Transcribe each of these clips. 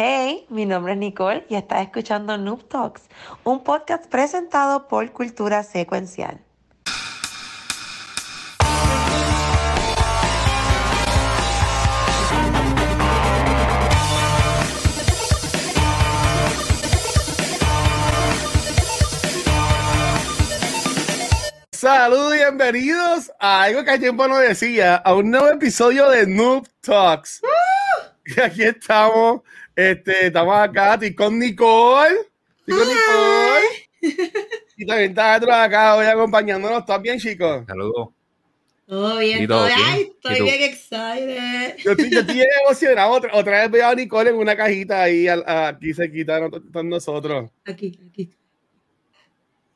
Hey, mi nombre es Nicole y estás escuchando Noob Talks, un podcast presentado por Cultura Secuencial. Saludos y bienvenidos a algo que a tiempo no decía, a un nuevo episodio de Noob Talks. Y aquí estamos, este, estamos acá estoy con Nicole. Estoy con Nicole. Y también está otro acá hoy acompañándonos. ¿Estás bien, chicos? Saludos. Todo bien, todo bien. Ay, ¿Y estoy bien excited. Yo estoy, yo estoy bien emocionado. Otra, otra vez veo a Nicole en una cajita ahí, aquí cerquita de nosotros. Aquí, aquí.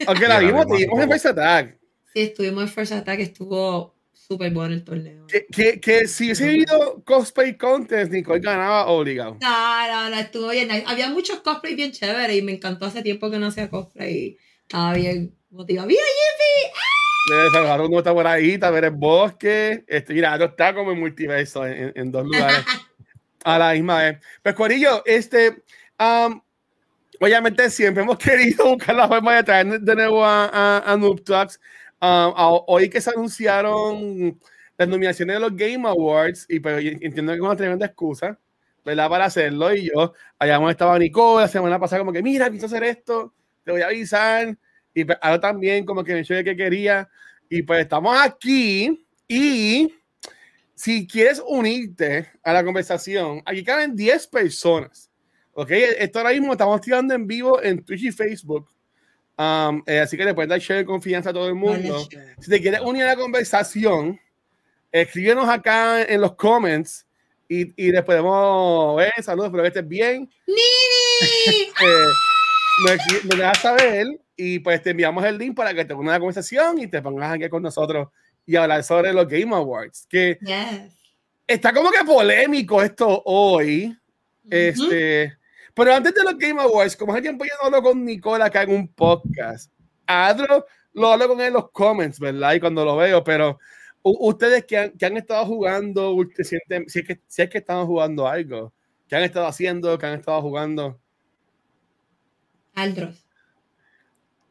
Aunque la vimos, te vimos vimos en First Attack. Sí, estuvimos en First Attack, estuvo súper bueno el torneo. Que, que, que si hubiese habido cosplay contest, Nicole ganaba obligado. No, no, no, estuvo bien. Había muchos cosplays bien chéveres y me encantó hace tiempo que no hacía cosplay estaba bien motivado. ¡Mira, De Salvador uno está por ahí, está ver el bosque. Este, mira, no está como en multiverso en, en- dos lugares a la misma vez. Pues, Corillo, este, am, obviamente siempre hemos querido buscar la forma de traer de nuevo a, a, a Noob Talks. Am, a- hoy que se anunciaron las nominaciones de los Game Awards, y pues entiendo que es una tremenda excusa, ¿verdad? Para hacerlo. Y yo, habíamos estado Nicole la semana pasada, como que, mira, pienso hacer esto, te voy a avisar. Y pues, ahora también, como que me de que quería. Y pues estamos aquí. Y si quieres unirte a la conversación, aquí caben 10 personas. Ok, esto ahora mismo estamos tirando en vivo en Twitch y Facebook. Um, eh, así que le puedes dar share de confianza a todo el mundo. Si te quieres unir a la conversación, escríbenos acá en los comments y, y les podemos ver. Saludos, espero que estés bien. ¡Nini! Eh, nos, nos dejas saber y pues te enviamos el link para que te unas a la conversación y te pongas aquí con nosotros y hablar sobre los Game Awards. Que Yes. está como que polémico esto hoy. Este, pero antes de los Game Awards, como hace tiempo yo no hablo con Nicole acá en un podcast, a Adro lo hablo con él en los comments, ¿verdad? Y cuando lo veo, pero ustedes que han, que han estado jugando, sienten, si es, que, si es que están jugando algo, que han estado haciendo, que han estado jugando. Aldros.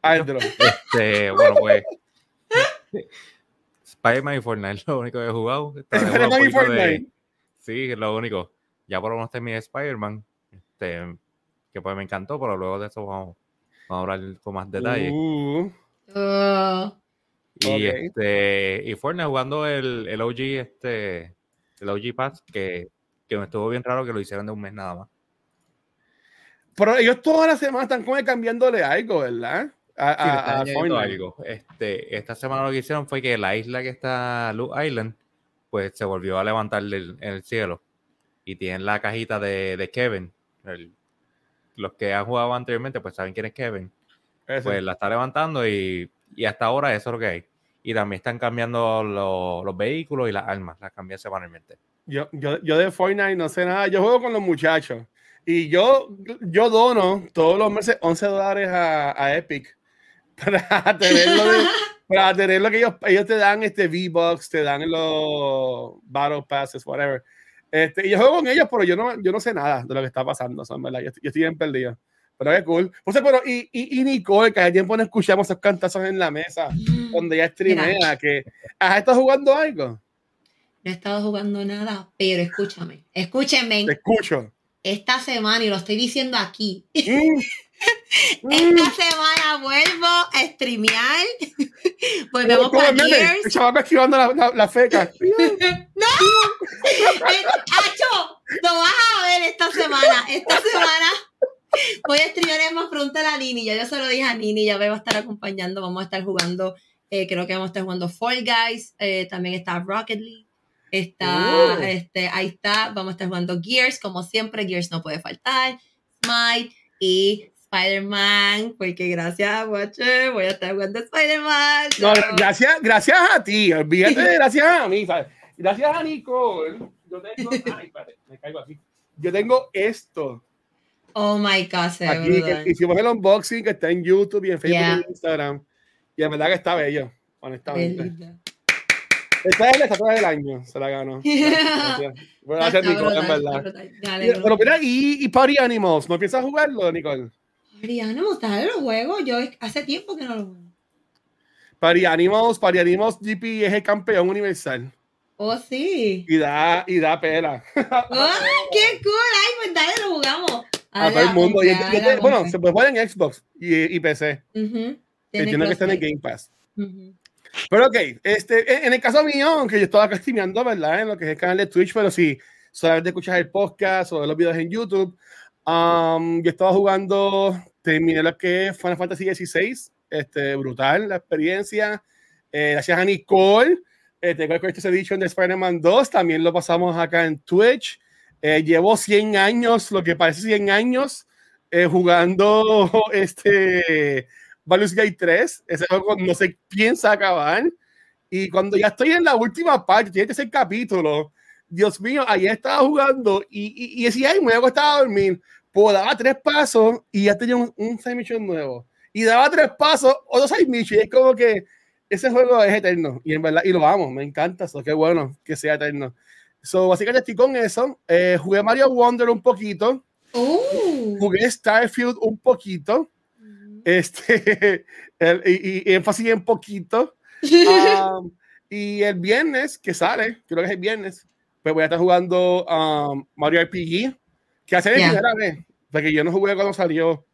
Adro. Este, bueno, pues. Spider-Man y Fortnite es lo único que he jugado. Spider-Man y poquito de- Fortnite. Sí, es lo único. Ya por lo menos terminé Spider-Man. Este, que pues me encantó, pero luego de eso vamos, vamos a hablar con más detalle. Uh, Oh, y ok. este, y Fortnite jugando el, el OG, este, el OG Pass, que, que me estuvo bien raro que lo hicieran de un mes nada más. pero ellos todas las semanas están como cambiándole algo, ¿verdad? A, Sí, a- a algo. Este, esta semana lo que hicieron fue que la isla que está Blue Island, pues se volvió a levantar en el cielo. Y tienen la cajita de, de Kevin. El- los que han jugado anteriormente, pues saben quién es Kevin. Ese. Pues la está levantando y, y hasta ahora eso es lo que hay. Y también están cambiando lo- los vehículos y las armas, las cambian semanalmente. Yo, yo, yo de Fortnite no sé nada. Yo juego con los muchachos. Y yo, yo dono todos los meses 11 dólares a, a Epic para tener lo, de- para tener lo que ellos, ellos te dan, este V-Bucks, te dan los Battle Passes, whatever. Este, y yo juego con ellos, pero yo no, yo no sé nada de lo que está pasando. Son, ¿verdad? Yo, estoy- yo estoy bien perdido. Pero qué cool. O sea, pero, y, y, y Nicole, que hace tiempo no escuchamos esos cantazos en la mesa, donde ella streamea, que ¿has estado jugando algo? No he estado jugando nada, pero escúchame, escúchenme, Te escucho. esta semana, y lo estoy diciendo aquí, Mm, mm. esta semana vuelvo a streamear, volvemos para Gears. El chaval esquivando la, la, la feca. Eh. Lo vas a ver esta semana. Esta semana voy a streamear más pronto a la Nini. Ya yo se lo dije a Nini, ya me va a estar acompañando. Vamos a estar jugando, eh, creo que vamos a estar jugando Fall Guys. eh, también está Rocket League. Está, Oh. este, ahí está. Vamos a estar jugando Gears, como siempre. Gears no puede faltar. Smite y Spider-Man, porque gracias a Watcher voy a estar jugando Spider-Man. No, gracias, gracias a ti. Olvídate de gracias a mí. ¿sabes? Gracias a Nicole. Yo tengo. Ay, espérate, me caigo aquí. Yo tengo esto. Oh my god, se Aquí que hicimos el unboxing que está en YouTube y en Facebook Yeah. y en Instagram. Y en verdad que está bello, honestamente. Esta es la estatua del año, se la ganó. Gracias. Está Nicole, en verdad. Dale. Pero mira, y, y Party Animals, ¿no piensas jugarlo, Nicole? Mariano, dale los juegos. Yo hace tiempo que no los juego. Party Animals GP es el campeón universal. Oh, sí. Y da, y da pela ¡Ah, qué cool! ¡Ay, pues dale, lo jugamos! a todo el mundo. Y este- dale, bueno, se puede jugar en Xbox y, y PC. Que Tiene tiene que estar en el. Game Pass. Pero ok, este, en, el caso mío, aunque yo estaba acá streameando, ¿verdad? En lo que es el canal de Twitch, pero si solamente escuchas el podcast o los videos en YouTube, um, yo estaba jugando, terminé lo que es Final Fantasy XVI, este, brutal la experiencia. Eh, gracias a Nicole, el Collector's Edition de Spider-Man 2, también lo pasamos acá en Twitch. Eh, llevo 100 años, lo que parece 100 años, eh, jugando este Baldur's Gate 3. Ese juego no se piensa acabar. Y cuando ya estoy en la última parte, tiene que ser capítulo. Dios mío, ayer estaba jugando y, y, y decía, ay, me voy a a dormir. Pues daba tres pasos y ya tenía un, un side mission nuevo. Y daba tres pasos, otro side mission. Y es como que ese juego es eterno. Y en verdad, y lo amo, me encanta eso. Qué bueno que sea eterno. So, básicamente estoy con eso. Eh, jugué Mario Wonder un poquito. Uh. Jugué Starfield un poquito. Este, el- y, y énfasis en poquito. Um, y el viernes que sale, creo que es el viernes, pues voy a estar jugando um, Mario RPG, que hace Ya. primera vez, porque yo no jugué cuando salió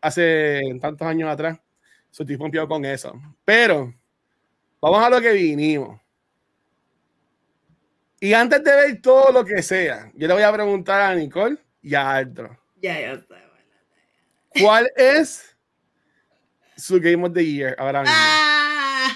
hace tantos años atrás. So, estoy pompeado con eso. Pero vamos a lo que vinimos. Y antes de ver todo lo que sea, yo le voy a preguntar a Nicole y a Aldro. Ya. ¿Cuál es su Game of the Year ahora mismo? Ah.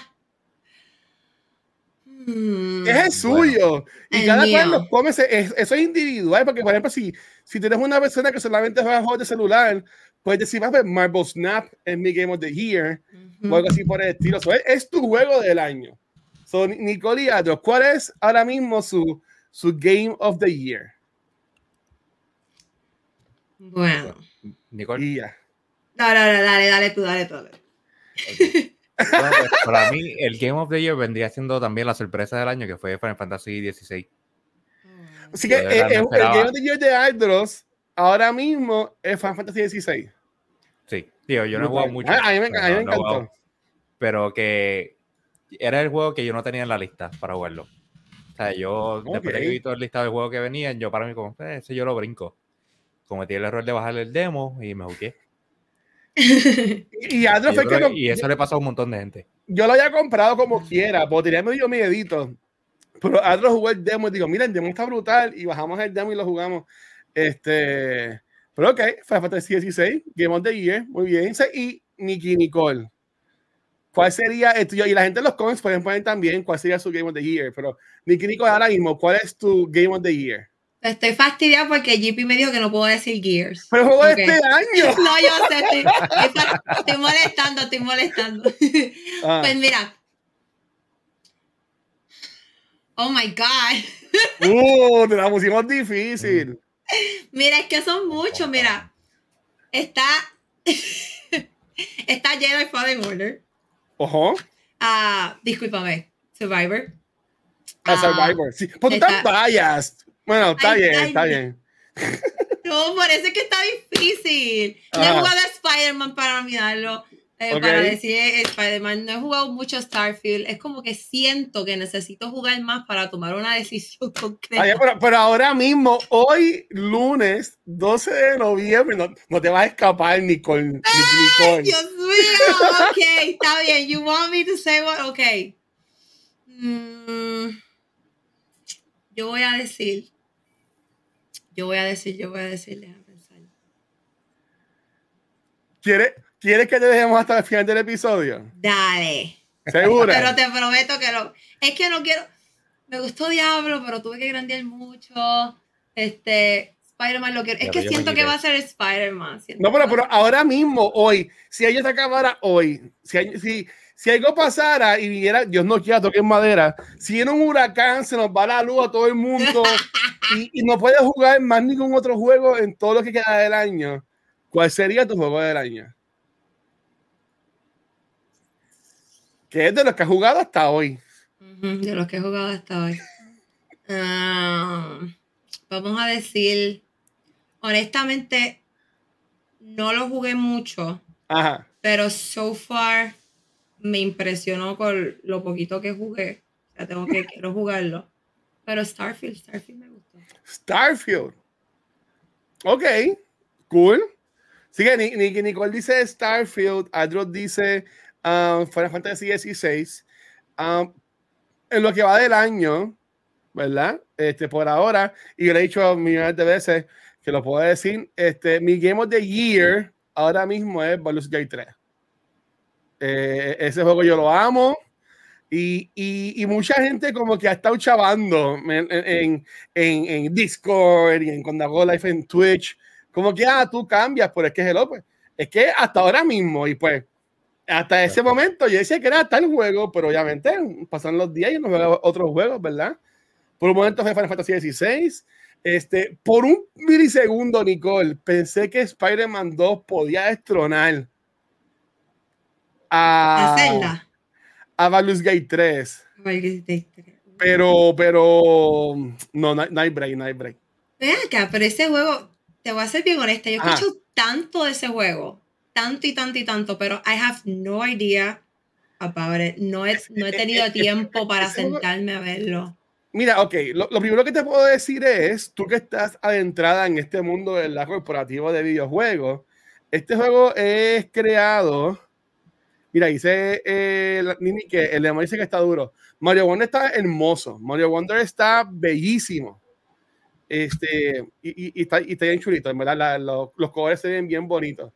Hmm. Es el suyo. Y El cada mío. cual los come, es- eso es individual, porque por ejemplo, si, si tienes una persona que solamente juega juegos de celular, puedes decir, va a ver Marble Snap en mi Game of the Year, Ujú. o algo así por el estilo. So, es, es tu juego del año. So, Ni- Nicole y Adro, ¿cuál es ahora mismo su, su Game of the Year? Bueno. Nicole. Y ya. Dale, dale, dale, dale tú, dale tú. dale. Bueno, pues, para mí, el Game of the Year vendría siendo también la sorpresa del año, que fue Final Fantasy XVI. Así que eh, eh, el. Game of the Year de Aldros ahora mismo es Final Fantasy XVI. Sí, digo, yo no he jugado mucho. Ah, A, mí me, pero a mí me no he jugado, encantó. pero que era el juego que yo no tenía en la lista para jugarlo. O sea, yo, después de que vi todo el listado de juegos que venían, yo para mí como, "Eh, ese yo lo brinco. Cometí el error de bajar el demo y me jugué. Y, y fue que y eso le pasó a un montón de gente. yo lo había comprado como quiera, porque tenía medio miedito. Pero Adro jugó el demo y digo, mira, el demo está brutal. Y bajamos el demo y lo jugamos. Este, pero ok, Final Fantasy 16, Game of the Year, muy bien. Y Nicky Nicole. ¿Cuál sería el tuyo? Y la gente en los comments pueden poner también cuál sería su Game of the Year. Pero Nicky Nicole, ahora mismo, ¿cuál es tu Game of the Year? Estoy fastidiada porque JP me dijo que no puedo decir Gears. Pero juego de este año. No, yo sé, estoy, molestando, estoy molestando. Ah, Pues mira. Oh my God. uh, te la pusimos difícil. Mira, es que son muchos, mira. Está. está Jedi Fallen Order. Ojo. Ah, discúlpame. Survivor. A Ah, Survivor. Sí. Pues tú estás está- biased. Bueno, está Ay, bien, ay, está bien. No, es que está difícil. No he jugado a Spider-Man para mirarlo. eh. Para decir eh, Spider-Man. No he jugado mucho Starfield. Es como que siento que necesito jugar más para tomar una decisión concreta. Ay, pero, pero ahora mismo, hoy, lunes 12 de noviembre, no, no te vas a escapar, Nicole. Nic- Nicole. Dios mío. Ok, está bien. You want me to say what? Ok. Mm, yo voy a decir. Yo voy a decir, yo voy a decir, déjame pensar. ¿Quieres, ¿Quieres que te dejemos hasta el final del episodio? Dale. ¿Segura? Pero te prometo que no. Es que no quiero. Me gustó Diablo, pero tuve que grandear mucho. Este. Spider-Man lo quiero. Es que siento que va a ser Spider-Man. No, pero, pero ahora mismo, hoy, si ella se acabara hoy, si, hay- si, si algo pasara y viniera, Dios no quiera toque en madera, si viene un huracán, se nos va la luz a todo el mundo y, y no puedes jugar más ningún otro juego en todo lo que queda del año, ¿cuál sería tu juego del año? Que es de los que has jugado hasta hoy. De los que he jugado hasta hoy. Ah, vamos a decir, honestamente, no lo jugué mucho, Ajá. pero so far me impresionó con lo poquito que jugué. O tengo que quiero jugarlo. Pero Starfield, Starfield me gustó. Starfield. Ok, cool. Sigue, Ni- Ni- Nicole dice Starfield, Adros dice um, Final Fantasy XVI. Um, en lo que va del año, ¿verdad? Este, por ahora, y yo le he dicho millones de veces que lo puedo decir, este, mi Game of the Year ahora mismo es Baldur's Gate 3. Eh, ese juego yo lo amo. Y, y, y mucha gente como que ha estado chavando en, en, en, en Discord y en Condago Life en Twitch. Como que, ah, tú cambias, pero es que es el Open. Es que hasta ahora mismo, y pues, hasta ese momento yo decía que era tal juego, pero obviamente pasan los días y no juega otros juegos, ¿verdad? Por un momento fue Final Fantasy XVI. Este, por un milisegundo, Nicole, pensé que Spider-Man 2 podía destronar La a, Zelda. a Baldur's Gate 3. Baldur's Gate 3. Pero, pero, no, no, hay- break, no hay break. Ven acá, pero ese juego, te voy a ser bien honesta, yo escucho tanto de ese juego, tanto y tanto y tanto, pero I have no idea about it. No he, no he tenido tiempo para sentarme a verlo. Mira, ok, lo, lo primero que te puedo decir es, tú que estás adentrada en este mundo del corporativo de videojuegos, este juego es creado, mira, dice eh, Nini que el demo dice que está duro. Mario Wonder está hermoso, Mario Wonder está bellísimo. Este, y, y- y está, y está bien chulito, en verdad, la- los, los colores se ven bien bonitos.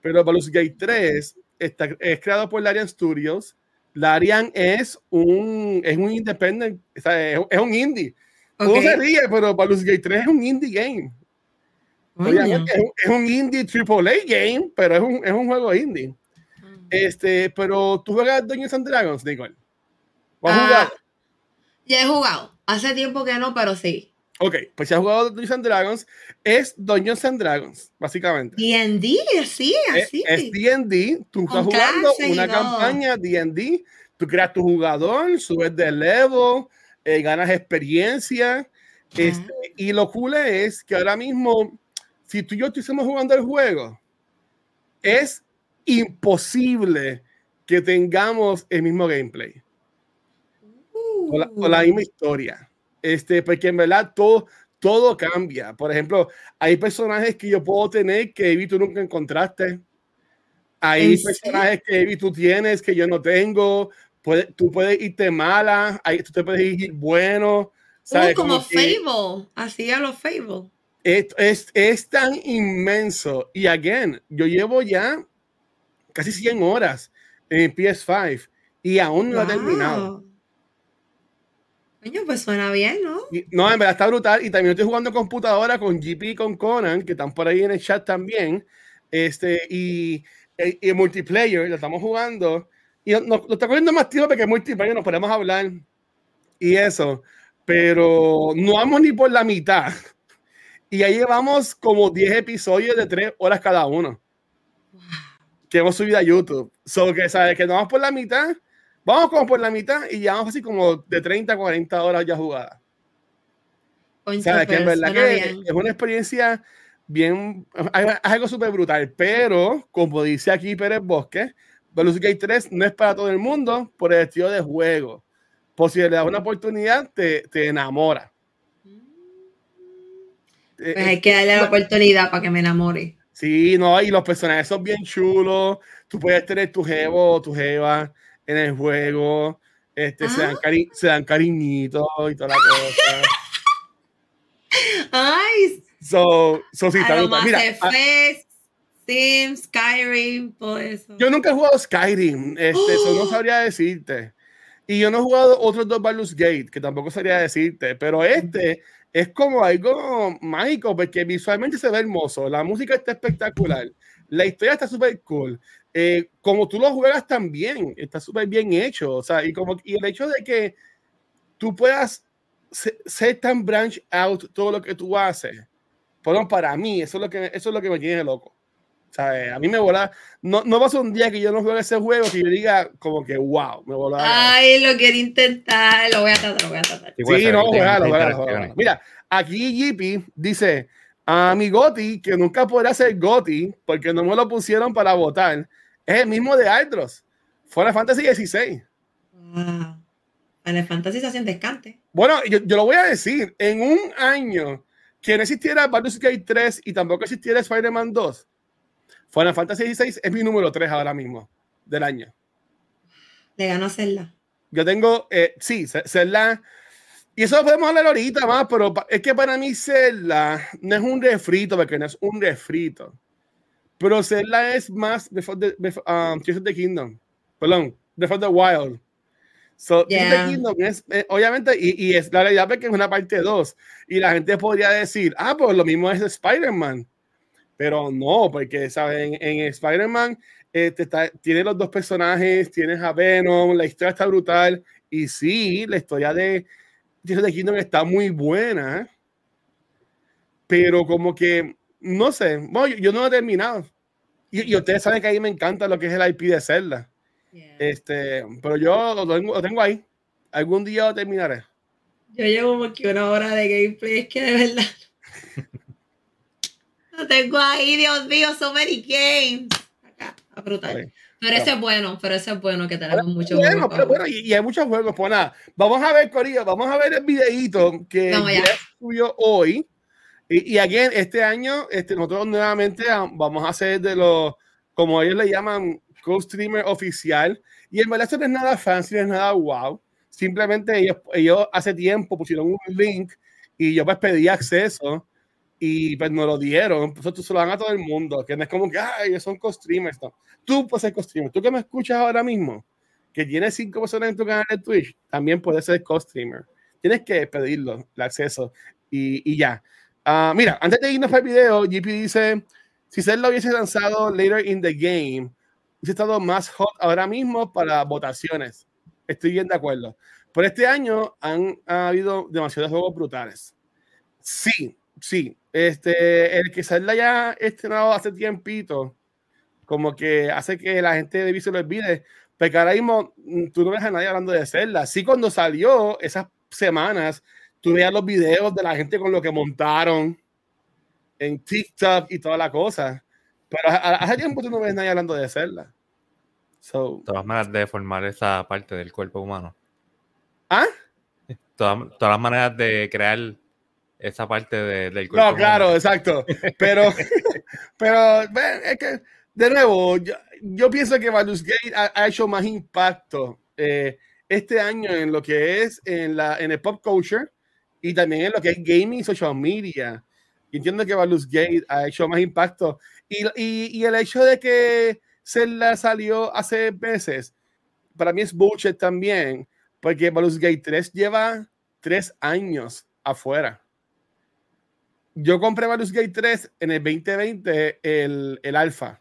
Pero Baldur's Gate 3 está, es creado por Larian Studios. Larian es un, es un independent, o sea, es, es un indie. Uno Ok. se ríe, pero Baldur's Gate 3 es un indie game. Obviamente es un, es un indie AAA game, pero es un, es un juego indie. Este, pero tú juegas Dungeons and Dragons, Nicole. ¿Vas a Ah? Ya he jugado. Hace tiempo que no, pero sí. Ok, pues si has jugado Dungeons and Dragons, es Dungeons and Dragons, básicamente. D&D, sí, así. Es D&D, tú estás jugando una campaña D&D, tú creas tu jugador, subes de level, eh, ganas experiencia, este, y lo cool es que ahora mismo, si tú y yo estuviésemos jugando el juego, es imposible que tengamos el mismo gameplay o la, o la Uh. misma historia. Este, porque en verdad todo, todo cambia. Por ejemplo, hay personajes que yo puedo tener que Evi tú nunca encontraste. Hay personajes que Evi tú tienes que yo no tengo. Puede, tú puedes irte mala, ahí tú te puedes ir bueno. ¿sabes? Uh, como que Fable, así a los Fable. es, es, es tan inmenso. Y again, yo llevo ya casi 100 horas en PS5 y aún no lo he terminado. Wow. Coño, pues suena bien, ¿no? Y- no, en verdad está brutal. Y también estoy jugando en computadora con GP y con Conan, que están por ahí en el chat también. Este, y, y, y el multiplayer, lo estamos jugando. Y nos, nos está cogiendo más tiempo porque el multiplayer nos podemos hablar y eso. Pero no vamos ni por la mitad. Y ahí llevamos como 10 episodios de 3 horas cada uno que hemos subido a YouTube. So que, ¿sabes? Que no vamos por la mitad. Vamos como por la mitad y llevamos así como de 30 a 40 horas ya jugadas. Coño, ¿Sabes? Que en pues, verdad que bien. es una experiencia bien, es algo súper brutal, pero como dice aquí Pérez Bosque, Baldur's Gate 3 no es para todo el mundo por el estilo de juego. Por si le das una oportunidad, te, te enamora. Eh, Pues hay que darle la oportunidad para que me enamore. Sí, no, y los personajes son bien chulos. Tú puedes tener tu jevo o tu jeva en el juego. Este, se, dan Ah. cari se dan cariñitos y toda la cosa. Ay, So, so sí, Mira, ah, Effects, Sims, Skyrim, todo eso. Yo nunca he jugado Skyrim, este, eso no sabría decirte. Y yo no he jugado otros dos Baldur's Gate, que tampoco sabría decirte, pero este es como algo mágico, porque visualmente se ve hermoso, la música está espectacular, la historia está súper cool, eh, como tú lo juegas también, está súper bien hecho, o sea, y, como, y el hecho de que tú puedas se- ser tan branch out todo lo que tú haces, bueno, para mí, eso es lo que, eso es lo que me tiene loco. A mí me volaba. No, no pasa un día que yo no juegue ese juego que yo diga como que wow, me volaba. Ay, lo quiero intentar. Lo voy a tratar, lo voy a tratar. Sí, no, juega, juega, Mira, aquí Jippy dice a mi Goti, que nunca podrá ser Goti porque no me lo pusieron para votar, es el mismo de Aldros. Final Fantasy XVI. Wow. Final Fantasy se hace en descante. Bueno, yo, yo, lo voy a decir. En un año que no existiera Baldur's Gate 3 y tampoco existiera Spider-Man 2, Final Fantasy XVI es mi número 3 ahora mismo del año. Le ganó Zelda. Yo tengo, eh, sí, Zelda. Y eso lo podemos hablar ahorita más, pero es que para mí Zelda no es un refrito, porque no es un refrito. Pero Zelda es más Before the, before, um, of the Kingdom. Perdón, Before the Wild. So, of the Kingdom es, eh, obviamente, y, y, es la realidad porque es una parte 2. Y la gente podría decir, ah, pues lo mismo es Spider-Man. Pero no, porque, ¿sabes? En, Spider-Man eh, tiene los dos personajes, tienes a Venom, la historia está brutal. Y sí, la historia de Tears of Kingdom está muy buena. Pero como que, no sé, bueno, yo, no lo he terminado. Y, ustedes saben que ahí me encanta lo que es el IP de Zelda. Este, pero yo lo tengo, lo tengo ahí. Algún día lo terminaré. Yo llevo como que una hora de gameplay, es que de verdad tengo ahí, Dios mío, so many games. Acá, a brutal. Pero ese es bueno, pero ese es bueno que tenemos muchos bueno, juegos. Pero bueno, y, hay muchos juegos. Pues nada, vamos a ver, Corillo, vamos a ver el videito que subió hoy. Y, y aquí, este año, este, nosotros nuevamente vamos a hacer de los, como ellos le llaman, co-streamer oficial. Y en verdad esto no es nada fancy, no es nada wow. Simplemente ellos, ellos hace tiempo pusieron un link y yo pues pedí acceso y pues nos lo dieron. Pues eso se lo dan a todo el mundo, que no es como que, ay, son co-streamers. No. Tú puedes ser co-streamer. Tú que me escuchas ahora mismo, que tienes cinco personas en tu canal de Twitch, también puedes ser co-streamer. Tienes que pedirlo, el acceso, y, y ya. Uh, mira, antes de irnos para el video, GP dice, si Zelda hubiese lanzado later in the game, hubiese estado más hot ahora mismo para votaciones. Estoy bien de acuerdo. Por este año han ha habido demasiados juegos brutales. Sí, sí, este, el que Zelda ya estrenado hace tiempito, como que hace que la gente de se lo olvide, porque ahora mismo mm, tú no ves a nadie hablando de Zelda. Sí, cuando salió esas semanas, tú veías los videos de la gente con lo que montaron en TikTok y toda la cosa. Pero hace tiempo tú no ves a nadie hablando de Zelda. So, todas maneras de formar esa parte del cuerpo humano. ¿Ah? Todas, todas las maneras de crear esa parte de, del cuerpo. No, claro, exacto. Pero, pero es que, de nuevo, yo, yo pienso que Baldur's Gate ha, hecho más impacto eh, este año en lo que es en, la, en el pop culture y también en lo que es gaming social media. Entiendo que Baldur's Gate ha hecho más impacto. Y, y, y el hecho de que Zelda salió hace meses, para mí es bullshit también, porque Baldur's Gate 3 lleva tres años afuera yo compré Baldur's Gate 3 en el 2020, el, el alfa.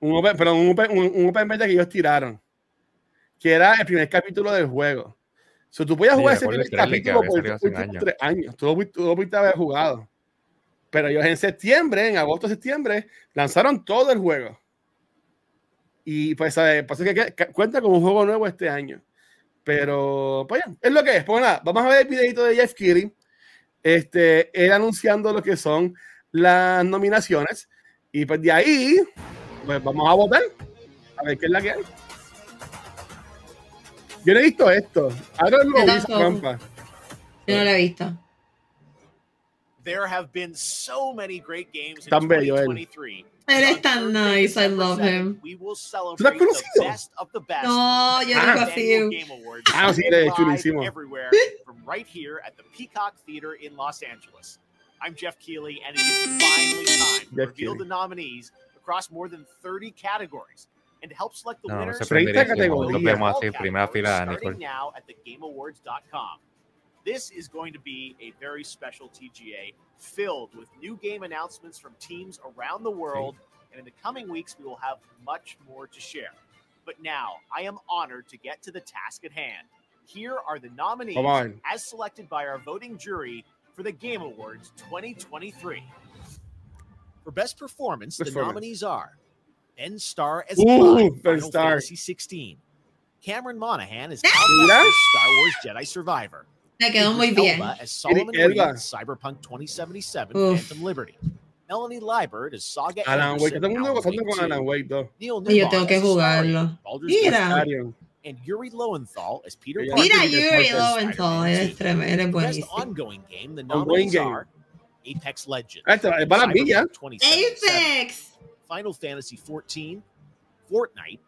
Un open, perdón, un open, un, open beta que ellos tiraron. Que era el primer capítulo del juego. So, tú podías jugar ese primer capítulo por, tres años. Tú lo pudiste haber jugado. Pero ellos en septiembre, en agosto, septiembre, lanzaron todo el juego. Y pues, ¿sabes? Pasa que, cuenta como un juego nuevo este año. Pero, pues ya, es lo que es. Pues nada, vamos a ver el videito de Jeff Keighley este, él anunciando lo que son las nominaciones. Y pues de ahí, pues vamos a votar. A ver qué es la que hay. Yo no he visto esto. Ahora lo Yo no lo he visto. There have been so many great games in Tan bello él. Él es tan nice, I love him. We will celebrate the best of the best. No, yo no confío. Ah, sí, le chulísimo. Everywhere from right here at the Peacock Theater in Los Angeles. I'm Jeff Keighley, and it is finally time to reveal the nominees across more than 30 categories and to help select the no, winners. No, starting now at thegameawards.com. This is going to be a very special TGA filled with new game announcements from teams around the world. And in the coming weeks, we will have much more to share. But now I am honored to get to the task at hand. Here are the nominees as selected by our voting jury for the Game Awards 2023. For best performance, the nominees are Ben Starr as Ooh, Clyde, Ben Final Starr. Fantasy 16. Cameron Monaghan as Mira. Star Wars Jedi Survivor. Le quedó muy bien. As Solomon Elba. Reed, Cyberpunk 2077, Uf. Phantom Liberty. Melanie Liebert as Saga Alan Wake, Anderson, todo el mundo Alan gozando Wake con 2. Alan Wake 2. Neil Y yo Newbon tengo que jugarlo. Mira. And Yuri Lowenthal as Peter Mira, Parker. Mira, Yuri Parker, Lowenthal, eres tremendo, eres Best buenísimo. ongoing game, the Ongoing nominees game. are Apex Legends, esta- va eh, a la milla. Cyberpunk 2077, Apex. Final Fantasy 14, Fortnite,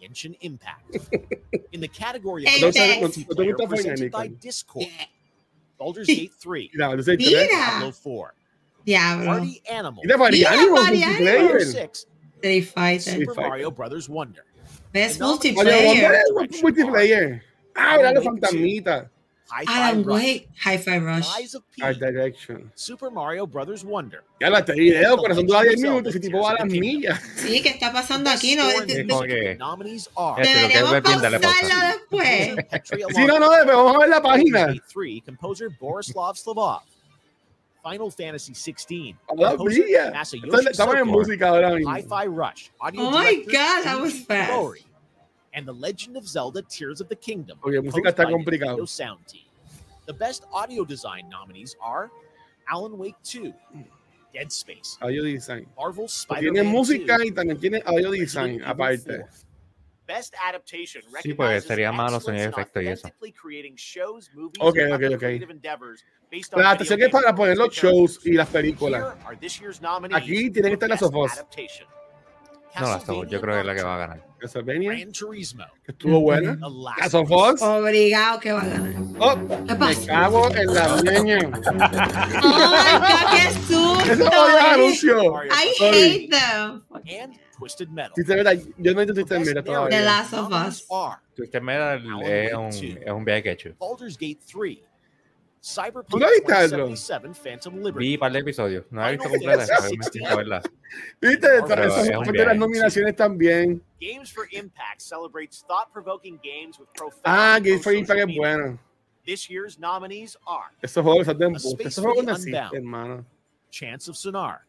Genshin Impact. In the category of Apex. best No, no, no, multiplayer no te gusta presented by Fortnite, Discord, eh, Baldur's Gate 3, Mira, yo soy Mira. tres. Diablo 4, Diablo. Party Animals, Mira, Mariano, Mira, multiplayer. Mariano. Number 6, Street Fighter. Sí. Super Fighter. Mario Brothers Wonder, Best Mario Oye, multiplayer. ¿dónde es multiplayer? Ah, mira los fantasmitas. Hi-Fi Alan Rush, Wake, Hi-Fi Rush. Lies of P, Art Direction. Super Mario Brothers Wonder, Ya la te video, corazón dura 10 minutos y tipo va a las millas. Sí, ¿qué está pasando aquí? No, Best de- score de- in como music, que- the nominees are Este, lo que es deberíamos ver bien, dale pausa. pausarlo después. Petri Sí, no, no, pero vamos a ver la página. 3, composer Borislav Slavov. Final Fantasy 16. A las composer millas. Masayoshi Entonces, Estamos en Soko. música ahora mismo. Hi-Fi Rush. Audio Oh my director God, that was Yuji fast. And The Legend of Zelda Tears of the Kingdom. Composed música está complicado. Sound Team. The best audio design nominees are Alan Wake 2, Dead Space, Audio design. Marvel Spider-Man Tiene música 2, y también tiene audio design aparte. 4. Best adaptation Sí, pues, recognizes sería sonidos in de efecto y eso. shows, movies, Ok, ok, ok. La adaptación es para poner los shows y las películas. Aquí tiene que estar Us. Adaptation. No, la Soul, yo creo que es la que va a ganar. Castlevania, Gran Turismo, que estuvo buena. The Last of Us. Obligado que va a ganar. Oh, ¿Qué me pasa? cago en la ñeña. Oh my God, qué susto. Eso no es anuncio. I Sorry. hate them. and Twisted Metal. Si te verdad, yo no he Twisted Metal The todavía. Last of Us. are Twisted Metal es un, es un viaje que he hecho. Baldur's Gate 3, Cyberpunk. 2077, Phantom Vi Liberty, un par de episodios. No he visto completa, verla. ¿Viste? De las nominaciones también. Games for Impact celebrates thought-provoking games with profound Ah, Games for Impact es bueno. This year's nominees are Esos juegos son de Esos juegos no hermano. Chance of Sonar,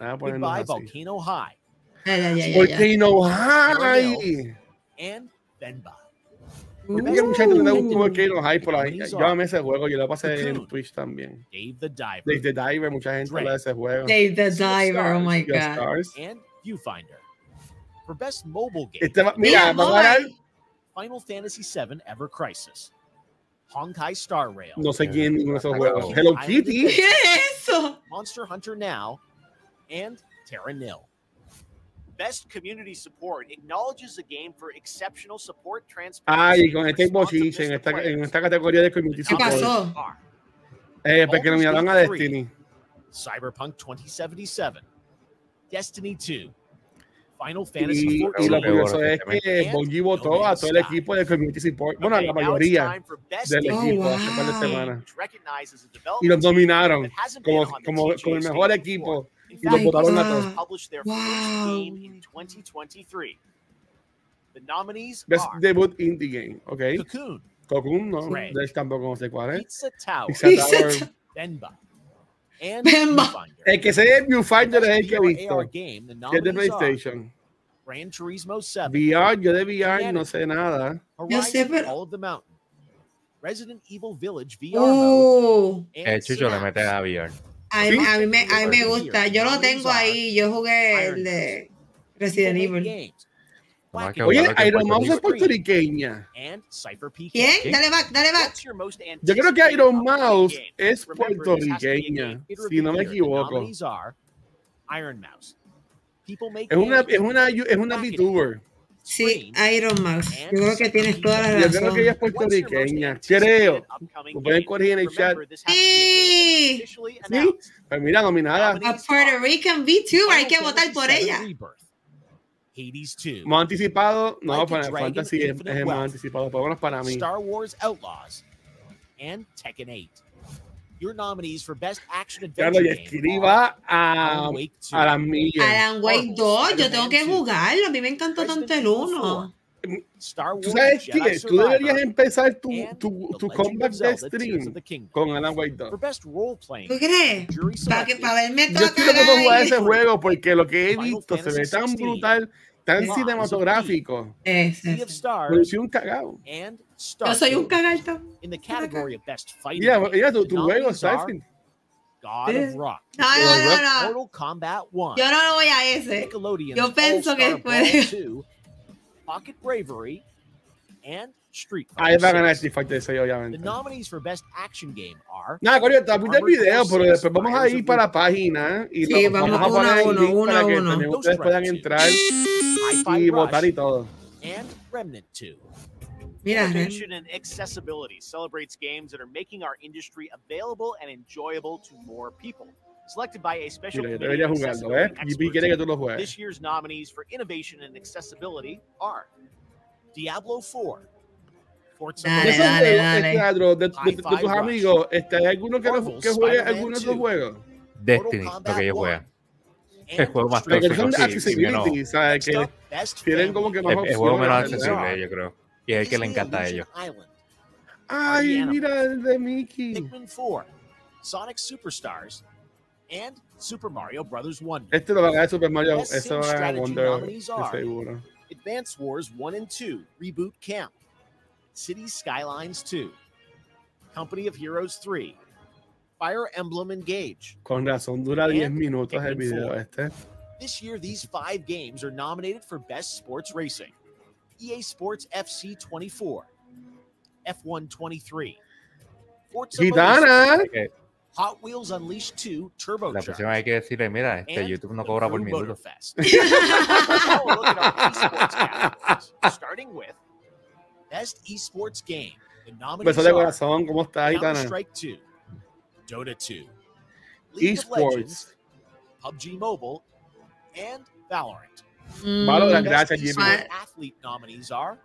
Vamos a ponernos Goodbye así. Volcano High, Ya, ya, ya, ya, ¿Por ya. qué no hay? and Benba. Porque que mucha gente le gusta Uh. Volcano High por ahí. Yo amé ese juego, yo lo pasé en. Twitch también. Dave the Diver, Desde Diver, mucha gente habla de ese juego. Dave the Diver, oh my God. Stars. and Viewfinder. For best mobile game, Este mira, va a ganar, Final Fantasy VII Ever Crisis, Honkai Star Rail, no sé quién ninguno de esos juegos. Hello Kitty. ¿Qué es eso? Monster Hunter Now, and Terra Nil. Best community support acknowledges the game for exceptional support, transparency, Ay, con este bochiche en esta, en esta categoría de community ¿Qué support. pasó? Are Eh, porque nominaron a Destiny. Cyberpunk 2077, Destiny 2, Final Fantasy Y, y 14. lo Qué curioso es que Bungie votó a todo el equipo de community support. Bueno, Okay, la mayoría del game Oh, equipo wow. par de semanas. which recognizes a Y development los been como, como, como el mejor before. equipo. In fact, votaron a wow. published their Wow. first game in 2023. The nominees Best are debut indie game. Ok. Cocoon, Cocoon, no. Right. De él tampoco no sé cuál es. Pizza Tower, Pizza Pizza Tower. Tower. Benba, and Benba. Viewfinder. El que sé es Viewfinder es el que he visto. Game, the Que es de nominees are PlayStation. Gran Turismo 7, VR, yo de VR no sé nada. Yo sé, pero- Call of the Mountain, Resident Evil Village VR mode, Uh, and El chucho le mete a VR. A, mí, a, mí me, a mí me gusta. Yo lo tengo ahí. Yo jugué el de Resident Evil. Oye, Iron Mouse es puertorriqueña. ¿Quién? Dale back, dale back. Yo creo que Iron Mouse es puertorriqueña, si no me equivoco. Es una, es una, es una VTuber. Sí, Iron Mouse. Yo creo que tienes toda la Yo creo razón. que ella es puertorriqueña. Creo. Lo pueden corregir en el chat. Sí. Sí. Pues mira, nominada. A Puerto Rican VTuber, hay que votar por ella. VII Rebirth, Hades 2, Más anticipado. No, Like a Final Dragon Fantasy es, es el más anticipado. Pero bueno, es para mí. Star Wars Outlaws, and Tekken 8. Your nominees for Best Action Claro, Adventure y Game escriba a, Alan Wake 2, a las millas. Alan Wake Marvel 2, yo tengo que Spider-Man 2, jugarlo. A mí me encantó tanto el Resident Evil 1. Star ¿Tú Wars sabes Jedi qué? Tú deberías Survivor, empezar tu, and tu, The tu Legend comeback of de Zelda: Tears stream of the Kingdom. con Alan Wake 2. For best role-playing, ¿Tú crees? Para que para verme Yo estoy loco por jugar ese juego porque lo que he Final visto se ve tan 16. brutal, tan cinematográfico. Soy un cagado. and Yo soy un cagalto. In the category of best fighting Mira, game, mira tu, the tu juego, Starfield. God of Rock, No, no, no, no. Mortal Kombat 1, Yo no voy a ese. Yo pienso que 2, Pocket Bravery, and Street Ahí va a Fighter ganar 6. Street Fighter 6, The obviamente. nominees for best action game are Nada, Corio, está viendo el Armored video, pero 6, después vamos a ir para la página y Sí, lo- vamos vamos a poner el uno, link uno para que ustedes puedan entrar y votar y todo. and Remnant 2. Mira, Innovation and accessibility celebrates games that are making our industry available and enjoyable to more people. Selected by a special Mira, yo committee debería of jugarlo, ¿ves? accessibility eh, Y quiere que experts. tú lo juegues. This year's nominees for innovation and accessibility are Diablo 4, Forza Dale, Esos Horizon, dale, juegos, dale. este, Adro, de, de- de Hi-Fi tus Rush. amigos, este, ¿hay alguno que, Marvel, que juegue Spider-Man alguno de 2, esos juegos? Destiny, Mortal lo que ellos Kombat juegan. 1, El juego más Street Pero que tóxico, son de sí, accessibility, ¿sabes? Next Que up, Best tienen como que Family más El, el juego menos opciones, accesible, ¿verdad? yo creo. Y es el que le encanta a ellos. Ay, mira el de Mickey. Pikmin 4, Sonic Superstars, and Super Mario Bros. Wonder. Este lo va a ganar Super Mario, Sim va a ganar Wonder, seguro. Advance Wars 1 and 2 Reboot Camp, Cities Skylines 2, Company of Heroes 3, Fire Emblem Engage. Con razón, dura 10 And minutos el video 4. este. This year, these five games are nominated for Best Sports Racing EA Sports FC 24, F1 23, Forza ¡Gitana! Que Hot Wheels Unleashed 2 Turbo La próxima hay que decirle, mira, este YouTube no cobra por minuto. Motorfest. Now we'll look at our esports categories, starting with Best Esports Game. The Beso de corazón, ¿cómo estás, Gitana? Counter-Strike 2, Dota 2, League of Legends, Esports. PUBG Mobile, and Valorant. Mm, Valorant, Best gracias, Jimmy. esports athlete nominees are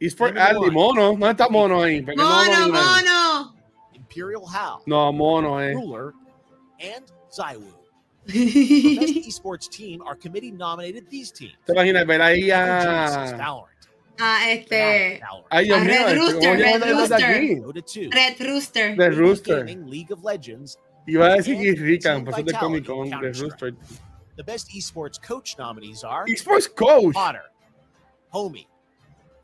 Esports Number Andy, one. mono. ¿Dónde está mono ahí? ¿Por qué no Mono, mono. Imperial HAL, No, mono, eh. Ruler, and Zywoo. For Best Esports Team, our committee nominated these teams. ¿Te imaginas ver ahí a. Valorant, Ah, este. Valorant, Ay, Dios mío, Red Rooster, Red Rooster. aquí? Dota 2, Red Rooster. The League Rooster. League of Legends, Iba a decir And que Rican, Team pues es de Vitality, Comic Con, The Counter-Strike. Rooster. The best esports coach nominees are Esports Coach. Potter, Homie,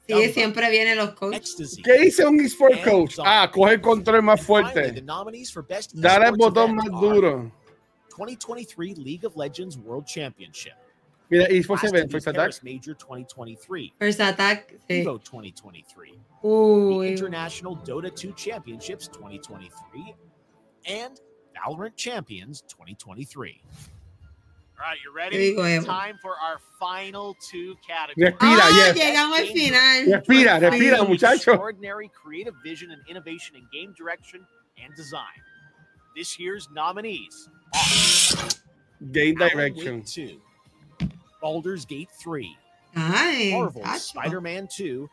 Sí, siempre vienen los coaches. Ecstasy. ¿Qué dice un Esports Coach? Ah, coge el control más And finally, fuerte. the nominees for best Dale el esports botón más duro. 2023 League of Legends World Championship, Mira, Esports Last Event, First Attack. Paris Major 2023, First Attack. Sí. Evo 2023, the International Dota 2 Championships 2023, and Valorant Champions 2023. All right, you Yo ready? digo Evo. Time for our final two categories. Respira, Ah, yes. llegamos al final. Respira, respira, Sí. muchacho. Extraordinary creative vision and innovation in game direction and design. This year's nominees Game Alan Direction. 2, Baldur's Gate 3, Ay, Marvel's. Spider-Man 2,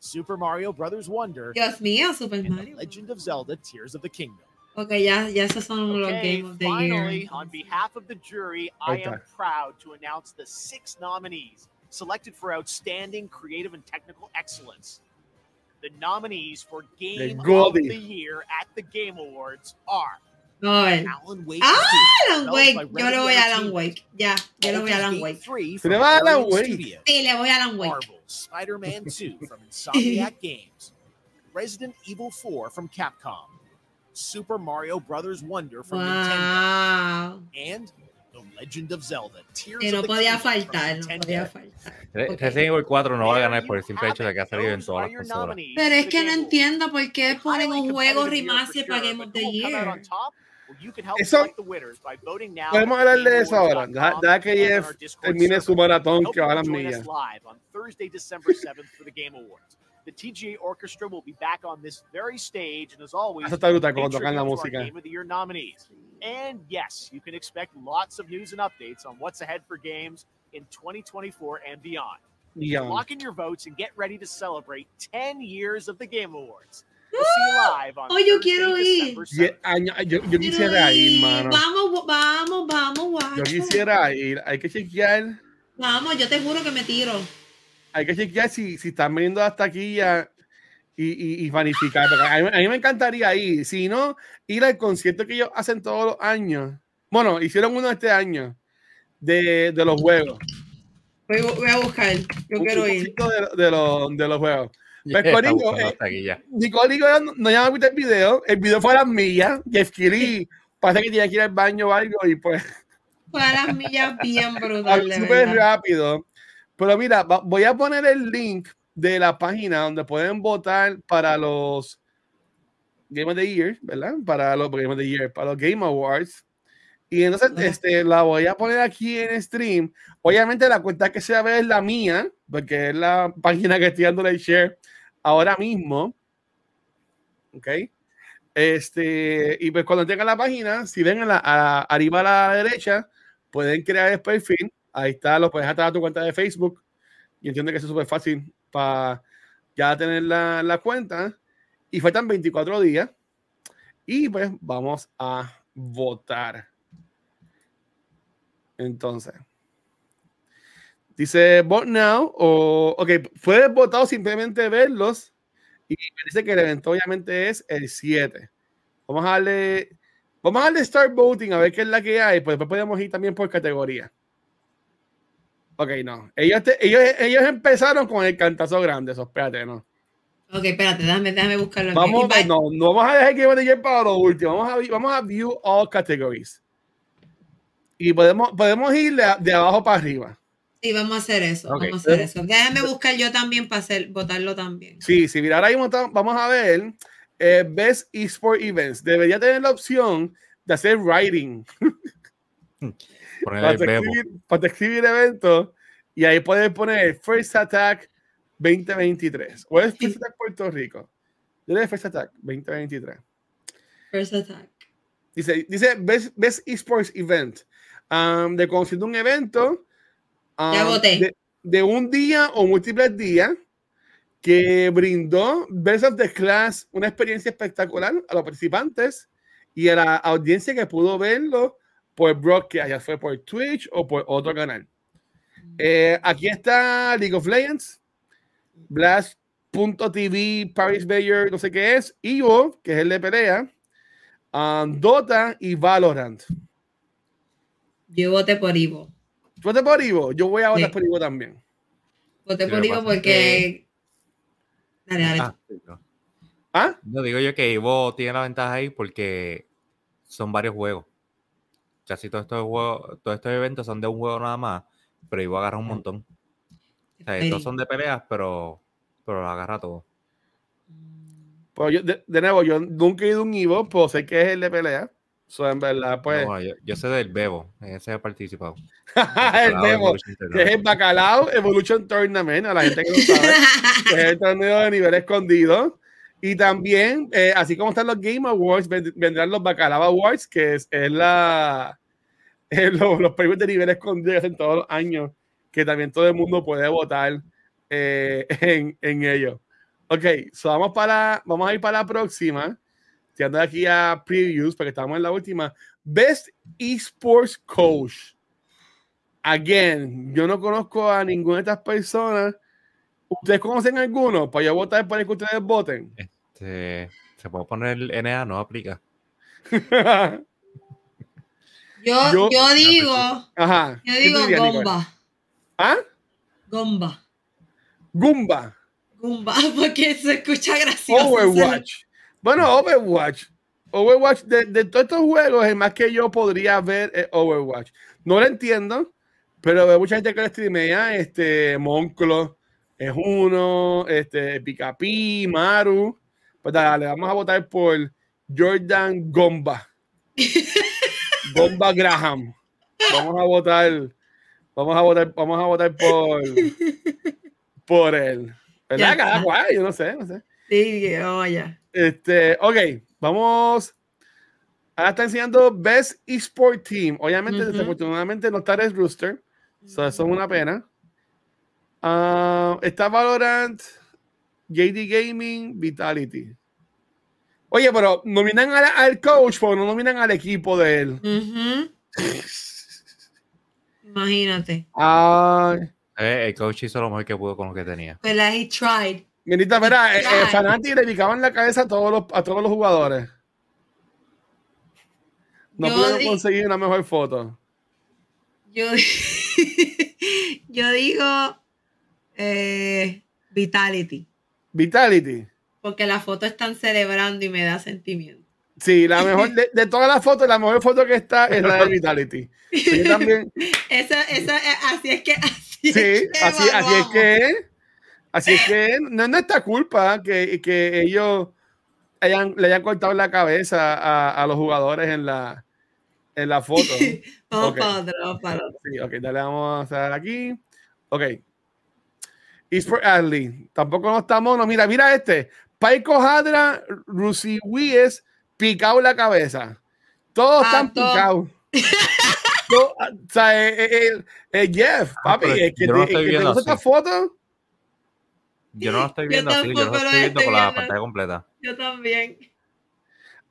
Super Mario Brothers Wonder, Dios mío, Super and Mario. Legend of Zelda: Tears of the Kingdom. Ok, ya, ya esos son los Game of the finally, Year. on behalf of the jury, I am proud to announce the six nominees selected for outstanding creative and technical excellence. The nominees for Game of the Year at the Game Awards are No, el- Alan Wake Ah, 2, Alan Wake. Yo le voy a Alan Wake. Ya, yo le voy a Alan Wake. 3 Se from le va a Alan Wake. Studios. Sí, le voy a Alan Wake. Marvel, Spider-Man 2 from Insomniac Games, Resident Evil 4 from Capcom, Super Mario Brothers Wonder from Nintendo, Wow. and The Legend of Zelda: Tears Que no of the podía Kingdom from faltar, no Nintendo. podía faltar. Re- Ok. Resident Evil 4 no va a ganar por el simple hecho de que ha salido en todas las consolas. Pero for es the que no Game Awards. entiendo por qué ponen un juego for para Game of the Year. Eso- Podemos hablar de eso ahora. Deja, deja que Jeff termine su maratón que va a las millas. Live on Thursday, December 7th for the Game Awards. The TGA Orchestra will be back on this very stage, and as always, Eso está brutal cuando tocan la our música. Game of the Year nominees. And yes, you can expect lots of news and updates on what's ahead for games in 2024 and beyond. Ya. Lock in your votes and get ready to celebrate 10 years of the Game Awards. We'll see you live on Oh, yo quiero ir. December Ye- 7th. año- Yo, yo quisiera ir, ir. mano. Vamos, vamos, vamos, guacho. Yo quisiera ir. Hay que chequear. Vamos, yo te juro que me tiro. Hay que chequear si, si están viendo hasta aquí ya y, y, y planificar. porque A mí, a mí me encantaría ir. Si no, ir al concierto que ellos hacen todos los años. Bueno, hicieron uno este año de, de los juegos. Voy, voy a buscar. Yo Un- quiero un ir. De, de los, de los juegos. Pues, Corillo, buscando eh, no, ya visto el video. El video fue a las millas. Jeff Kelly parece que tiene que ir al baño o algo y pues Fue a las millas bien brutal, súper rápido. Pero mira, voy a poner el link de la página donde pueden votar para los Game of the Year, ¿verdad? Para los Game of the Year, para los Game Awards. Y entonces este, la voy a poner aquí en stream. Obviamente la cuenta que se va a ver es la mía, porque es la página que estoy dándole share ahora mismo. ¿Ok? Este, y pues cuando tengan la página, si ven a la, a- arriba a la derecha, pueden crear el perfil. Ahí está, lo puedes atar a tu cuenta de Facebook. Y entiendo que es súper fácil para ya tener la, la cuenta. Y faltan 24 días. Y pues vamos a votar. Entonces, dice vote now o, ok, puedes votar o simplemente verlos. Y me dice que el evento obviamente es el 7. Vamos a darle, vamos a darle start voting a ver qué es la que hay. Pues después podemos ir también por categoría. Ok, no. Ellos, te- ellos, ellos empezaron con el cantazo grande, eso, espérate, no. Ok, espérate, déjame, déjame buscarlo. aquí. Vamos, no, no vamos a dejar que vaya para lo último. Vamos a, vamos a view all categories. Y podemos, podemos ir de, de abajo para arriba. Sí, vamos a hacer eso. Vamos a hacer eso. Déjame buscar yo también para hacer, votarlo también. Sí, sí, mira, ahora mismo vamos a ver eh, Best Esport Events. Debería tener la opción de hacer writing para escribir, para escribir eventos. Y ahí puedes poner First Attack 2023. ¿O es First Attack Puerto Rico? Yo le doy First Attack 2023. First attack. Dice, dice Best, Best Esports Event. um, de conociendo un evento um. De, de un día o múltiples días que brindó Best of the Class una experiencia espectacular a los participantes y a la audiencia que pudo verlo por broadcast, ya fue por Twitch o por otro canal. Eh, aquí está League of Legends, Blast.tv, Paris Bayer, no sé qué es, Evo, que es el de pelea, um, Dota y Valorant. Yo voté por Ivo. ¿Tú votas por Evo? Yo voy a votar Sí. por Evo también. Voté por Ivo porque. Dale, dale. Ah, no. ¿Ah? No digo yo que Ivo tiene la ventaja ahí porque son varios juegos. Casi todos estos juegos, todos estos eventos son de un juego nada más, pero Ivo agarra un montón. O sea, estos son de peleas, pero, pero lo agarra todo. Pues yo, de, de nuevo, yo nunca he ido a un Evo, pues sé que es el de pelea. So, en verdad, pues, No, yo, yo sé del Bebo, en ese he participado. el Bebo, que es el Bacalao Evolution Tournament, a la gente que no sabe, que es el torneo de nivel escondido. Y también, eh, así como están los Game Awards, ven- vendrán los Bacalao Awards, que es, es la, lo- los premios de nivel escondido hacen todos los años, que también todo el mundo puede votar eh, en, en ellos. Ok, so vamos, para, vamos a ir para la próxima. Estoy dando aquí a previews porque estamos en la última. Best Esports Coach. Again, yo no conozco a ninguna de estas personas. ¿Ustedes conocen alguno? Para yo votar el que ustedes voten. Este, se puede poner el NA, no aplica. Yo, Yo- yo digo. Ajá. Yo ¿Qué digo dirías, Nicole? Gomba. ¿Ah? Gomba. Gumba. Gumba, porque se escucha gracioso. Overwatch. Bueno, Overwatch. Overwatch, de, de todos estos juegos, el más que yo podría ver es Overwatch. No lo entiendo, pero veo mucha gente que lo streamea. Este, Monclo es uno, este, Picapi, Maru. Pues dale, vamos a votar por Jordan Gomba. Gomba Graham. Vamos a votar. Vamos a votar, vamos a votar por, por él. ¿Verdad? Cada cual, yo no sé, no sé. Sí, vaya. Este, ok, vamos. Ahora está enseñando Best Esport Team. Obviamente, desafortunadamente no está Red Rooster. So, eso es una pena. Ah, está Valorant, JD Gaming, Vitality. Oye, pero nominan al, al coach, pero no nominan al equipo de él. Imagínate. Ay, Eh, el coach hizo lo mejor que pudo con lo que tenía. Pero he tried. Mirita, mira, eh, eh. Fanati le picaban la cabeza a todos los, a todos los jugadores. No Yo pudieron di- conseguir una mejor foto. Yo, yo digo eh, Vitality. Vitality. Porque la foto están celebrando y me da sentimiento. Sí, la mejor de, de todas las fotos, la mejor foto que está es la de Vitality. Sí, también. Esa, esa, eh, así es que. Así Sí, es que así, así es que. Así es que no es nuestra culpa que, que ellos hayan, le hayan cortado la cabeza a, a los jugadores en la, en la foto. Vamos Ok. para otro, vamos para otro. Sí, ok, dale, vamos a dar aquí. Ok. Esport Athlete. Tampoco no estamos. No, mira, mira este. Paiko Hadra, Rusiwies, picado la cabeza. Todos Ah, están picados. O sea, eh, eh, eh, eh, Jeff, papi, pero es que no lo te, estoy es que te viendo gusta esta foto. Yo no lo estoy Yo viendo así, yo lo tampoco lo estoy viendo con la pantalla completa. Yo también.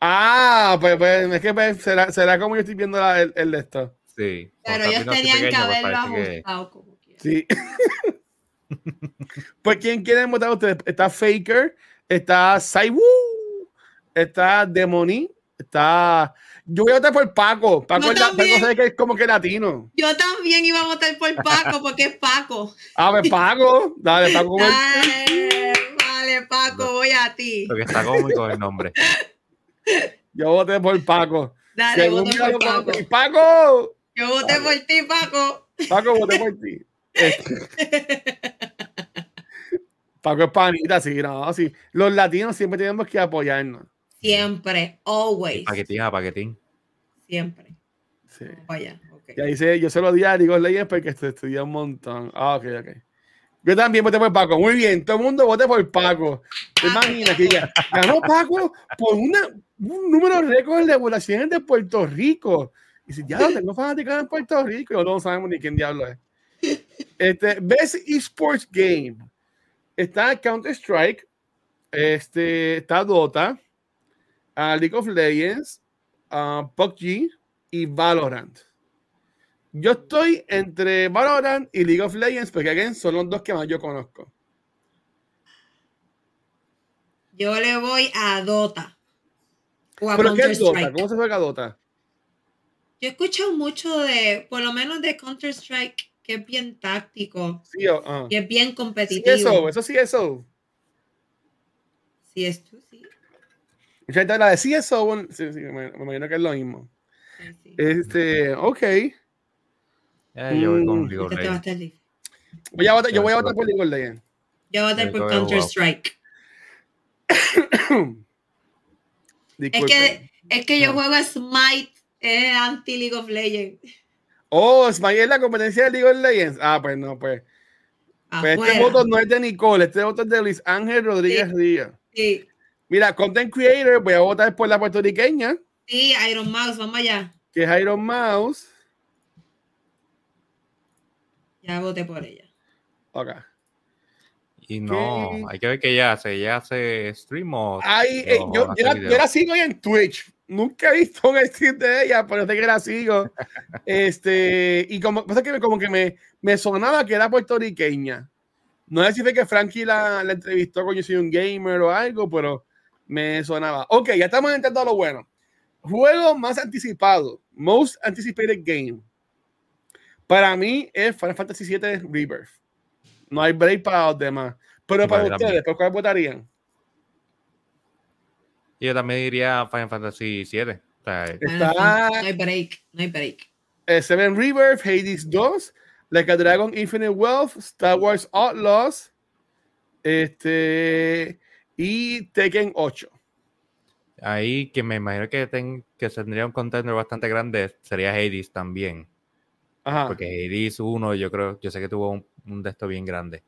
Ah, pues, pues es que pues, será, será como yo estoy viendo la- el, el de esto. Sí. Pero ellos tenían que pues haberlo que- ajustado como quiera. Sí. pues, ¿quién quieren votar ustedes? Está Faker, está Saiwu, está Demoni, está. Yo voy a votar por Paco. Paco, es la- también. Paco sabe que es como que latino. Yo también iba a votar por Paco porque es Paco. A ver, Paco. Dale, Paco. como Dale, vale, Paco, voy a ti. Porque está cómico el nombre. Yo voté por Paco. Dale, mira por Paco. ¡Paco! Yo voté por ti, Paco. Paco, voté por ti. Este. Paco es panita, sí, no, sí. Los latinos siempre tenemos que apoyarnos. Siempre, always. Paquetín a paquetín. Siempre. Sí. Vamos para allá. ok. Ya dice, yo se lo di a Legends porque estu- estudié un montón. Ah, ok, ok. Yo también voté por Paco. Muy bien, todo el mundo vote por Paco. ¿Te imaginas que ya ganó Paco por una, un número récord de poblaciones de Puerto Rico? Y si ya lo tengo fanáticos en Puerto Rico, y no sabemos ni quién diablo es. Este, Best Esports Game. Está Counter-Strike, este, está Dota, ah, League of Legends, ah, PUBG y Valorant. Yo estoy entre Valorant y League of Legends porque again, son los dos que más yo conozco. Yo le voy a Dota. O a ¿Pero qué es Dota? ¿Cómo se juega Dota? Yo he escuchado mucho de, por lo menos de Counter-Strike, que es bien táctico, Sí, ah. que es bien Sí, competitivo. eso, eso sí, eso. Sí, es tú, sí. Mucha gente habla de sí, eso. bueno, sí, sí, me, me imagino que es lo mismo. Sí, sí. Este, ok. Eh, yo voy con Este a. Voy votar, yo voy a votar por League of Legends. Yo voy a votar por Counter-Strike. Es que, es que yo juego Smite, es anti League of Legends. Oh, Smile es la competencia de League of Legends. Ah, pues no, pues. Pues este voto no es de Nicole, este voto es de Luis Ángel Rodríguez Díaz. Sí, Mira, Content Creator, voy a votar por la puertorriqueña, sí, Iron Mouse, vamos allá. que es Iron Mouse. Ya voté por ella. Ok. Y no, ¿Qué? hay que ver qué ella hace. ¿Ella hace stream o.? Ay, eh, yo, yo, la, yo la sigo en Twitch. Nunca he visto un stream de ella, pero sé que la sigo. Este, y como, pasa que como que me, me sonaba que era puertorriqueña. No sé si fue que Frankie la, la entrevistó con Yo Soy un Gamer o algo, pero me sonaba. Ok, ya estamos entrando a lo bueno. Juego más anticipado, most anticipated game. Para mí es Final Fantasy VII Rebirth. No hay break para los demás. Pero para Vale, ustedes, ¿por cuál votarían? Y yo también diría Final Fantasy VII. O sea, Está- No hay break, no hay break. eh, Seven Rebirth, Hades 2, Like a Dragon Infinite Wealth, Star Wars Outlaws, este, y Tekken 8. ahí que me imagino que, ten- que tendría un contender bastante grande sería Hades también. Ajá. Porque Hades 1, yo creo, yo sé que tuvo un, un de esto bien grande.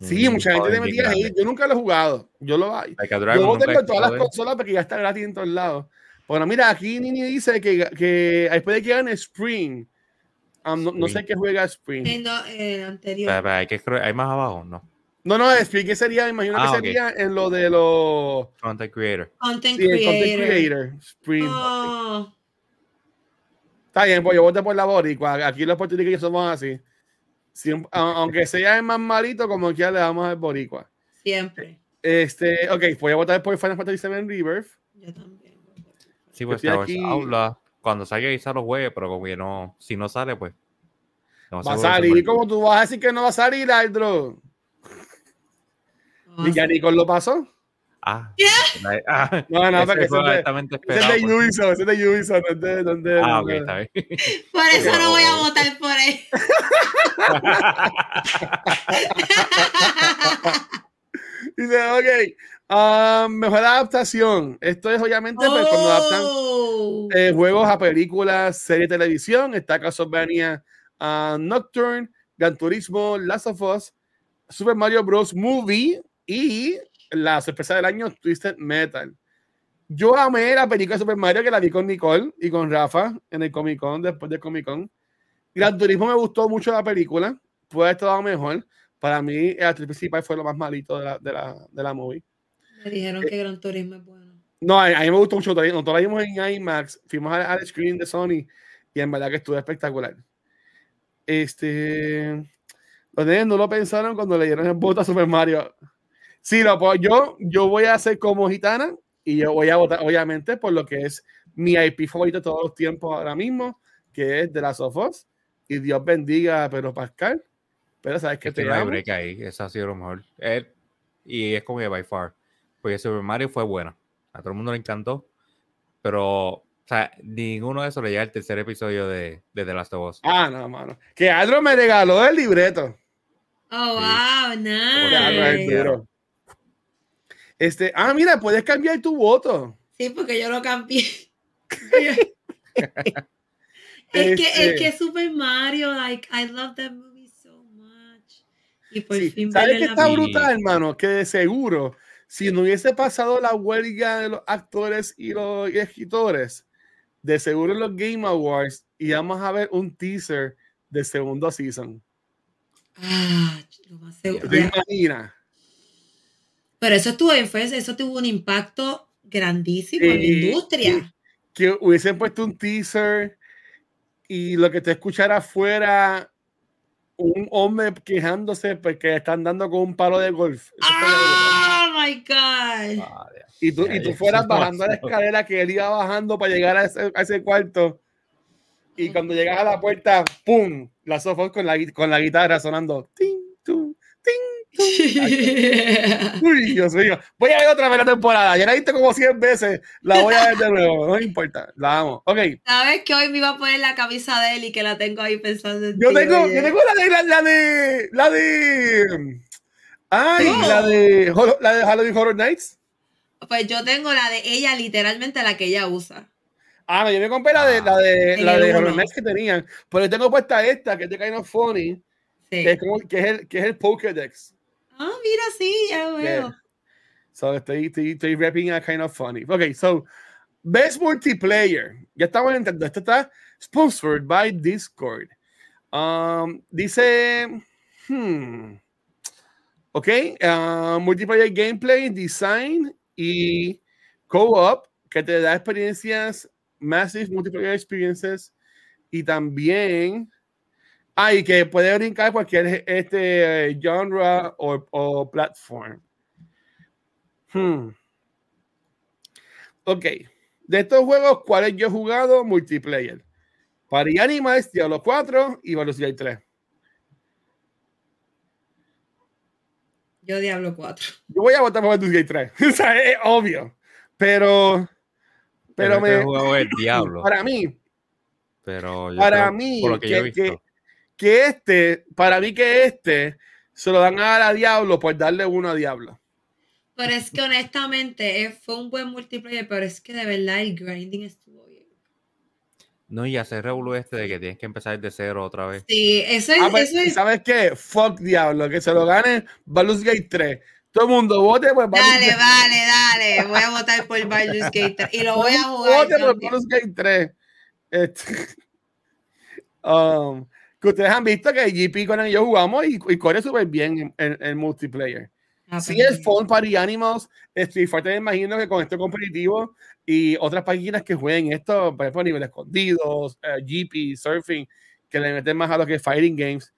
Sí, Un mucha gente bien metía ahí. Yo nunca lo he jugado. Yo lo hay. Yo tengo en todas las consolas porque ya está gratis en todos lados. Bueno, mira, aquí Nini dice que, que después de que gane Spring, um, no, no sé qué juega Spring. Eh, no, el anterior. Hay que hay más abajo, no. No, no, Spring que sería, imagino Ah, que ok. sería en lo de los. Content Creator. Content Sí, creator. Content Creator. Spring. Oh, Está bien, pues yo voté por la boricua. Aquí los puertorriqueños somos así. Siempre- aunque sea el más malito, como quiera le damos al Boricua. Siempre. Este, ok, voy a votar por Final Fantasy VII Rebirth. Yo también. Sí, pues Star Wars Outlaw, cuando salga quizá lo juegue, pero como que no, si no sale, pues. no Va a salir, como tú vas a decir que no va a salir, Aldro. Y ya Nicole lo pasó. Ah, la- ah, No, no, porque fue es es esperado, de pues. Ubisoft, ese es de Ubisoft, no es de, no es de- Ah, no ok, está bien. Por eso no voy a Oh. votar por él. Dice, ok, ah, mejor adaptación. Esto es obviamente pues, cuando adaptan Oh. eh, juegos a películas, series de televisión. Está Castlevania ah, Nocturne, Gran Turismo, Last of Us, Super Mario Bros. Movie y la sorpresa del año, Twisted Metal. Yo amé la película de Super Mario que la vi con Nicole y con Rafa en el Comic Con, después del Comic Con. Gran Turismo me gustó mucho la película, puede haber estado mejor. Para mí, el actriz principal fue lo más malito de la, de la, de la movie. Me dijeron que Gran Turismo es bueno. No, a, mí me gustó mucho. Nosotros la vimos en IMAX, fuimos al, al screen de Sony y en verdad que estuvo espectacular. Este. Los no lo pensaron cuando le dieron el voto a Super Mario. Sí, no, pues yo, yo voy a hacer como gitana y yo voy a votar, obviamente, por lo que es mi IP favorito de todos los tiempos ahora mismo, que es de las of Us. Y Dios bendiga a Pedro Pascal. Pero sabes que Es que te amo. break ahí, eso ha sido lo mejor. Él- y es como que by far. Porque Super Mario fue buena. A todo el mundo le encantó. Pero, o sea, ninguno de esos le llega al tercer episodio de, de The Last of Us. Ah, no, mano. Que Adro me regaló el libreto. Oh, Sí. wow, Ya, no es nice. duro. Este, ah, mira, puedes cambiar tu voto. Sí, porque yo lo cambié. es, que, Este- es que Super Mario, like, I love that movie so much. Y por Sí, fin ¿Sabes qué está brutal, hermano? Que de seguro, si no hubiese pasado la huelga de los actores y los y escritores, de seguro en los Game Awards íbamos a ver un teaser del segundo season. Ah, lo más seguro. ¿Te imaginas? Pero eso estuvo bien, fue, eso tuvo un impacto grandísimo en la industria. Que hubiesen puesto un teaser y lo que te escuchara fuera un hombre quejándose porque están dando con un palo de golf. Oh my God. Y tú, y tú fueras bajando la escalera que él iba bajando para llegar a ese, a ese cuarto. Y cuando llegas a la puerta, ¡pum! La sofá con la, con la guitarra sonando. ¡Ting, tum, ting! Uy, Dios mío. Voy a ver otra vez la temporada. Ya la viste como 100 veces. La voy a ver de nuevo. No me importa. La amo. Ok. Sabes que hoy me iba a poner la camisa de él y que la tengo ahí pensando en Yo tengo, yo tengo la de. La, la de. La de. Ay, la de. La de Halloween Horror Nights. Pues yo tengo la de ella, literalmente la que ella usa. Ah, no, yo me compré la de, Ah. la de, la de. Horror Nights que tenían. Pero yo tengo puesta esta, que es de Kind of Funny. Sí. que es, como, que es el, que es el Pokédex. Ah, mira, sí, ya lo veo. Yeah. So estoy, estoy, estoy rapping a kind of funny. Ok, so Best Multiplayer. Ya estamos entrando. Esto está sponsored by Discord. Um, dice. Hmm. Ok. uh, multiplayer gameplay, design y co-op que te da experiencias, massive multiplayer experiences y también. Ah, y que puede brincar cualquier este, genre o, o platform. Hmm. Ok. De estos juegos, ¿cuáles yo he jugado multiplayer? Party Animals, Diablo 4 y Velocity 3. Yo Diablo 4. Yo voy a votar por Baldur's Gate 3. o sea, es obvio. Pero, pero este me, juego es el diablo. para mí, Pero yo para creo, mí, por lo que, yo he que- visto, que este, para mí que este, se lo dan a dar a Diablo por darle uno a Diablo. Pero es que honestamente eh, fue un buen multiplayer, pero es que de verdad el grinding estuvo bien. no, y hacer revolú este de que tienes que empezar de cero otra vez. Sí, eso es, Ah, pues, eso ¿y es ¿Sabes qué? Fuck Diablo, que se lo gane Baldur's Gate 3. Todo el mundo vote por Baldur's Dale, Gate vale, dale. Voy a votar por Baldur's Gate 3 y lo voy a jugar. Vote por. Baldur's Gate 3. Este, um, que ustedes han visto que GP con él y yo jugamos y, y corre súper bien en, en- en multiplayer. Ah, Si pues, es Phone Party Animals, Street Fighter, me imagino que con esto competitivo y otras páginas que jueguen esto, por ejemplo, a nivel escondidos, eh, GP, surfing, que le meten más a lo que es fighting games.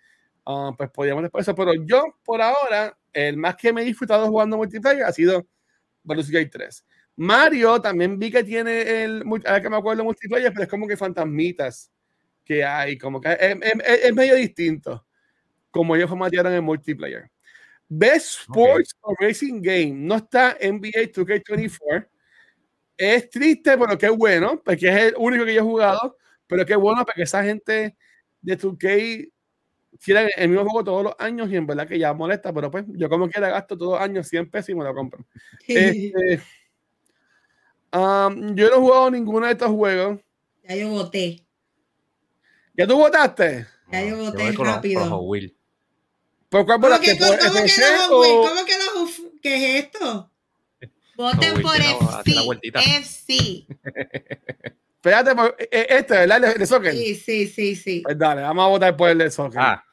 ah, pues podríamos después eso. Pero yo, por ahora, el más que me he disfrutado jugando multiplayer ha sido Gate 3. Mario también vi que tiene el, ahora que me acuerdo, multiplayer, pero es como que fantasmitas que hay, como que es, es- es medio distinto como ellos formatearon el multiplayer. Best Sports or Racing Game no está NBA 2K24. Es triste, pero qué bueno, porque es el único que yo he jugado, pero qué bueno porque esa gente de 2K quiere el mismo juego todos los años y en verdad que ya molesta, pero pues yo como quiera gasto todos los años 100 pesos y me lo compro. Este, um, yo no he jugado ninguno de estos juegos. Ya yo voté. ¿Ya tú votaste? Ya yo No, voté los- rápido. con los Wheels. ¿Por cuál ¿Cómo que, ¿Por cómo que FC los o-? ¿Cómo que los ¿Qué es esto? Voten por que no, la FC. FC. Espérate, por- eh, eh, este, ¿verdad? El de- soccer. Sí, sí, sí, sí. Pues dale, vamos a votar por el de soccer. Ah.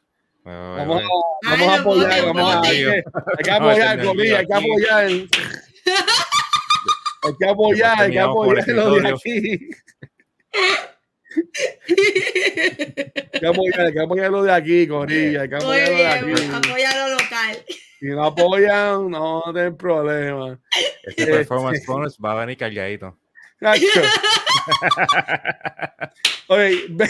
vamos, a, Bueno, vamos a apoyar, vamos a, voten. hay que, hay que Vamos a apoyar, tener Corillo, hay que apoyar. Hay que apoyar, hay que por apoyar lo de aquí. Que apoyar, que apoyar lo de aquí, Corillo. Hay que Muy apoyar lo de aquí. apoya lo local. Si no apoyan, no hay problema. Este performance bonus va a venir cargadito. Nacho. Oye, ve-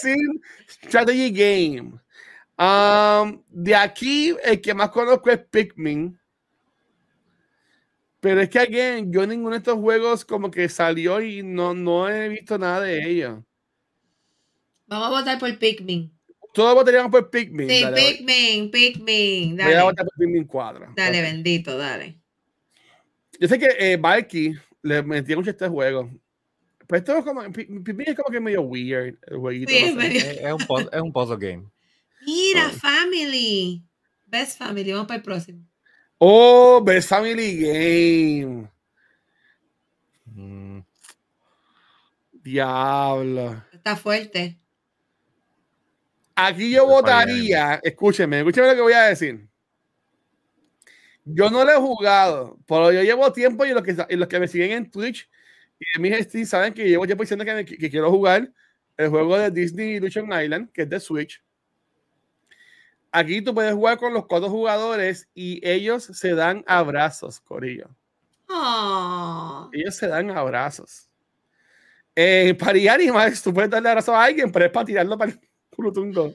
Sim Strategy Game. Um, de aquí, el que más conozco es Pikmin. Pero es que, again, yo ninguno de estos juegos como que salió y no, no he visto nada de ellos. Vamos a votar por Pikmin. Todos votaríamos por Pikmin. Sí, Dale, Pikmin, Pikmin. Voy a Dale, votar por Pikmin 4. dale, bendito, dale. Yo sé que eh, Valky le metía mucho a este juego. Pero esto es como, Pikmin es como que medio weird el jueguito. Sí, no es sé. medio- Es, es un, es un puzzle game. Mira, Oh. Family. Best Family. Vamos para el próximo. Oh, Best Family Game. Mm, Diablo. Está fuerte. Aquí yo votaría, escúcheme, escúcheme lo que voy a decir. Yo no lo he jugado, pero yo llevo tiempo y los que, y los que me siguen en Twitch y en mis streams saben que llevo tiempo diciendo que, me- que quiero jugar el juego de Disney Illusion Island, que es de Switch. Aquí tú puedes jugar con los cuatro jugadores y ellos se dan abrazos, Corillo. Oh. Ellos se dan abrazos. Eh, para Animals, tú puedes darle abrazo a alguien, pero es para tirarlo para el curutungo.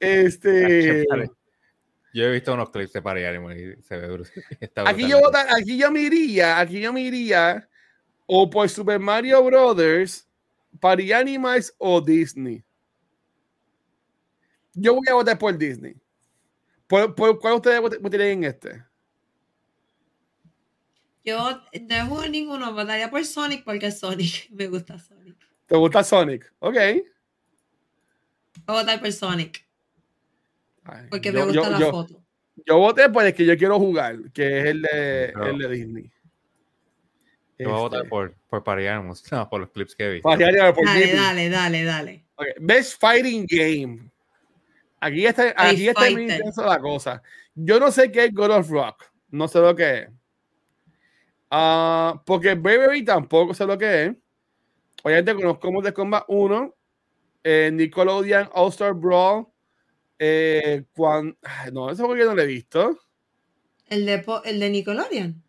Este. Yo he visto unos clips de Party Animal y se ve Aquí yo, aquí yo me iría, aquí yo me iría o por Super Mario Brothers, Party Animals o Disney. Yo voy a votar por Disney. ¿Por, por cuál ustedes vot- votarían en este? Yo no he jugado ninguno, votaría por Sonic porque Sonic. Me gusta Sonic. ¿Te gusta Sonic? Ok. Voy a votar por Sonic Ay, porque yo- me gusta yo- la yo- foto. Yo voté por el que yo quiero jugar, que es el de, el de Disney. Yo voy a votar Este, por, por Party Animals, no, por los clips que he visto. Party Animals por Dale, Disney. dale, dale, dale. Best Fighting Game. Aquí está, aquí está muy intensa la cosa. Yo no sé qué es God of Rock. No sé lo que es. Ah, porque Bravery tampoco sé lo que es. Obviamente conozco Mortal Kombat 1, eh, Nickelodeon All-Star Brawl. Eh, cuan- ay, no, eso porque no lo he visto. El de, el de Nickelodeon.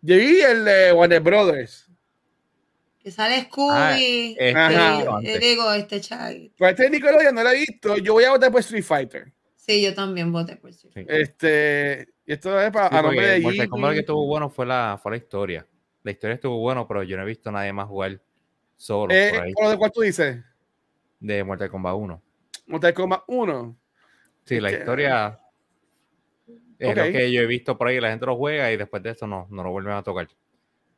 Yo vi el de Warner Brothers. Que sale Scooby. este Ajá. y- antes. eh, digo, este Chag. Pues este de Nickelodeon no lo he visto. Yo voy a votar por Street Fighter. Sí, yo también voté por sí. Sí. Este, y esto es para Sí, a nombre porque de Mortal Kombat que estuvo bueno fue la, fue la historia. La historia estuvo bueno, pero yo no he visto a nadie más jugar solo Eh, por ahí ¿por ¿De cuál tú dices? de Mortal Kombat 1. Mortal Kombat 1. Sí, la Este, historia es ok. lo que yo he visto por ahí, la gente lo juega y después de eso no, no lo vuelven a tocar.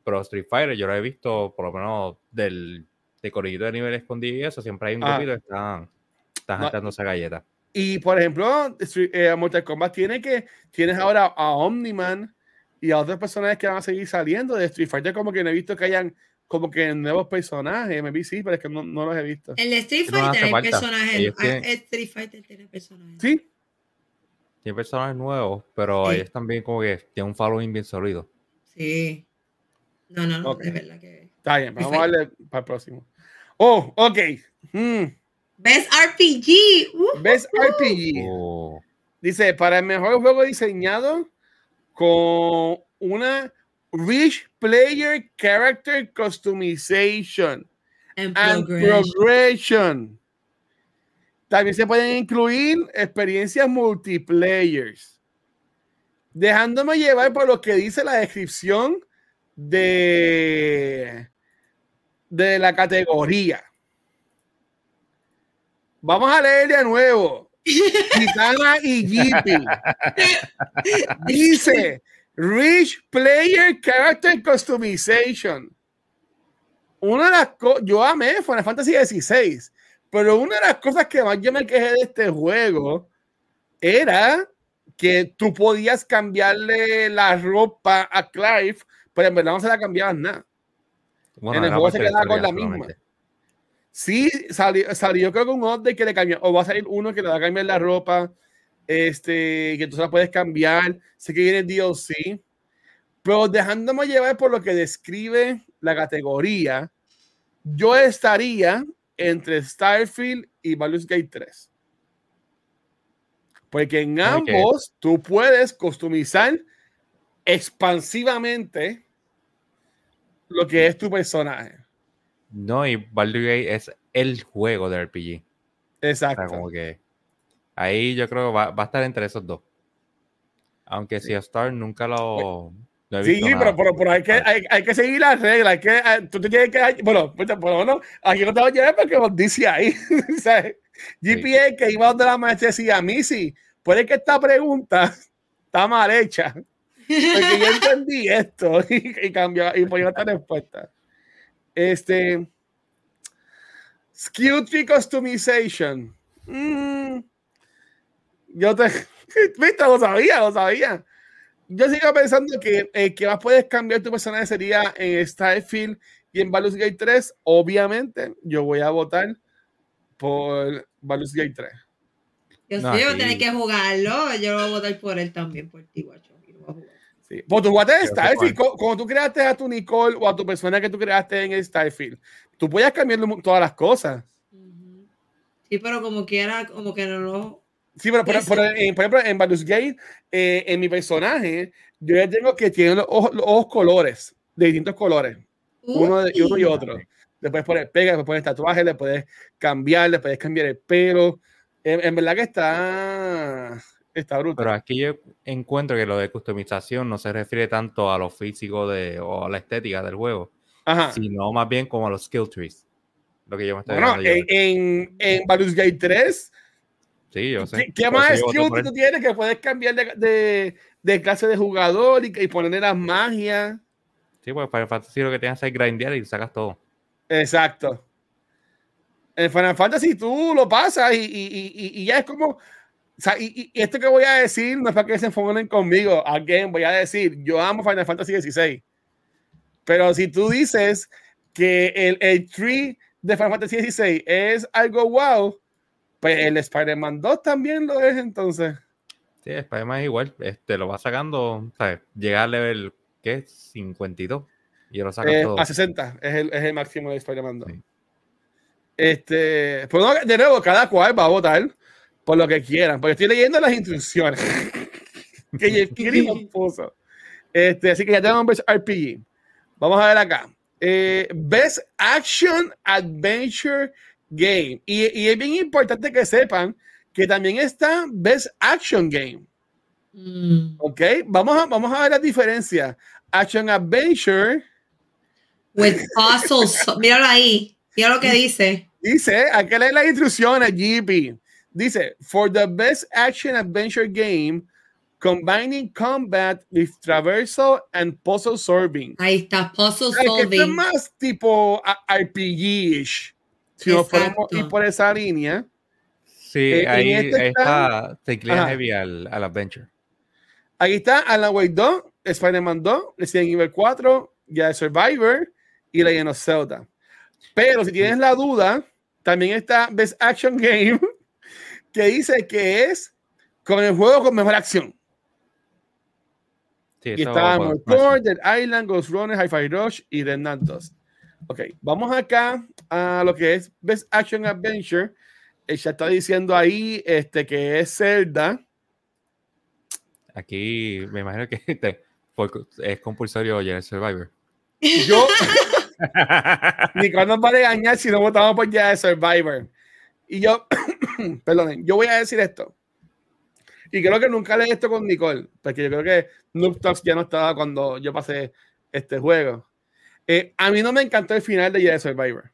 Pero Street Fighter yo lo he visto por lo menos del de corillito de nivel escondido y eso, siempre hay un Ah. grupito que están, están No. esa galleta. Y por ejemplo, eh, Mortal Kombat tiene que tienes ahora a Omniman y a otros personajes que van a seguir saliendo de Street Fighter, como que no he visto que hayan como que nuevos personajes. Me vi sí, pero es que no, no los he visto. El de Street Fighter hay personajes. Ah, tienen- Street Fighter tiene personajes. Sí, Tiene personajes nuevos, pero Sí. ellos también como que tienen un following bien sólido. Sí. No, no, no, Ok. de verdad que. está bien, vamos a darle para el próximo. Oh, ok. Mm. Best RPG. Uh, Best RPG. Oh, Dice, para el mejor juego diseñado con una Rich Player Character Customization and and progression. Progression. También se pueden incluir experiencias multiplayers. Dejándome llevar por lo que dice la descripción de, de la categoría. Vamos a leer de nuevo. Gitana y. Dice Rich Player Character Customization. Una de las cosas, yo amé Final Fantasy XVI, pero una de las cosas que más yo me quejé de este juego era que tú podías cambiarle la ropa a Clive, pero en verdad no se la cambiabas nada. bueno, En el juego se quedaba con la misma. Sí, salió, salió creo que un update que le cambió, o va a salir uno que le va a cambiar la ropa, este, que tú se la puedes cambiar, sé que viene el DLC, pero dejándome llevar por lo que describe la categoría, yo estaría entre Starfield y Baldur's Gate 3. Porque en Ay, que- ambos tú puedes customizar expansivamente lo que es tu personaje. No, y Baldur's Gate es el juego de RPG. O Exacto. sea, como que ahí yo creo que va, va a estar entre esos dos. Aunque si Star nunca lo. no he Sí, visto pero, nada. pero, pero hay, que, hay, hay que seguir las reglas. Hay que, eh, tú te tienes que. Bueno, pues, por lo menos aquí no te voy a llevar porque nos dice ahí. ¿sabes? GPA que iba donde la maestra decía, Missy, puede que esta pregunta está mal hecha. Porque yo entendí esto y, y cambió y ponía esta respuesta. Este. Skill tree customization. Mm, yo te. Viste, lo sabía, lo sabía. Yo sigo pensando que el que más puedes cambiar tu personaje sería en Starfield y en Baldur's Gate 3. Obviamente, yo voy a votar por Baldur's Gate 3. Yo No, sé, yo voy a tener que jugarlo. Yo lo voy a votar por él también, por ti, guacho. y lo voy a jugar. Sí. Pues tú jugaste en Starfield. Como tú creaste a tu Nicole o a tu persona que tú creaste en el Starfield, tú puedes cambiar todas las cosas. Sí, pero como quiera, como que no lo. Sí, pero por, por- en- por ejemplo, en Baldur's Gate, eh, en mi personaje, yo ya tengo que tiene los ojos, los ojos colores, de distintos colores. uno, de- y uno y Uy. otro. Después poner pega, después poner tatuaje, le puedes cambiar, le puedes cambiar el pelo. En, en verdad que está, está brutal. Pero aquí yo encuentro que lo de customización no se refiere tanto a lo físico de, o a la estética del juego, Ajá. sino más bien como a los skill trees. Lo que yo me estoy Bueno, en, en, en Baldur's Gate 3, Sí, yo sé. ¿qué, más tú tienes que puedes cambiar de, de, de clase de jugador y, y ponerle las magias? Sí, pues Final Fantasy lo que tienes es grindear y sacas todo. Exacto. En Final Fantasy tú lo pasas y, y, y, y ya es como. O sea, y, y esto que voy a decir no es para que se enfoquen conmigo. Again, voy a decir, yo amo Final Fantasy XVI. Pero si tú dices que el, el tree de Final Fantasy XVI es algo wow, pues el Spider-Man 2 también lo es entonces. Sí, Spider-Man es igual. Este, lo va sacando, ¿sabes? Llega al level, ¿qué? 52. Y lo saco Eh, todo. a 60 es el, es el máximo de Spider-Man 2. Sí. Este, pues no, de nuevo, cada cual va a votar por lo que quieran, porque estoy leyendo las instrucciones que Jeff puso. Este, así que ya tenemos Best RPG. Vamos a ver acá. Eh, Best Action Adventure Game. Y, y es bien importante que sepan que también está Best Action Game. Mm. ¿Ok? Vamos a, vamos a ver la diferencia. Action Adventure With puzzles. Míralo ahí. Mira lo que dice. Dice, hay que leer las instrucciones, GP. Dice, for the best action adventure game, combining combat with traversal and puzzle solving. Ahí está, puzzle que esto es solving. más tipo a- RPG-ish. Si nos podemos Exacto. ir por esa línea. Sí, eh, ahí, este ahí está- está, Ajá. heavy al, al adventure. Aquí está Alan Wake 2, Spider-Man 2, Resident Evil 4, ya Survivor y Legend of Zelda. Pero si tienes la duda, también está Best Action Game, que dice que es con el juego con mejor acción. Sí, Y eso está va Armored por- Core, Dead Island, Ghost Runner, Hi-Fi Rush y Remnant 2. Ok, vamos acá a lo que es Best Action Adventure. ella está diciendo ahí este, que es Zelda. Aquí me imagino que te- es compulsorio Jedi Survivor. Yo, Nicole nos va a regañar si no votamos por ya de Survivor. Y yo, perdonen, yo voy a decir esto. Y creo que nunca leí esto con Nicole, porque yo creo que Noob Talks ya no estaba cuando yo pasé este juego. Eh, a mí no me encantó el final de Jedi Survivor.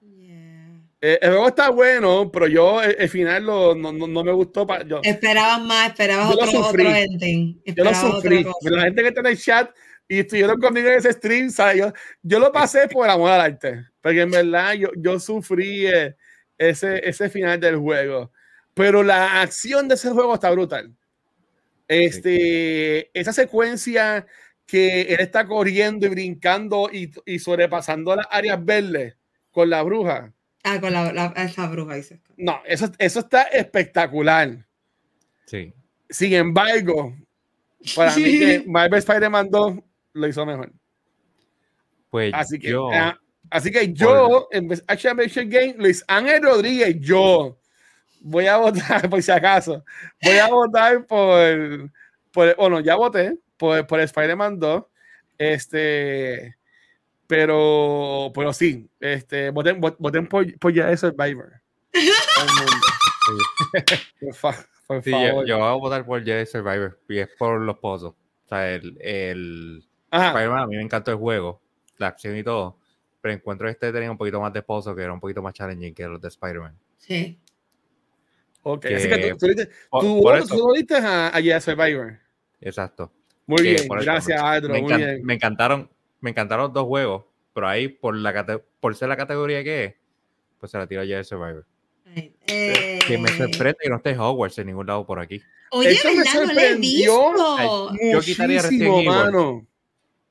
Yeah. Eh, el juego está bueno, pero yo el, el final lo- no, no- no me gustó. pa- yo, Esperabas más, esperabas Yo otro, otro ending. yo lo sufrí. la gente que está en el chat y estuvieron conmigo en ese stream, ¿sabes? Yo, yo lo pasé por amor al arte. Porque en verdad yo, yo sufrí eh, ese, ese final del juego. Pero la acción de ese juego está brutal. Este, Esa secuencia que él está corriendo y brincando y, y sobrepasando las áreas verdes con la bruja. Ah, con la, la- esa bruja dice. No, eso, eso está espectacular. Sí. Sin embargo, para mí que Marvel Spider-Man 2 lo hizo mejor. Pues Así que yo, ah, así que yo, en vez Action Adventure Game, Luis Ángel Rodríguez, yo voy a votar, por si acaso, voy a votar por, por bueno, ya voté por, por Spider-Man 2. Este, pero, pero sí, este, voten, vot- voten por, por ya de Survivor. Por, fa- por sí, yo, favor. yo voy a votar por Jedi Survivor y es por los pozos. O sea, el, el. Spider-Man a mí me encantó el juego, la acción y todo, pero encuentro este tenía un poquito más de pozo que era un poquito más challenging que los de Spider-Man. Sí. Ok, que- así que tú, tú, diste- Por, tú por voto- eso, tú lo diste a, a Survivor. exacto. Muy que bien, eso, gracias, me- Adro. me, Muy encan- bien. me encantaron, me encantaron los dos juegos, pero ahí por la por ser la categoría que es, pues se la tiro a Jedi Survivor. Ay, Que me eh, sorprende que no esté Hogwarts en ningún lado por aquí. Oye, Eso me ¿verdad? No lo he sorprendió. visto. Yo quitaría Resident Muchísimo, Evil.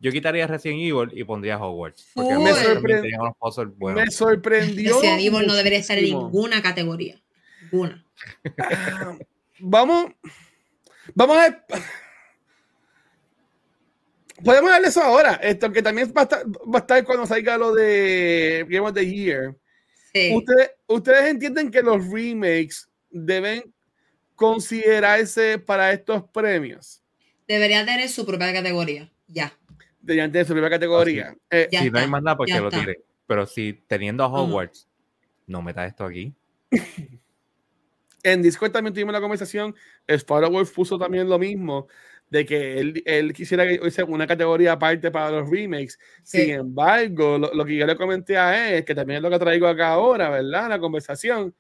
Yo quitaría Resident Evil y pondría Hogwarts. Porque Me también sorpre- tenía unos puzzles buenos. Me sorprendió. Resident Evil no debería estar en ninguna categoría. Ninguna. Ah, Vamos. Vamos a ver. Podemos darle eso ahora. Esto que también va a estar, va a estar cuando salga lo de Game of the Year. Sí. ¿Ustedes, ustedes entienden que los remakes deben considerarse para estos premios. Debería tener su propia categoría. Ya. Deberían tener su propia categoría. Eh, Ya si no hay está, más nada, pues ya que lo está. tire. Pero si teniendo a. Hogwarts, no metas esto aquí. en Discord también tuvimos una conversación. Wolf puso también lo mismo, de que él, él quisiera que hubiese una categoría aparte para los remakes. Sí. Sin embargo, lo, lo que yo le comenté a él, que también es lo que traigo acá ahora, ¿verdad? La conversación.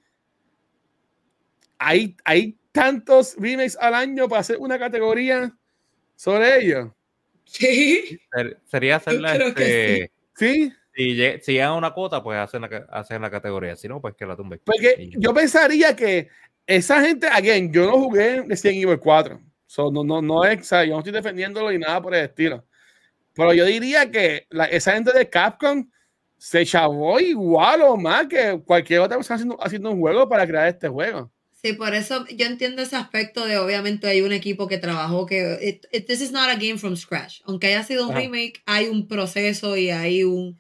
Hay, hay tantos remakes al año para hacer una categoría sobre ellos. Sí. Ser- Sería hacerla. creo que Este, ¿Sí? si, lle- si llegan a una cuota, pues hacen la, hacen la categoría. Si no, pues que la tumbe. Porque yo pensaría que esa gente, again, yo no jugué Resident Evil 4. So, no, no, no es, o sea, yo no estoy defendiéndolo ni nada por el estilo. Pero yo diría que la- esa gente de Capcom se chavó igual o más que cualquier otra persona haciendo, haciendo un juego para crear este juego. Sí, por eso yo entiendo ese aspecto de obviamente hay un equipo que trabajó que it- it- this is not a game from scratch. Aunque haya sido un Ajá. remake, hay un proceso y hay un,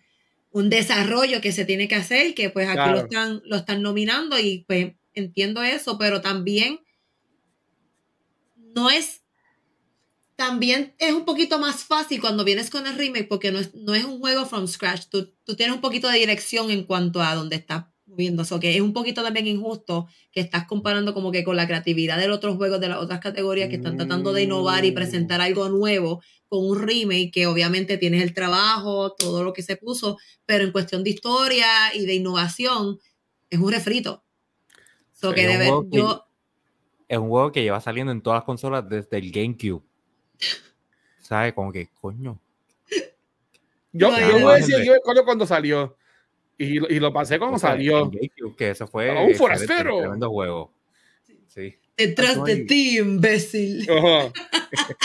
un desarrollo que se tiene que hacer, que pues aquí Claro. lo están lo están nominando y pues entiendo eso, pero también no es también es un poquito más fácil cuando vienes con el remake porque no es, no es un juego from scratch. Tú, tú tienes un poquito de dirección en cuanto a dónde estás moviéndose. que es un poquito también injusto que estás comparando como que con la creatividad de los otros juegos de las otras categorías que están tratando de innovar y Mm. presentar algo nuevo con un remake que obviamente tienes el trabajo, todo lo que se puso, pero en cuestión de historia y de innovación es un refrito. So que Es un debe- juego que- yo, Es un juego que lleva saliendo en todas las consolas desde el GameCube. ¿Sabes? Como que, coño. Yo, No, yo yo- voy a decir, yo cuando salió. Y, lo- y lo pasé cuando O sea, salió. que eso fue. Ah, un excelente, forastero. Tremendo juego. Sí. detrás de ti, imbécil. Ajá.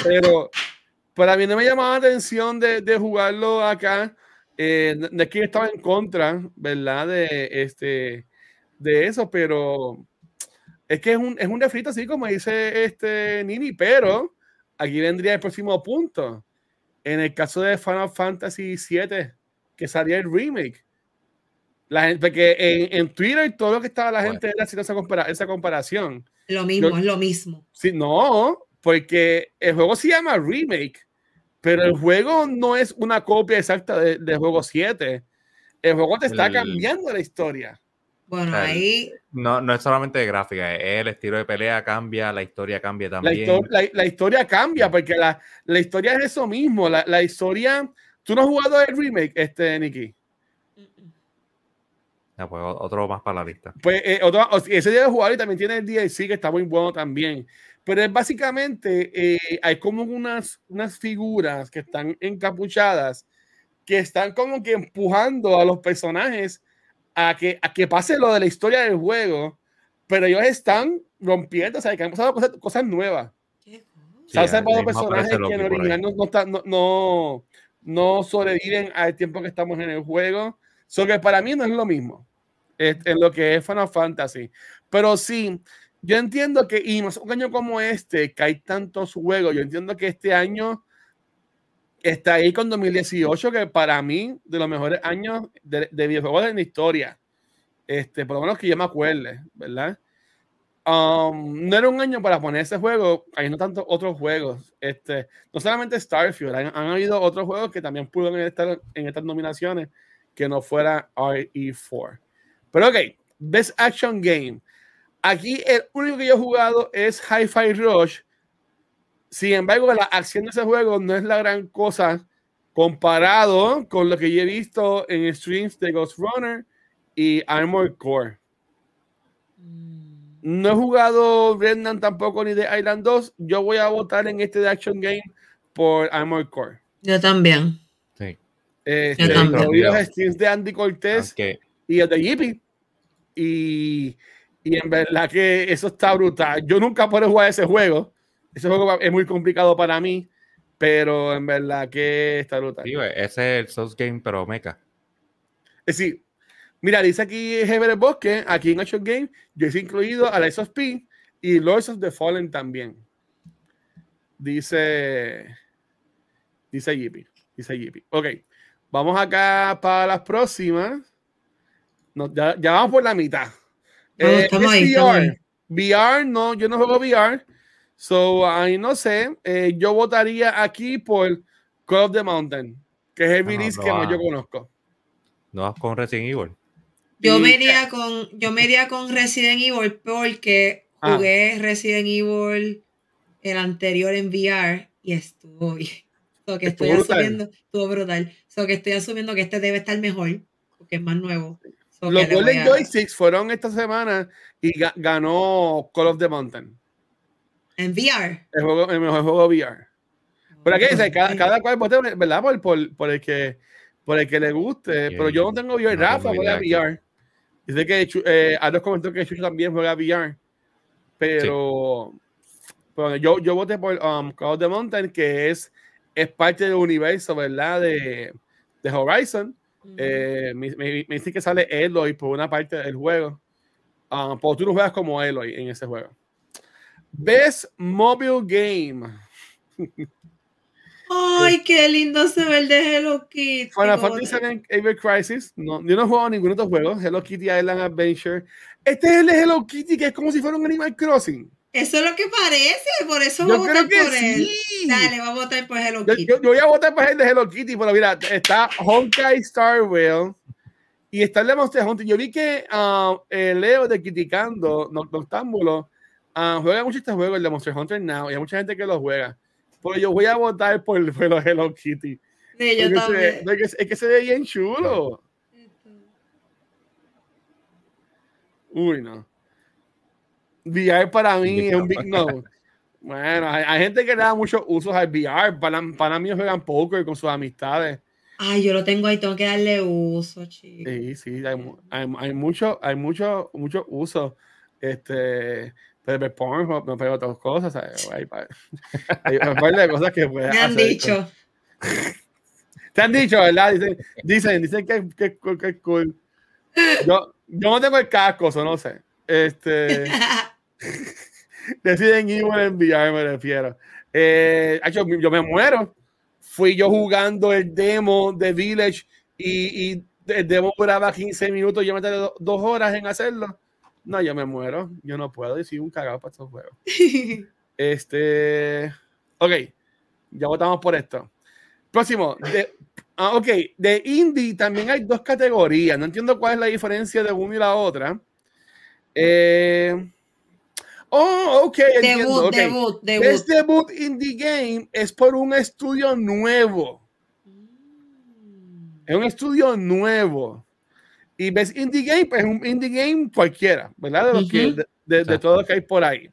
Pero para mí no me llamaba la atención de, de jugarlo acá. Eh, que yo estaba en contra, ¿verdad? De, este, de eso, pero es que es un, es un refrito así como dice este Nini, pero aquí vendría el próximo punto. En el caso de Final Fantasy VII, que salía el remake, La gente, porque en, en Twitter todo lo que estaba la Bueno. gente era haciendo esa, compara- esa comparación. Lo mismo, Yo- es lo mismo. Sí, no, porque el juego se llama Remake, pero el juego no es una copia exacta de- del juego 7. El juego te está El- cambiando la historia. Bueno, Claro. ahí No, no es solamente de gráfica, el estilo de pelea cambia, la historia cambia La, también. histo- la- la historia cambia, porque la, la historia es eso mismo. La, la historia. ¿Tú no has jugado el remake, este, Nicky? Ah, pues, otro más para la lista. Pues eh, otro- ese debe jugar y también tiene el DLC que está muy bueno también. Pero es básicamente, eh, hay como unas, unas figuras que están encapuchadas que están como que empujando a los personajes a que, a que pase lo de la historia del juego, pero ellos están rompiendo, o sea, que han pasado cosas, cosas nuevas. Sí, se han mismo personajes que en original no, no, no, no sobreviven al tiempo que estamos en el juego. So que para mí no es lo mismo en lo que es Final Fantasy. Pero sí, yo entiendo que, y más un año como este, que hay tantos juegos, yo entiendo que este año está ahí con 2018, que para mí, de los mejores años de, de videojuegos en la historia. Este, por lo menos que yo me acuerde, ¿verdad? Um, no era un año para poner ese juego, hay no tantos otros juegos. Este, no solamente Starfield, han, han habido otros juegos que también pudieron estar en estas nominaciones que no fuera RE4. Pero ok, Best Action Game. Aquí el único que yo he jugado es Hi-Fi Rush. Sin embargo, la acción de ese juego no es la gran cosa comparado con lo que yo he visto en streams de Ghost Runner y Armored Core. No he jugado Remnant tampoco ni de Island 2. Yo voy a votar en este de Action Game por Armored Core. yo también. Este, vi los streams de Andy Cortés y el de Yippee. Y, y en verdad que eso está brutal. Yo nunca puedo jugar ese juego. Ese juego es muy complicado para mí, pero en verdad que está brutal. ese es el Souls Game, pero mecha. Es decir, mira, dice aquí Heber Bosque, aquí en Action Game, yo he incluido a la of P y Lords of the Fallen también. Dice, dice Yippee, dice Yippee. Ok, vamos acá para las próximas. No, ya, ya vamos por la mitad. Eh, estamos es ahí, estamos VR. ahí. VR, no, yo no juego VR. So, ahí no sé. eh, yo votaría aquí por Call of the Mountain, que es el No, release no que más yo conozco. No vas con Resident Evil. Yo me iría con, yo me iría con Resident Evil porque Ah. jugué Resident Evil el anterior en VR y estuvo bien. So que estoy brutal. asumiendo, estuvo brutal. So que estoy asumiendo que este debe estar mejor, porque es más nuevo. So Los Golden a- Joysticks fueron esta semana y ga- ganó Call of the Mountain, En VR. el, juego, el mejor juego VR. Pero aquí dice, cada, cada cual vote, ¿verdad? Por, por, por el que, por el que le guste. Bien. Pero yo no tengo VR. No Rafa juega VR. Dice que eh, Arnold comentó que Chucho también juega VR. Pero, pero yo, yo voté por um, Call of the Mountain, que es, es parte del universo, ¿verdad? De, de Horizon. Eh, me, me, me dice que sale Eloy por una parte del juego. Ah, porque tú no juegas como Eloy en ese juego. Best Mobile Game. Ay, qué lindo se ve el de Hello Kitty. Final Fantasy Ever Crisis. No, yo no jugado ninguno de estos juegos. Hello Kitty Island Adventure. Este es el de Hello Kitty, que es como si fuera un Animal Crossing. Eso es lo que parece, por eso Yo voy a creo votar que por él. sí. Dale, vamos a votar por Hello Yo, Kitty. yo- yo voy a votar por el de Hello Kitty, pero mira, está Honkai Star Rail y está el de Monster Hunter. Yo vi que el Leo de Criticando, no- Noctámbulo, ah, juega mucho este juego, el de Monster Hunter Now, y hay mucha gente que lo juega. Pero yo voy a votar por, por los Hello Kitty. Sí, yo se también. porque es, es que se ve bien chulo. Uy, no. VR para mí es un big no. Bueno, hay, hay gente que le da muchos usos al VR. Para, para mí juegan poker con sus amistades. Ay, yo lo tengo ahí, tengo que darle uso, chicos. Sí, sí, hay, hay, hay mucho, hay mucho, mucho uso. Este, pero Pornhub, no, pero otras cosas. ¿sabes? Hay, un par de cosas que puedes Me han hacer. dicho. Te han dicho, ¿verdad? Dicen, dicen, dicen que, que, que, que es cool. Yo, yo no tengo el casco, eso no sé. Este, deciden Evil en VR, me refiero. Eh, hecho, yo me muero. Fui yo jugando el demo de Village y, y el demo duraba 15 minutos, yo me tardé do- dos horas en hacerlo. No, yo me muero. Yo no puedo decir un cagado para estos juegos. Este. Ok. Ya votamos por esto. Próximo. De, ah, ok. De indie también hay dos categorías. No entiendo cuál es la diferencia de una y la otra. Eh, oh, ok. Entiendo. debut, ok. debut, debut. Best debut indie game es por un estudio nuevo. Es un estudio nuevo. Y ves indie game, pues es un indie game cualquiera, ¿verdad? De, los que- de, de- de todo lo que hay por ahí.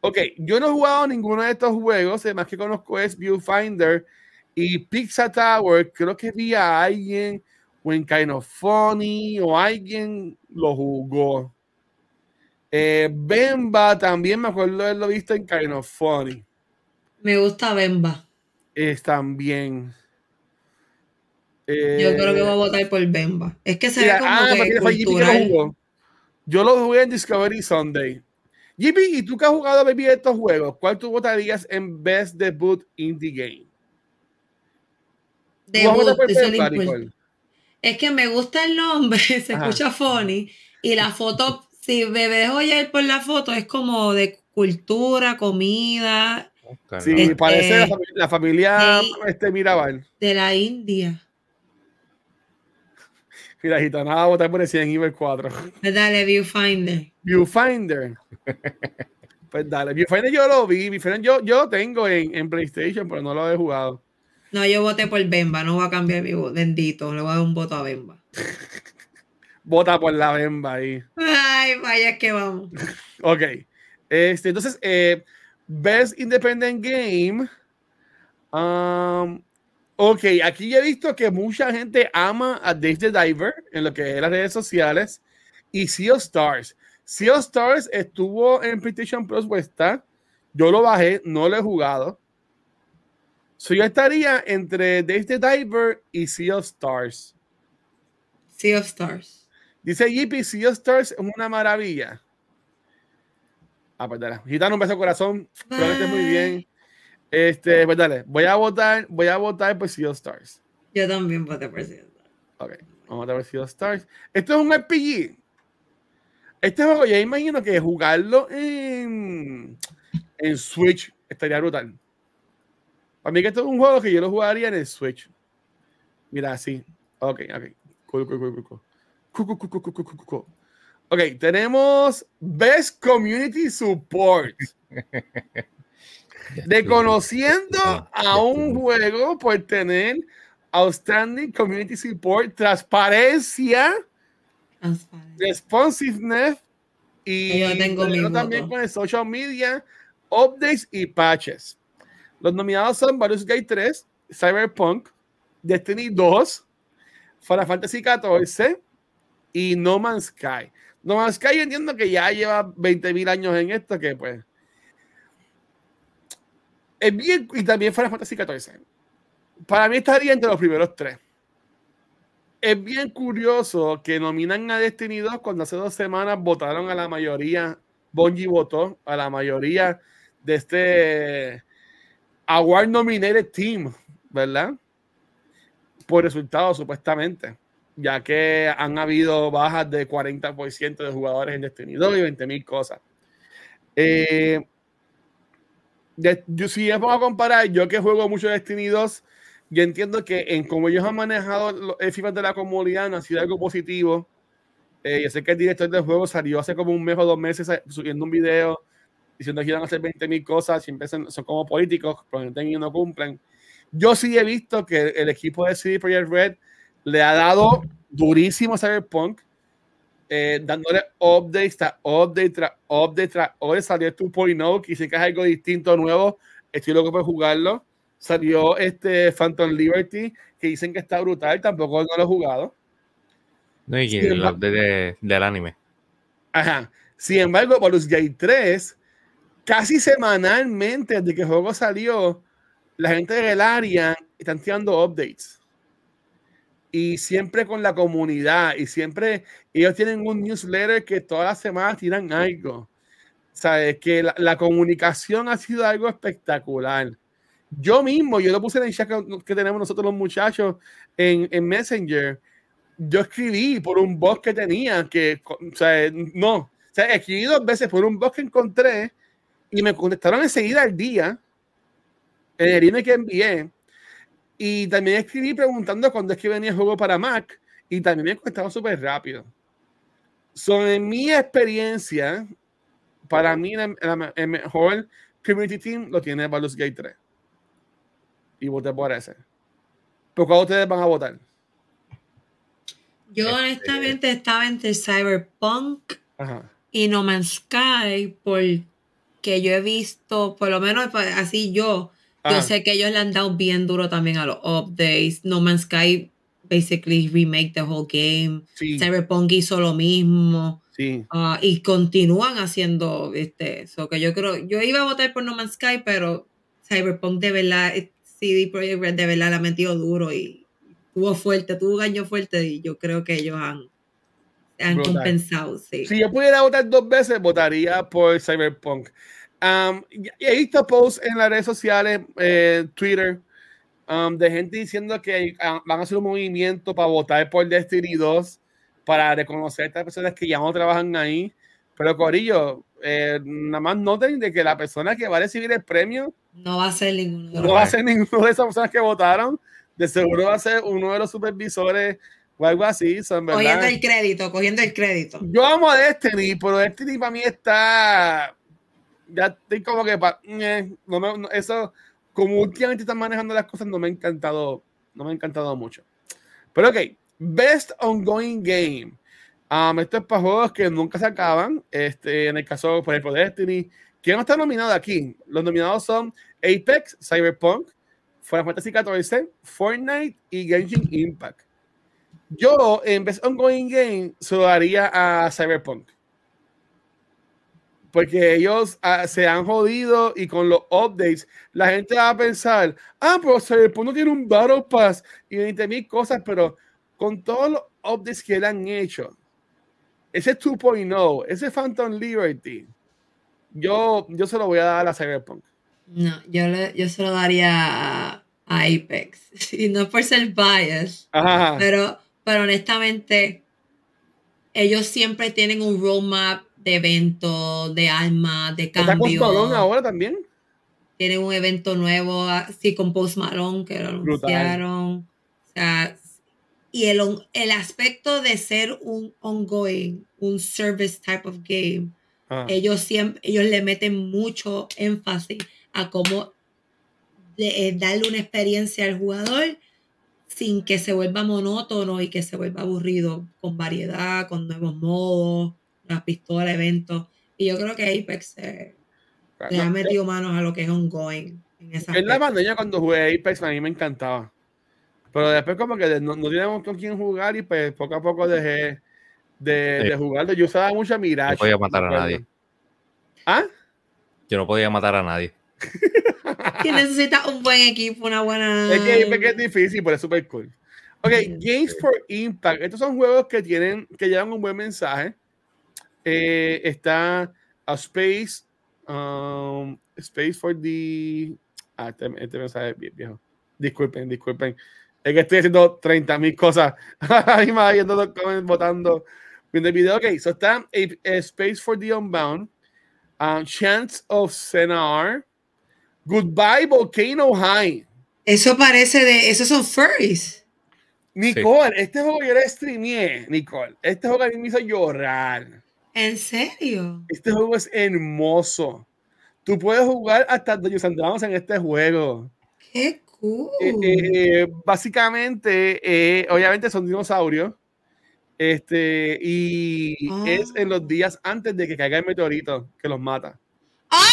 Ok, yo no he jugado ninguno de estos juegos, el más que conozco es Viewfinder y Pizza Tower. Creo que vi a alguien o en Kind of Funny o alguien lo jugó. Eh, Bemba también me acuerdo de haberlo visto en Kind of Funny. Me gusta Bemba. Es también. Yo Eh, creo que voy a votar por Bemba. Es que se Mira, ve como ah, que lo cultural. Yo lo jugué en Discovery Sunday. JP, ¿y tú que has jugado baby de estos juegos? ¿Cuál tú votarías en Best Debut Indie Game? ¿Tú vas a votar Debut, es? Es que me gusta el nombre, se Ajá. escucha funny. Y la foto, si me dejo llevar por la foto, es como de cultura, comida, Sí, Este- parece la, la familia este, Mirabal. de la India. Mira, Gitana va a votar por el 100 nivel 4. Dale, Viewfinder. Viewfinder. Pues dale, Viewfinder yo lo vi. Viewfinder yo, yo lo tengo en, en PlayStation, pero no lo he jugado. No, yo voté por Bemba, no voy a cambiar mi voto. Bendito, le voy a dar un voto a Bemba. Vota por la Bemba ahí. Ay, vaya que vamos. Ok. Este, entonces, eh, Best Independent Game. Um, ok, aquí ya he visto que mucha gente ama a Dave the Diver en lo que es las redes sociales y Sea of Stars. Sea of Stars estuvo en PlayStation Plus, pues está. Yo lo bajé, no lo he jugado. So yo estaría entre Dave the Diver y Sea of Stars. Sea of Stars. Dice JP, Sea of Stars es una maravilla. Ah, pues dale. Gitano, un beso corazón. Espero que muy bien. Este, pues dale. Voy a votar, voy a votar por of Stars. Yo también voté por of Stars. Ok. Vamos a votar por of Stars. Esto es un RPG. Este juego, ya imagino que jugarlo en, en Switch estaría brutal. Para mí que esto es un juego que yo lo jugaría en el Switch. Mira, así. Ok, ok. Cool, cool, cool, cool, Ok, tenemos Best Community Support. Reconociendo a un juego por tener Outstanding Community Support, transparencia, responsiveness y Yo tengo mi pero también voto. con el social media, updates y patches. Los nominados son Baldur's Gate 3, Cyberpunk, Destiny 2, Final Fantasy 14 y No Man's Sky. No Man's Sky entiendo que ya lleva 20.000 años en esto, que pues es bien, y también Final Fantasy 14. Para mí estaría entre los primeros tres. Es bien curioso que nominan a Destiny 2 cuando hace dos semanas votaron a la mayoría, Bungie votó a la mayoría de este Award Nominated Team, ¿verdad? Por resultados, supuestamente, ya que han habido bajas de 40% de jugadores en Destiny 2 y 20.000 cosas. Eh, de- yo, si pongo a comparar, yo que juego mucho Destiny 2, yo entiendo que en cómo ellos han manejado los el FIFA de la comunidad no ha sido algo positivo. Eh, yo sé que el director del juego salió hace como un mes o dos meses eh, subiendo un video diciendo que iban a hacer 20 mil cosas, siempre son, son como políticos, prometen y no cumplen. Yo sí he visto que el equipo de CD Projekt Red le ha dado durísimo a Cyberpunk, eh, dándole updates tras update tras update tras Hoy salió el 2.0, que dice que es algo distinto, nuevo. Estoy loco por jugarlo. Salió este Phantom Liberty, que dicen que está brutal, tampoco no lo he jugado. No, y el update de- del anime. Ajá. Sin embargo, Baldur's Gate 3, casi semanalmente desde que el juego salió, la gente del área están tirando updates. Y siempre con la comunidad. Y siempre ellos tienen un newsletter que todas las semanas tiran algo. Sabes que la, la comunicación ha sido algo espectacular. Yo mismo, yo lo puse en el chat que, que tenemos nosotros los muchachos en, en Messenger. yo escribí por un bug que tenía, que, o sea, no, o sea, escribí dos veces por un bug que encontré y me contestaron enseguida al día en el email que envié. Y también escribí preguntando cuándo es que venía el juego para Mac y también me contestaron súper rápido. Sobre mi experiencia, para mí el mejor Community Team lo tiene Baldur's Gate 3. Y voté por ese. ¿Por cuál ustedes van a votar? Yo Este- honestamente estaba entre Cyberpunk Ajá. y No Man's Sky porque yo he visto, por lo menos pues, así yo, yo Ajá. sé que ellos le han dado bien duro también a los updates. No Man's Sky basically remake the whole game. Sí, Cyberpunk hizo lo mismo. sí. ah, y continúan haciendo este, eso que yo creo, yo iba a votar por No Man's Sky, pero Cyberpunk de verdad, eh, CD Projekt Red de verdad la ha metido duro y tuvo fuerte, tuvo un año fuerte y yo creo que ellos han, han compensado, sí. Si yo pudiera votar dos veces, votaría por Cyberpunk. Um, y- he visto posts en las redes sociales, eh, Twitter, um, de gente diciendo que ah, van a hacer un movimiento para votar por Destiny 2 para reconocer a estas personas que ya no trabajan ahí. Pero Corillo, eh, nada más noten de que la persona que va a recibir el premio No va a ser ninguno de no los va a ser ninguno de esas personas que votaron. De seguro va a ser uno de los supervisores o algo así. Cogiendo el crédito, cogiendo el crédito. Yo amo a Destiny, pero Destiny para mí está. Ya estoy como que. pa- eh, no no- eso, como últimamente están manejando las cosas, no me ha encantado. No me ha encantado mucho. Pero ok, Best Ongoing Game. Um, esto es para juegos que nunca se acaban. Este, en el caso, por ejemplo, Destiny. ¿Quién no está nominado aquí? Los nominados son Apex, Cyberpunk, Final Fantasy XIV, Fortnite y Genshin Impact. Yo, en Best Ongoing Game, se lo daría a Cyberpunk. Porque ellos ah, se han jodido y con los updates, la gente va a pensar, ah, pero Cyberpunk no tiene un Battle Pass y 20 mil cosas, pero con todos los updates que le han hecho, ese 2.0, ese Phantom Liberty, yo, yo se lo voy a dar a Cyberpunk. No, yo, le- yo se lo daría a, a Apex. Y no por ser bias, Ajá. pero, pero honestamente, ellos siempre tienen un roadmap de eventos, de armas, de Está con cambio. Ahora también. Tienen un evento nuevo, así con Post Malone, que lo anunciaron. O sea, y el, el aspecto de ser un ongoing, un service type of game, Ajá. ellos siempre, ellos le meten mucho énfasis a cómo de- eh, darle una experiencia al jugador sin que se vuelva monótono y que se vuelva aburrido, con variedad, con nuevos modos, las pistolas, eventos. Y yo creo que Apex eh, le ha No, metido manos a lo que es ongoing. En esa En la pandemia cuando jugué Apex a mí me encantaba. Pero después como que no, no teníamos con quién jugar y pues poco a poco dejé de, Sí. de jugarlo. Yo usaba mucha Mirage. No podía matar a nadie. ¿Ah? Yo no podía matar a nadie. que necesita un buen equipo, una buena. Es que Apex es difícil, pero es súper cool. Ok, Games for Impact. Estos son juegos que tienen, que llevan un buen mensaje. Eh, está a Space, um, Space for the. Ah, este, este mensaje es bien viejo. Disculpen, disculpen. Es que estoy haciendo 30 mil cosas. Ahí va viendo los comments, votando. Viendo el video. Ok, so está eh, eh, Space for the Unbound, um, Chance of Senar, Goodbye Volcano High. Eso parece de. Esos son furries. Nicole, este juego yo lo streameé, Nicole. Este juego a mí me hizo llorar. ¿En serio? Este juego es hermoso. Tú puedes jugar hasta Dungeons and Dragons en este juego. ¡Qué cool! Eh, eh, básicamente, eh, obviamente son dinosaurios. Este, y Ah. es en los días antes de que caiga el meteorito que los mata. ¡Ah!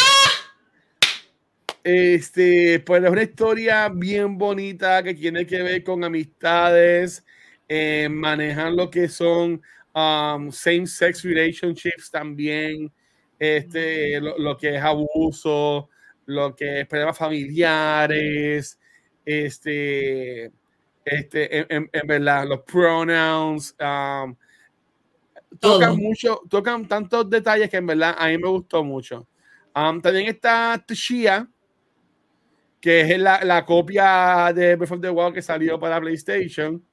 Este, pues es una historia bien bonita que tiene que ver con amistades, eh, manejan lo que son um, same-sex relationships también, este, lo, lo que es abuso, lo que es problemas familiares, este, este, en, en- verdad, los pronouns, um, tocan Todo. mucho, tocan tantos detalles que en verdad a mí me gustó mucho. Um, también está Tshia, que es la, la copia de Breath of the Wild que salió para PlayStation.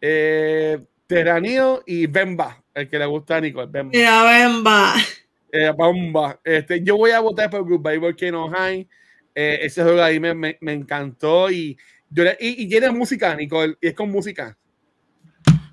Eh, Terraneo y Bemba, el que le gusta a Nicole. Bemba. Mira, Bemba. Eh, bomba. Este, yo voy a votar por Goodbye Volcano High. Eh, ese juego ahí me, me, me encantó y, yo le- y, y tiene música, Nicole, y es con música.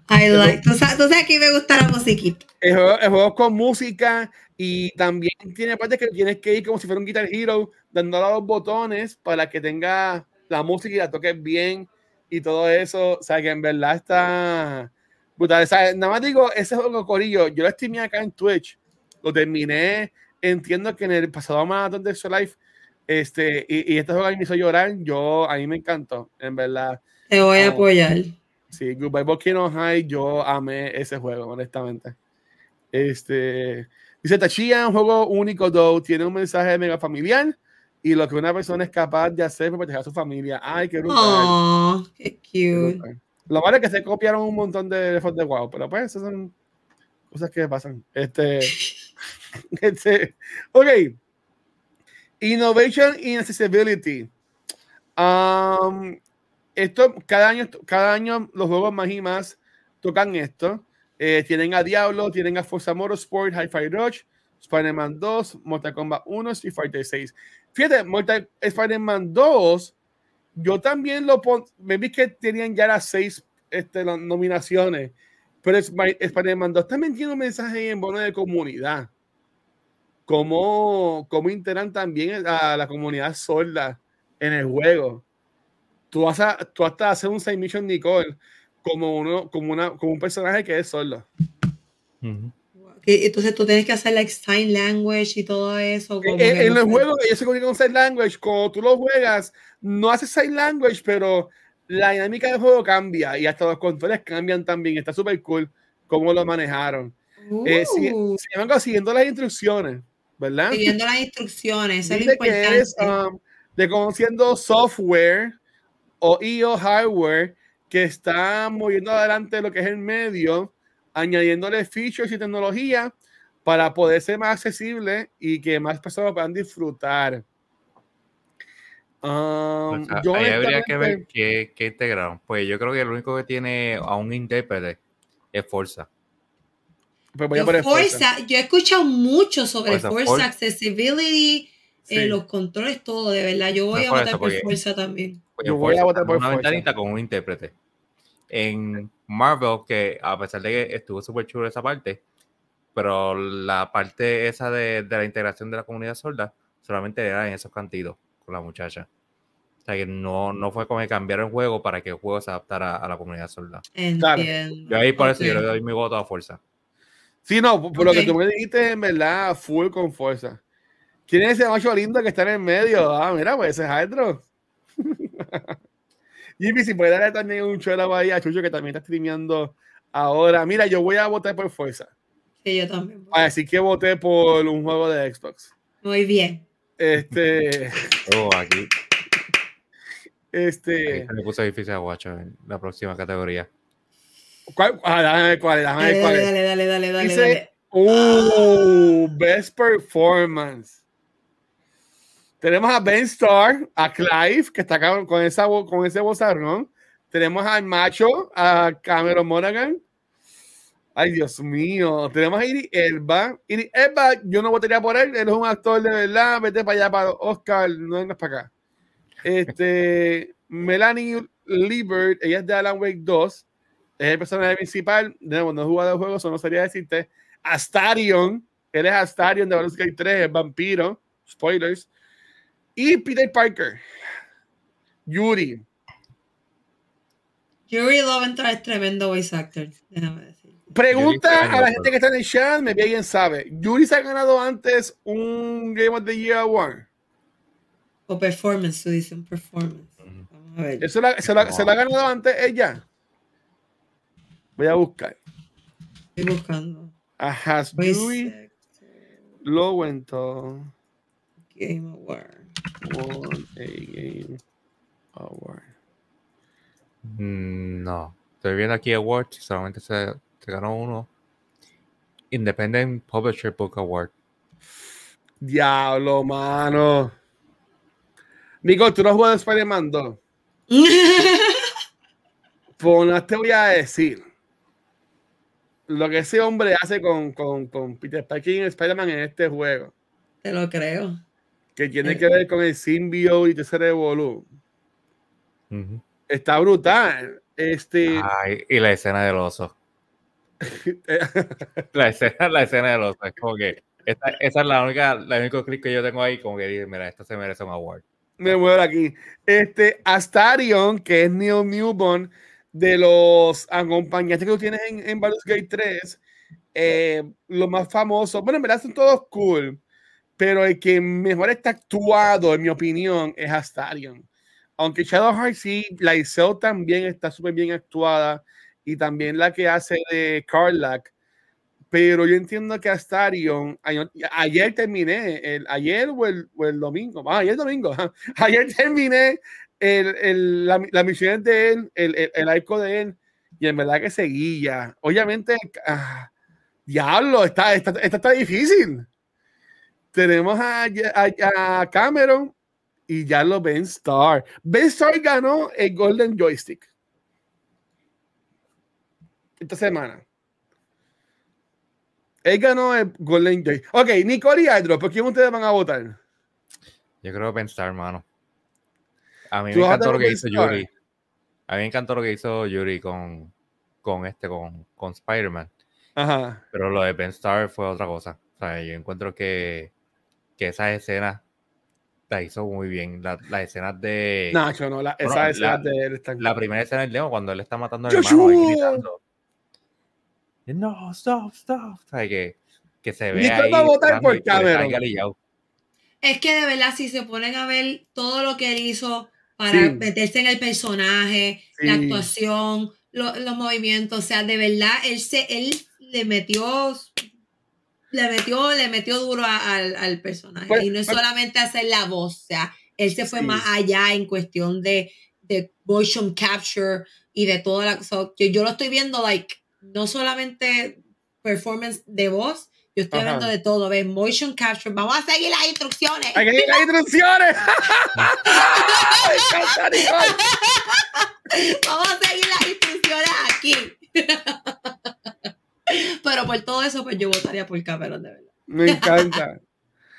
I like. Tú sabes, tú sabes que me gusta la musiquita. El juego, el juego con música y también tiene partes que tienes que ir como si fuera un Guitar Hero, dándole a los botones para que tenga la música y la toques bien y todo eso. O sea, que en verdad está nada más digo, ese juego Corillo, yo lo streamé acá en Twitch, lo terminé, entiendo que en el pasado maratón de Extra Life, este, y, y este juego a mí me hizo llorar, yo, a mí me encantó, en verdad. Te voy a Oh. apoyar. Sí, Goodbye Volcano High, yo amé ese juego, honestamente. Este, dice Tachia, un juego único, though, tiene un mensaje mega familiar y lo que una persona es capaz de hacer para proteger a su familia. Ay, qué brutal. Qué qué cute. brutal. Lo malo es que se copiaron un montón de fotos de wow, pero pues esas son cosas que pasan. Este, este, ok. Innovation in Accessibility. Um, esto, cada año, cada año los juegos más y más tocan esto. Eh, tienen a Diablo, tienen a Forza Motorsport, Hi-Fi Rush, Spider-Man 2, Mortal Kombat 1, Street Fighter 6. Fíjate, Mortal Spider-Man 2, yo también lo pon, me vi que tenían ya las seis este, las nominaciones, pero Spi- Spider-Man 2 también tiene un mensaje en bono de comunidad. Cómo, cómo integran también a la comunidad sorda en el juego. Tú, vas a, tú hasta hacer un side mission Nicole como, uno, como, una, como un personaje que es sordo. Ujú. Que- Entonces tú tienes que hacer like sign language y todo eso. como En, que en no los sé. juegos ellos se comunican con sign language. Cuando tú lo juegas, no haces sign language, pero la dinámica del juego cambia y hasta los controles cambian también. Está súper cool cómo lo manejaron. Eh, Uh, sin embargo, siguiendo las instrucciones, ¿verdad? siguiendo las instrucciones, es lo Dice que importante. es um, de conociendo software o IO hardware que está moviendo adelante lo que es el medio, añadiéndole features y tecnología para poder ser más accesible y que más personas puedan disfrutar. Um, O sea, yo ahí habría que ver qué, qué integraron. Pues yo creo que el único que tiene a un intérprete es Forza. pues voy a Yo, poner Forza. Forza, yo he escuchado mucho sobre Forza, Forza, Forza. accessibility, eh, los controles, todo, de verdad. Yo voy No a votar por Forza también. Pues Yo voy a votar por una Forza. ventanita con un intérprete. En Marvel, que a pesar de que estuvo súper chulo esa parte, pero la parte esa de, de la integración de la comunidad sorda solamente era en esos cantitos con la muchacha. O sea que no, no fue como que cambiaron el juego para que el juego se adaptara a la comunidad sorda. Entiendo. Yo ahí por eso yo le doy mi voto a Fuerza. Sí, no, por, por lo que tú me dijiste, en verdad, full con fuerza. ¿Quién es ese macho lindo que está en el medio? Ah, mira, pues ese es Hydro. Jimmy, si puede darle también un chuelo ahí a Chucho que también está streameando ahora. Mira, yo voy a votar por fuerza. Sí, yo también. Así que voté por un juego de Xbox. Muy bien. Este, Oh, aquí, aquí este, se le puso difícil a Guacho en la próxima categoría. ¿cuál, ah, ver cuál ver Dale, cuál dale, dale, dale, dale, dale, Dice- dale. Uh, Best Performance. Tenemos a Ben Starr, a Clive, que está con, esa, con ese bozarrón. Tenemos al macho, a Cameron Monaghan. Ay, Dios mío. Tenemos a Iri Elba. Iri Elba, yo no votaría por él. Él es un actor de verdad. Vete para allá, para Oscar. No vengas para acá. Este, Melanie Liebert, ella es de Alan Wake 2. Es el personaje principal. De no he jugado el juego, eso no sería decirte. Astarion, él es Astarion de Baldur's Gate 3, es vampiro. Spoilers. Y Peter Parker. Yuri. Yuri Loventhal es tremendo voice actor, déjame decir. Pregunta a la gente que está en el chat, me alguien sabe. Yuri se ha ganado antes un Game of the Year Award. O performance, tú dices, un performance. Vamos a ver. Eso la- se, la, se la ha ganado antes ella. Voy a buscar. Estoy buscando. Ajá, Yuri Lowenthal Game Award. Won a Game Award. No, estoy viendo aquí Awards, solamente se, se ganó uno. Independent Publisher Book Award. Diablo, mano. Nico, tú no has jugado Spider-Man 2. Pues no te voy a decir. lo que ese hombre hace con, con, con Peter Parker y Spider-Man en este juego, Te lo creo. Que tiene Eh. que ver con el symbiote y ese revolú, Ujú. está brutal. Este, Ay, y la escena del oso. La escena, la escena del oso. Es como que esa, esa es la única, la único clip que yo tengo ahí, como que dije, mira, esto se merece un award. me muero aquí. Este, Astarion, que es Neil Newborn, de los acompañantes que tú tienes en, en Baldur's Gate 3, eh, los más famosos, bueno, en verdad son todos cool, pero el que mejor está actuado, en mi opinión, es Astarion. Aunque Shadowheart sí, la Isel también está súper bien actuada, y también la que hace de Karlak, pero yo entiendo que Astarion, ayer, terminé, el, ayer o el, o el domingo, ah, ayer domingo, ayer terminé el, el, la, la misión de él, el, el arco de él, y en verdad que seguía. Obviamente, ah, diablo, está, está, está, está difícil. Tenemos a, a, a, Cameron y ya lo Ben Star. Ben Star ganó el Golden Joystick esta semana. Él ganó el Golden Joystick. Ok, Nicole y Hydro, ¿por quién ustedes van a votar? Yo creo pensar, hermano. A mí me encantó lo que hizo Yuri. A mí me encantó lo que hizo Yuri con, con este, con, con Spider-Man. Ajá. Pero lo de Ben Star fue otra cosa. O sea, yo encuentro que, que esa escena la hizo muy bien. Las la escenas de. Nacho, no, la, bueno, esa escena la, de él está La primera escena del Leo, cuando él está matando al hermano, ahí gritando. No, stop, stop. O sea, que, que se ve ahí. va a votar por Cameron. Es que de verdad, si se ponen a ver todo lo que él hizo para sí. meterse en el personaje, sí. la actuación, lo, los movimientos, o sea, de verdad, él se, él le metió, le metió, le metió duro a, al, al, personaje. Pues, y no es pues, solamente hacer la voz, o sea, él se fue sí. más allá en cuestión de, de motion capture y de toda la so, yo, yo lo estoy viendo, like, no solamente performance de voz, yo estoy Ajá. hablando de todo, ¿ves? Motion capture. Vamos a seguir las instrucciones. Hay que seguir las instrucciones. Vamos a seguir las instrucciones aquí. Pero por todo eso, pues yo votaría por Cameron, de verdad. Me encanta.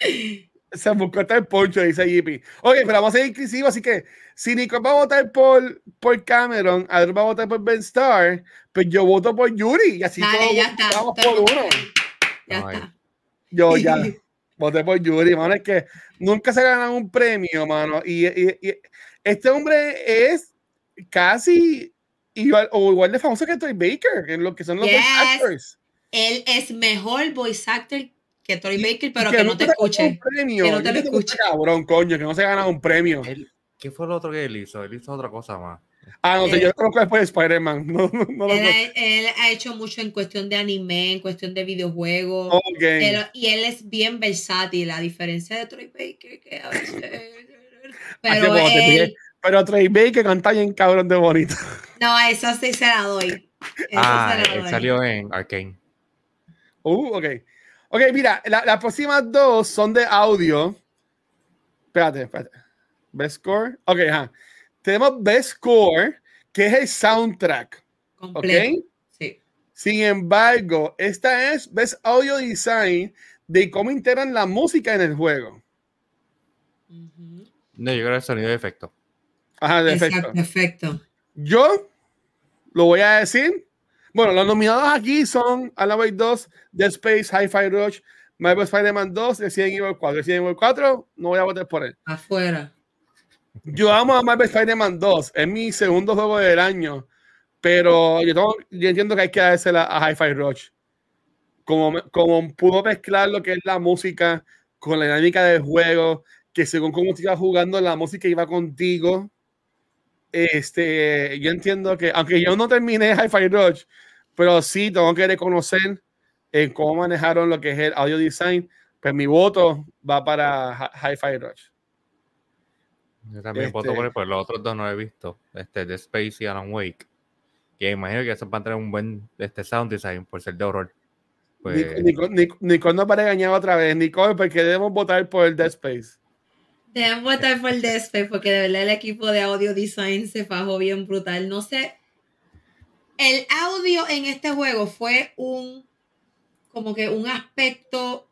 Se buscó hasta el poncho, dice Yippie. Ok, pero vamos a ser inclusivos, así que si Nico va a votar por, por Cameron, Adel va a votar por Ben Starr, pues yo voto por Yuri. Y así Dale, todos ya está. vamos por uno. Ya Ay. está. Yo ya voté por Yuri, mano. Es que nunca se ganan un premio, mano. Y, y, y este hombre es casi igual, o igual de famoso que Troy Baker, que lo que son los yes. voice actors. Él es mejor voice actor que Troy Baker, pero que, que no te escuche. Premio. Que no te lo escuche. Cabrón, coño, que no se gana un premio. Él, ¿Qué fue lo otro que él hizo? Él hizo otra cosa más. Ah, no sé, Eh, yo creo que después de Spider-Man. No, no, no, Él, él ha hecho mucho en cuestión de anime, en cuestión de videojuegos. Ok. Él- y él es bien versátil, a diferencia de Troy Baker, que a veces. Pero él, Pero Trey Baker canta bien cabrón de bonito. no, eso sí se la doy. Eso Ah, se la él doy. salió en Arkane. Uh, ok. Ok, mira, la- las próximas dos son de audio. Espérate, espérate. Best score. Ok, ajá. Tenemos Best Score, que es el soundtrack. Ok. Completo. Sí. Sin embargo, esta es Best Audio Design de cómo integran la música en el juego. No, yo creo que el sonido de efecto. Ajá, de Exacto, efecto. perfecto. Yo lo voy a decir. Bueno, los nominados aquí son Alan Wake 2, Dead Space, Hi-Fi Rush, Marvel Spider-Man 2, Resident Evil 4. Resident Evil 4, no voy a votar por él. Afuera. Yo amo a Marvel Spider-Man 2, es mi segundo juego del año, pero yo, tengo- yo entiendo que hay que dársela a Hi-Fi Rush. Como, como pudo mezclar lo que es la música con la dinámica del juego, que según cómo te ibas jugando, la música iba contigo. Este, yo entiendo que, aunque yo no terminé Hi-Fi Rush, pero sí tengo que reconocer en cómo manejaron lo que es el audio design, pues mi voto va para Hi- Hi-Fi Rush. Yo también Este- voto por él, pero los otros dos no he visto. Este, The Space y Alan Wake. Que imagino que esos van a tener un buen este, sound design por ser de horror. Pues, Nicole, Nic- Nicole nos va a regañar otra vez. Nicole, porque debemos votar por el Dead Space. Deben votar por Despe porque de verdad el equipo de audio design se fajó bien brutal. No sé. el audio en este juego fue un como que un aspecto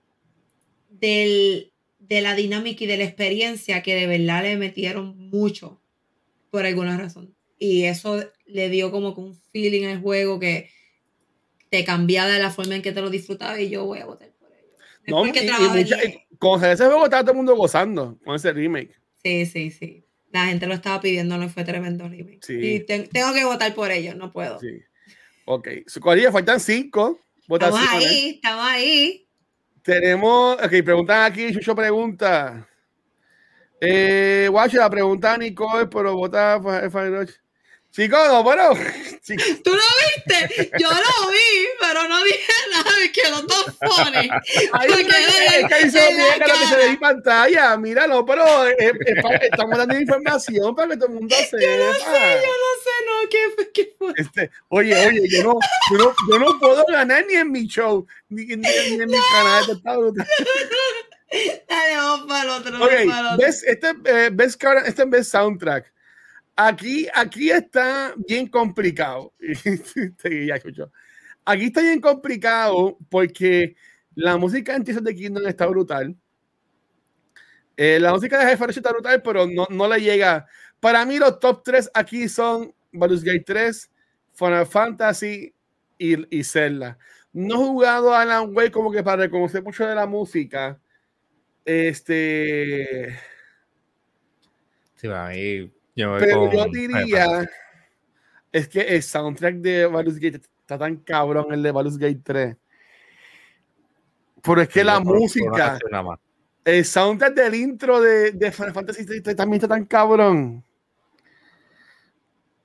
del, de la dinámica y de la experiencia que de verdad le metieron mucho por alguna razón. Y eso le dio como que un feeling al juego que te cambiaba de la forma en que te lo disfrutaba y yo voy a votar. No, Después que y- y trabajé mucha- bien. y con ese juego estaba todo el mundo gozando con ese remake. Sí, sí, sí. La gente lo estaba pidiendo, no fue tremendo remake. Sí. Y te- tengo que votar por ellos, no puedo. Sí. Ok, su cuadrilla faltan cinco Estamos votaciones. ahí, estamos ahí. Tenemos, ok, preguntan aquí, Chucho pregunta. Eh, Guacho, la pregunta a Nicole, pero vota Fa- No, bueno, chicos, ¿Tú lo viste? Yo lo vi, pero no dije nada de que los dos ponen. Ay, Porque es que hizo en la bien que lo se cara. ve en pantalla. Míralo, pero eh, eh, estamos dando información para que todo el mundo sepa. Yo no sé, yo no sé, no, ¿qué fue? Este, oye, oye, yo no, yo, no, yo no puedo ganar ni en mi show, ni, ni- ni en mi canal. está brutal. Dale, vamos para el otro. vamos Ok, para el otro. ves, este, eh, cara- este es best soundtrack. Aquí, aquí está bien complicado. Aquí está bien complicado porque la música en Tears of Kingdom está brutal. Eh, la música de Jeff está brutal, pero no, no le llega. Para mí, los top 3 aquí son Baldur's Gate 3, Final Fantasy y, y Zelda. No he jugado a Alan Wake como que para reconocer mucho de la música. Este. Sí, para mí, yo Pero con yo diría. Es que el soundtrack de Baldur's Gate está tan cabrón, el de Baldur's Gate 3. Pero es que Sí, la por- por música, canción nada más. el soundtrack del intro de, de Final Fantasy VI también está tan cabrón.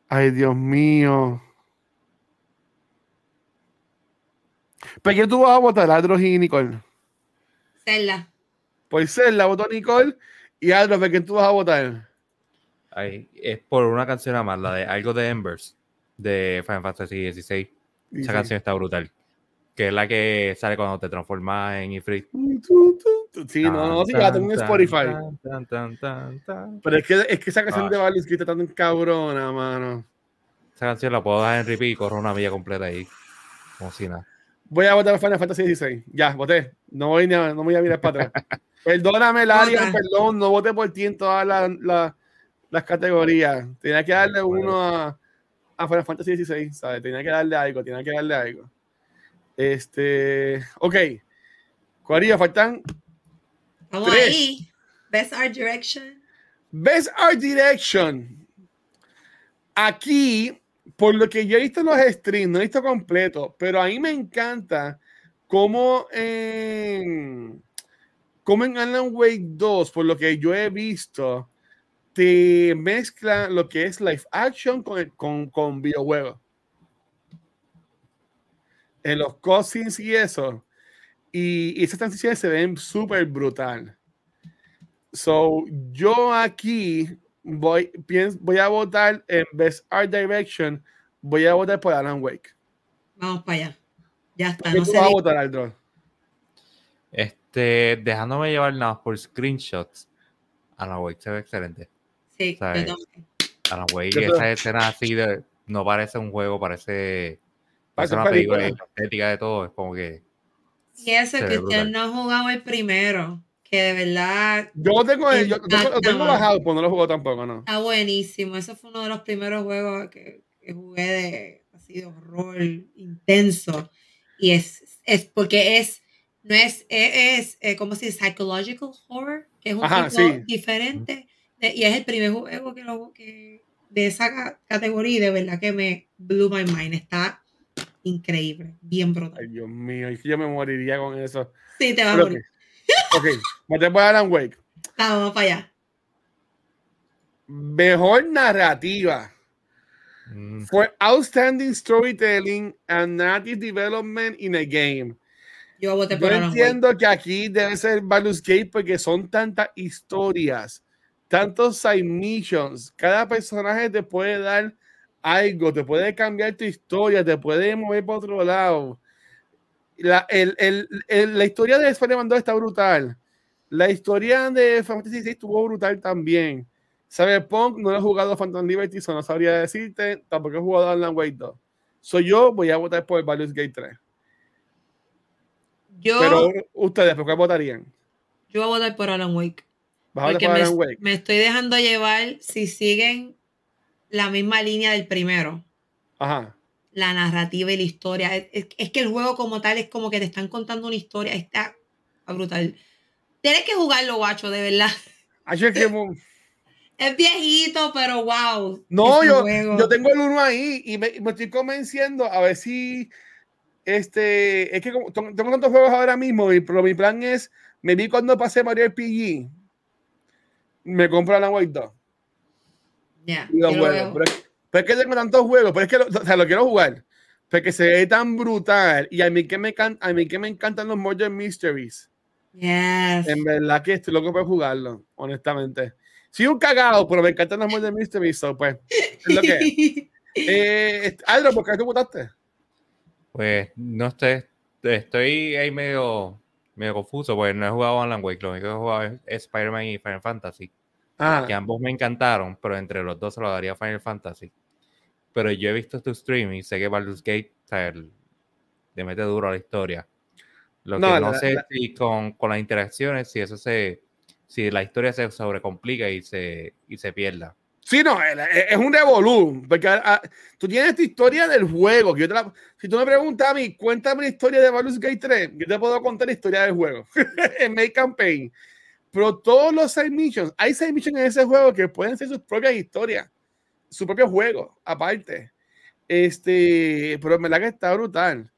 Ay, Dios mío. ¿Para qué tú vas a votar, Adros y Nicole? Zelda. Por ser la votó Nicole y Adros, ¿para qué tú vas a votar? Ay, es por una canción nada más, la de algo de Embers, de Final Fantasy XVI. Esa canción está brutal. Que es la que sale cuando te transformas en Ifrit. Sí, no, no, sí, la tengo en Spotify. Tan, tan, tan, tan. Pero es que, es que esa canción Ah. de Gate está tan cabrona, mano. Esa canción la puedo dar en repeat y corro una milla completa ahí. Como si nada. Voy a votar Final Fantasy XVI. Ya, voté. No voy, ni a, no voy a mirar para atrás. Perdóname, Laria, Vota. perdón. No voté por ti en todas las, las- las categorías. Tenía que darle uno a, a Final Fantasy XVI, ¿sabes? Tenía que darle algo, tenía que darle algo. Este. Ok. Corillo, faltan Vamos Tres. ahí. Best Art Direction. Best Art Direction. Aquí, por lo que yo he visto en los streams, no he visto completo, pero a mí me encanta cómo en, cómo en Alan Wake 2, por lo que yo he visto, te mezcla lo que es live action con, el- con, con videojuegos. En los cutscenes y eso. Y, y esas transiciones se ven súper brutal. So, yo aquí voy, pienso, voy a votar en Best Art Direction. Voy a votar por Alan Wake. Vamos para allá. Ya está. ¿Qué No tú vas a votar, Aldro? Este, dejándome llevar nada por screenshots. Alan Wake se ve excelente. Sí, ¿sabes? yo también. Alan Wake, Yo esa creo- escena así de, no parece un juego, parece, Parece una película, película. y la estética de todo, es como que Y eso que usted no ha jugado el primero. Que de verdad Yo tengo, el- yo, yo tengo, lo tengo Exactamente. bajado, pues no lo juego tampoco, ¿no? está buenísimo. Ese fue uno de los primeros juegos que, que jugué de así de horror intenso. Y es, es porque es, no es, es, es eh, ¿cómo se dice? Psychological horror, que es un Ajá, tipo sí. diferente. De- y es el primer juego que lo que de esa ca- categoría y de verdad que me blew my mind. Está increíble, bien Ay, brutal. Dios mío, es que yo me moriría con eso. Sí, te va a morir. ok, voté por Alan Wake. Ah, vamos para allá. Mejor narrativa. mm, For outstanding storytelling and narrative development in a game. Yo voté Yo por Alan Wake. entiendo que aquí debe ser Baldur's Gate porque son tantas historias, tantos side missions. Cada personaje te puede dar algo, te puede cambiar tu historia, te puede mover para otro lado. La, el- el- el- la historia de Spider-Man 2 está brutal. La historia de Final Fantasy VI estuvo brutal también. Cyberpunk no lo he jugado Phantom Liberty, so no sabría decirte. Tampoco he jugado Alan Wake 2. Soy yo, voy a votar por Baldur's Gate 3. Yo, Pero ustedes, ¿por qué votarían? yo voy a votar por Alan Wake. ¿Vas a votar Porque por me, Alan Wake? me estoy dejando llevar si siguen la misma línea del primero. Ajá. La narrativa y la historia. Es, es- es que el juego como tal es como que te están contando una historia. Está brutal. Tienes que jugarlo, guacho, de verdad. Es que, Es viejito, pero wow. no, yo, juego. yo tengo el uno ahí y me, me estoy convenciendo a ver si este es que como, tengo tantos juegos ahora mismo, y, pero mi plan es, me vi cuando pasé Mario RPG, me compro Alan Wake 2 Ya. Pero, es- pero es que tengo tantos juegos, pero es que lo, o sea, lo quiero jugar, porque se ve tan brutal y a mí que me, can- a mí que me encantan los Murder Mysteries. Yes. En verdad que estoy loco por jugarlo, honestamente. Soy un cagado, pero me encantan los Murder Mysteries, so, pues, es lo que es. Eh, Aldro, ¿por qué tú votaste? Pues no sé, estoy ahí medio, medio confuso, porque no he jugado Alan Wake, lo único que he jugado es, Spider-Man y Final Fantasy, Ah, que ambos me encantaron, pero entre los dos se lo daría Final Fantasy. Pero yo he visto tu stream y sé que Baldur's Gate o le mete duro a la historia. Lo No, que la- no sé la- si con, con las interacciones, si eso se, si la historia se sobrecomplica y se, y se pierda. Sí, no, es, es un revolú. Porque ah, tú tienes esta historia del juego. que yo te la- si tú me preguntas a mí, cuéntame la historia de Baldur's Gate 3, yo te puedo contar la historia del juego en Make Campaign. Pero todos los side missions, hay side missions en ese juego que pueden ser sus propias historias, su propio juego, aparte. Este, pero en verdad que está brutal.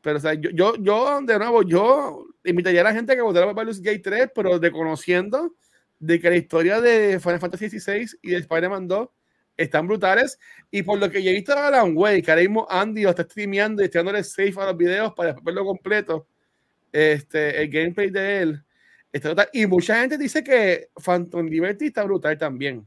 Pero, o sea, yo, yo, yo, de nuevo, yo invitaría a la gente a que votara por Baldur's Gate 3, pero desconociendo de que la historia de Final Fantasy XVI y de Spider-Man 2 están brutales. Y por lo que yo he visto de Alan Wake, que ahora mismo Andy lo está streameando y está dándole safe a los videos para verlo completo, este, el gameplay de él. Está brutal. Y mucha gente dice que Phantom Liberty está brutal también.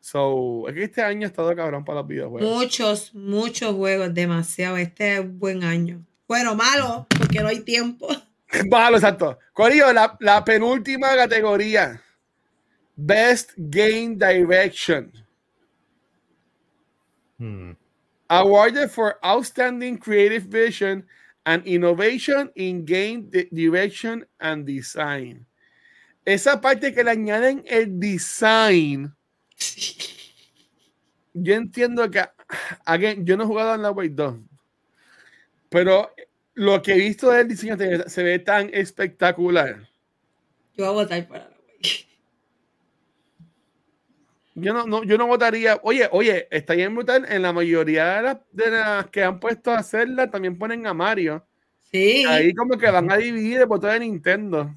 So, es que este año ha estado cabrón para los videojuegos. Muchos, muchos juegos, demasiado. Este es un buen año. Bueno, malo, porque no hay tiempo. Malo, exacto. Corillo, la, la penúltima categoría. Best Game Direction. Hmm. Awarded for Outstanding Creative Vision and Innovation in Game di- Direction and Design. Esa parte que le añaden el design, yo entiendo que, again, yo no he jugado en la Wave 2, pero lo que he visto del diseño se, se ve tan espectacular. Yo voy a votar Wake. Yo no, no, yo no votaría. Oye, oye, está bien brutal. En la mayoría de las, de las que han puesto a hacerla, también ponen a Mario. Sí, Ahí como que van a dividir el botón de Nintendo.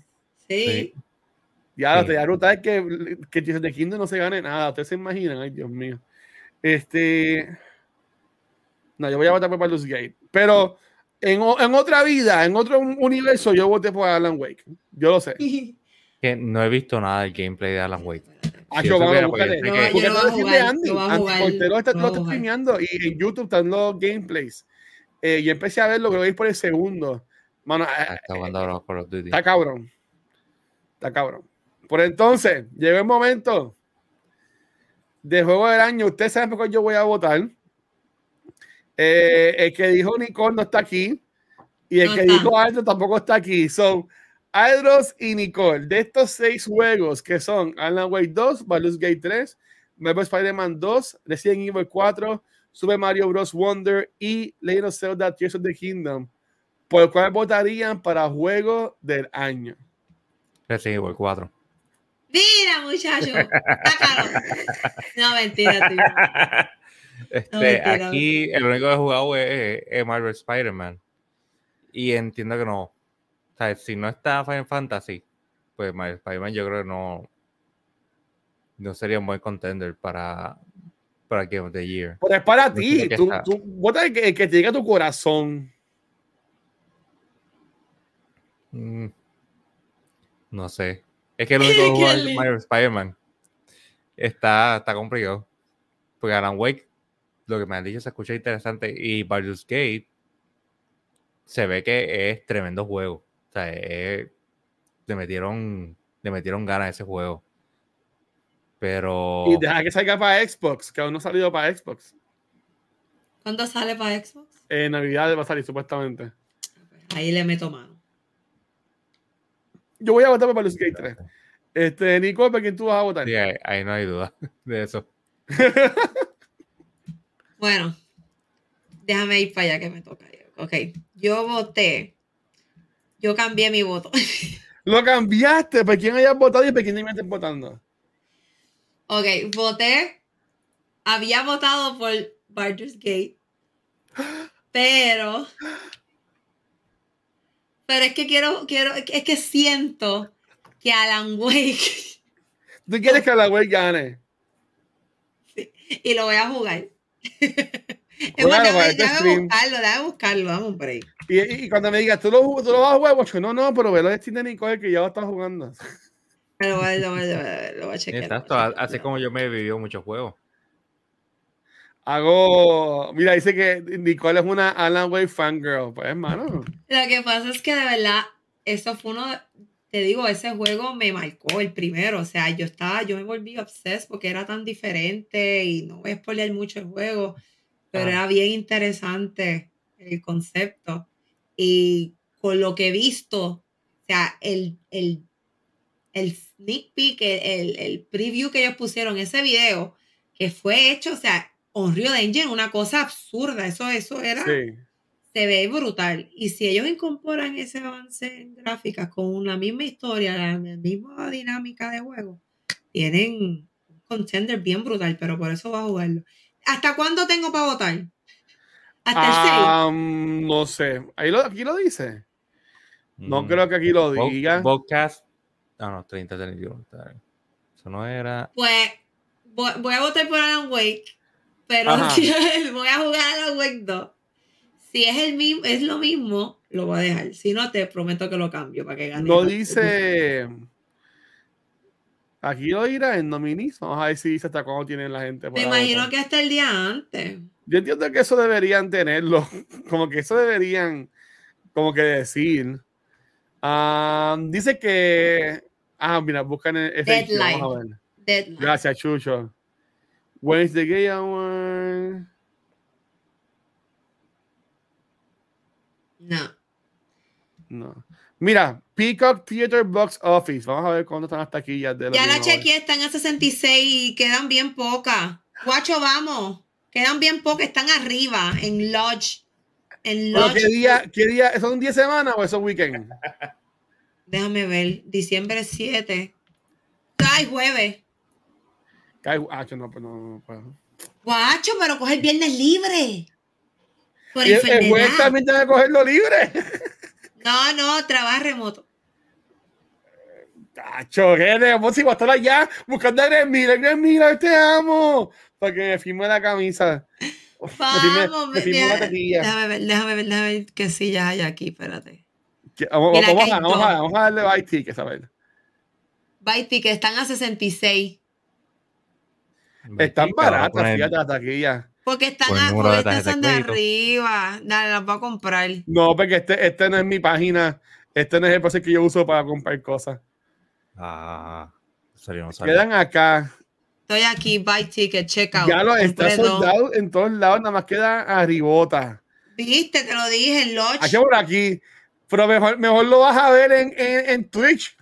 sí. Sí. Ya, Sí. te da brutal que, que the Kingdom no se gane nada. Ustedes se imaginan, ay Dios mío. Este. No, yo voy a votar por Baldur's Gate. Pero en, en otra vida, en otro universo, yo voté por Alan Wake. Yo lo sé. Que no he visto nada del gameplay de Alan Wake. Ah, Si yo a No, que- yo Porque lo voy a Andy, Portero está, lo está streameando y en YouTube están los gameplays. Eh, yo empecé a verlo, creo que es por el segundo. Mano, Ah, eh, Está Call of Duty. está cabrón. Está cabrón. Por entonces, llegó el momento de juego del año. Ustedes saben por cuál yo voy a votar. Eh, el que dijo Nicole no está aquí. Y el No que está. dijo Aldro tampoco está aquí. Son Aldros y Nicole. De estos seis juegos que son Alan Wake 2, Baldur's Gate 3, Marvel Spider-Man 2, Resident Evil 4, Super Mario Bros. Wonder y Legend of Zelda Tears of the Kingdom, por el cual votarían para juego del año. Resident Evil 4. Mira, muchacho. Sácalo. No, mentira, tío. Este, aquí el único que he jugado es, es Marvel Spider-Man. Y entiendo que no. O sea, si no está Final Fantasy, pues Marvel Spider-Man yo creo que no, no sería un buen contender para, para Game of the Year. Pero es para No ti. Tú, tú vota el que, el que te llegue a tu corazón. Mm, no sé. Es que el único que he Qué jugado es lindo. Marvel Spider-Man. Está, está complicado. Porque Alan Wake, lo que me han dicho se escucha interesante. Y Baldur's Gate se ve que es tremendo juego. O sea, es- le metieron, le metieron ganas a ese juego. Pero Y deja que salga para Xbox, que aún no ha salido para Xbox. ¿Cuándo sale para Xbox? En Navidad va a salir, supuestamente. Ahí le meto mano. Yo voy a votar por Baldur's Gate 3. Este, Nicole, ¿por quién tú vas a votar? Sí, ahí, ahí no hay duda de eso. Bueno, déjame ir para allá que me toca. Ok, yo voté. Yo cambié mi voto. Lo cambiaste, ¿por quién hayas votado y por quién me estés votando? ok, voté. Había votado por Baldur's Gate. Pero. Pero es que quiero, quiero, es que siento que Alan Wake. ¿Tú quieres que la web gane? y lo voy a jugar. Es Bueno, este buscarlo, déjame buscarlo, vamos un break. Y, cuando me digas, ¿tú lo, tú lo vas a jugar? No, no, pero velo de Steam de Nicole que ya lo está jugando. Lo voy, a- lo voy, a- lo voy a- lo voy a chequear. Exacto, así como yo me he vivido muchos juegos. Hago. Mira, dice que Nicole es una Alan Wake fangirl. Pues, hermano. Lo que pasa es que de verdad, eso fue uno, te digo, ese juego me marcó el primero. O sea, yo estaba, yo me volví obsessed porque era tan diferente y no voy a spoilear mucho el juego, pero Ah. era bien interesante el concepto. Y con lo que he visto, o sea, el, el, el sneak peek, el, el, el preview que ellos pusieron, ese video que fue hecho, o sea, Unreal Engine, una cosa absurda. Eso, eso era Sí. Se ve brutal. Y si ellos incorporan ese avance en gráficas con la misma historia, la, la misma dinámica de juego, tienen un contender bien brutal, pero por eso va a jugarlo. ¿Hasta cuándo tengo para votar? Hasta el 6. No sé. Ahí lo, aquí lo dice. No Mm. creo que aquí lo diga. Vodcast. Ah, no, 30, 31. está bien. Eso no era. Pues voy, voy a votar por Alan Wake, pero voy a jugar a Alan Wake 2. Si es el mismo, es lo mismo, lo voy a dejar. Si no, te prometo que lo cambio para que gane. No dice. Aquí lo dirá en nominis. Vamos a ver si dice hasta cuándo tienen la gente. Me imagino que hasta el día antes. Yo entiendo que eso deberían tenerlo. Como que eso deberían. Como que decir. Ah, dice que. Ah, mira, buscan el Deadline. Deadline. Gracias, Chucho. When is the gay hour? No. No. Mira, Peacock Theater Box Office. Vamos a ver cuándo están las taquillas de Ya la chequeé, están a 66 y quedan bien pocas. Guacho, vamos. Quedan bien pocas, están arriba, en Lodge. En Lodge. ¿Qué día, qué día? ¿Son 10 semanas o esos weekend? Déjame ver, diciembre 7. Ay, jueves. Ay, ah, yo no, pues no, no puedo. Guacho, pero coge el viernes libre. Por Y el, el enfermedad. también tiene que cogerlo libre. No, no, trabaja remoto. Tacho, ¿qué tenemos? Si voy a estar allá buscando a Greg Miller. Greg Miller, te amo. Para que me firme la camisa. Me firme- Vamos, me firme la mira, taquilla. déjame ver, déjame ver, déjame ver qué sillas hay aquí, espérate. Vamos, Mira, vamos, a, vamos, a, vamos a darle bye tickets, a ver. Baiti, que están a 66. Están baratas, fíjate, las taquillas. Porque están Por el a, porque estas son de arriba. Dale, las voy a comprar. No, porque este, este no es mi página. Este no es el proceso que yo uso para comprar cosas. Ah, serio, no. Quedan acá. Estoy aquí, buy ticket, check out. Ya lo está soldado en todos lados, nada más queda arribota. Viste, te lo dije, en Lodge. Aquí por aquí. Pero mejor, mejor lo vas a ver en, en, en Twitch.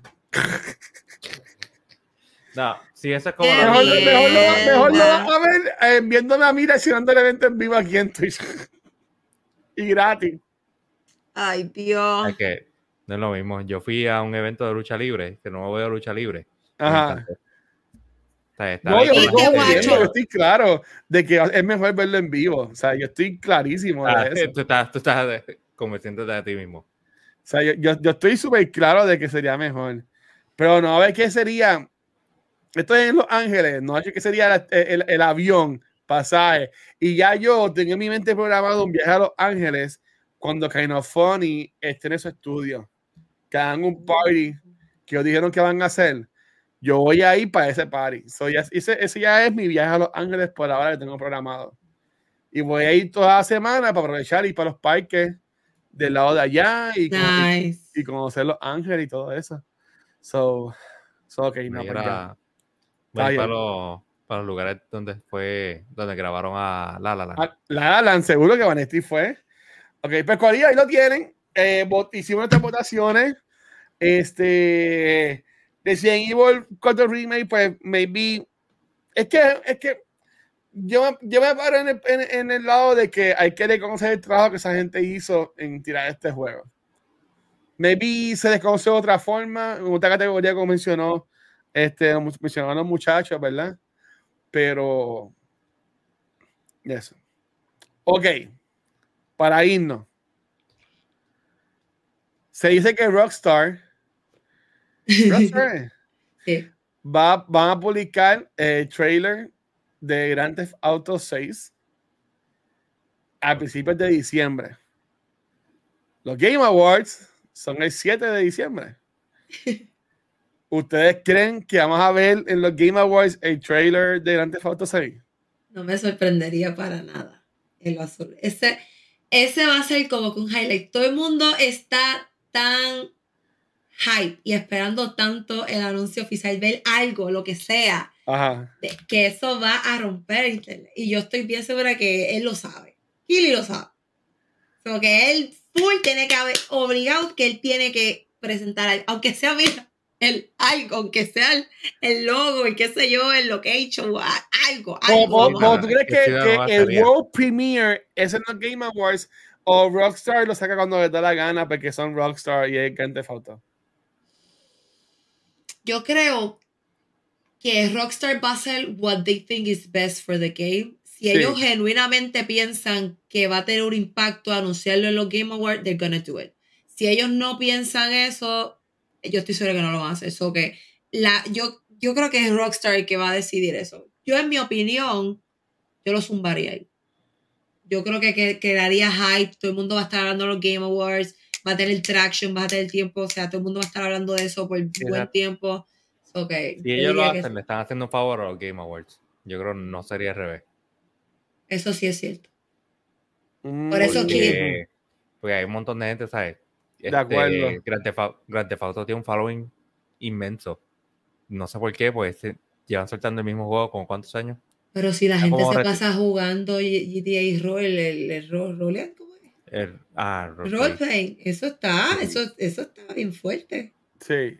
No, sí, eso es como. La- Mejor, bien. mejor lo, mejor lo Mierda. vas a ver eh, viéndome a mí reaccionando al evento en vivo aquí en Twitch. y gratis. Ay, Dios. Es que no es lo mismo. Yo fui a un evento de lucha libre, que no veo lucha libre. Ajá. No, ahí yo, con ¿Viste, la yo estoy claro de que es mejor verlo en vivo. O sea, yo estoy clarísimo de Ah, eso. tú estás, tú estás convenciéndote de ti mismo. O sea, yo, yo, yo estoy súper claro de que sería mejor. Pero no, a ver qué sería. Esto es en Los Ángeles, no sé qué sería la- el, el avión, pasaje. Y ya yo tengo en mi mente programado un viaje a Los Ángeles cuando Kind of Funny esté en su estudio. Que hagan un party que ellos dijeron que van a hacer. Yo voy a ir para ese party. So, ya- ese, ese ya es mi viaje a Los Ángeles por ahora que tengo programado. Y voy a ir toda la semana para aprovechar y para los parques del lado de allá y, Nice. y conocer Los Ángeles y todo eso. So, so ok, no, pues. Mira, voy a Está ir para los, para los lugares donde fue, donde grabaron a La La Land. La La Land, seguro que Vanesti fue. Ok, pues Corillo, ahí lo tienen. Eh, vot- hicimos nuestras votaciones. Este. Resident Evil 4 Remake, pues maybe. Es que, es que. Yo, me- yo me paro en el, en, en el lado de que hay que reconocer el trabajo que esa gente hizo en tirar este juego. Maybe se desconoce de otra forma, en otra categoría como mencionó, este, mencionaron los muchachos, ¿verdad? Pero. Eso. Ok. Para irnos. Se dice que Rockstar, Rockstar Sí. va, van a publicar el trailer de Grand Theft Auto 6 a principios de diciembre. Los Game Awards son el 7 de diciembre. ¿Ustedes creen que vamos a ver en los Game Awards el trailer de Grand Theft Auto 6? No me sorprendería para nada en lo azul. Ese, ese va a ser como que un highlight. Todo el mundo está tan hype y esperando tanto el anuncio oficial, ver algo, lo que sea, Ajá. que eso va a romper internet. Y yo estoy bien segura que él lo sabe. Kili lo sabe. Como que él full tiene que haber obligado que él tiene que presentar algo, aunque sea mira, el algo, aunque sea el, el logo, y qué sé yo, el location, algo, ¿Cómo- algo. tú crees Que que, que el. World Premiere es en los Game Awards o Rockstar lo saca cuando les da la gana porque son Rockstar y es Grand Theft Auto? Yo creo que Rockstar va a hacer what they think is best for the game. Si Sí. ellos genuinamente piensan que va a tener un impacto anunciarlo en los Game Awards, they're gonna do it. Si ellos no piensan eso, yo estoy segura que no lo van a hacer. So que la, yo, yo creo que es Rockstar el que va a decidir eso. Yo, en mi opinión, yo lo zumbaría ahí. Yo creo que, que quedaría hype, todo el mundo va a estar hablando de los Game Awards, va a tener traction, va a tener tiempo, o sea, todo el mundo va a estar hablando de eso por buen tiempo. So que Si yo ellos lo diría que hacen, le están haciendo un favor a los Game Awards. Yo creo que no sería al revés. eso sí es cierto. Mm, Por eso porque- que- Porque, porque hay un montón de gente, ¿sabes? Este, De acuerdo. Grand Theft Grand Theft Auto tiene un following inmenso. No sé por qué, pues se- llevan soltando el mismo juego como cuántos años. Pero si la gente se reti- pasa jugando GTA y rol, el, el, el rol, rolear, ¿cómo es? El, ah, roleplay. Roleplaying, eso está, Sí. eso, eso está bien fuerte. Sí.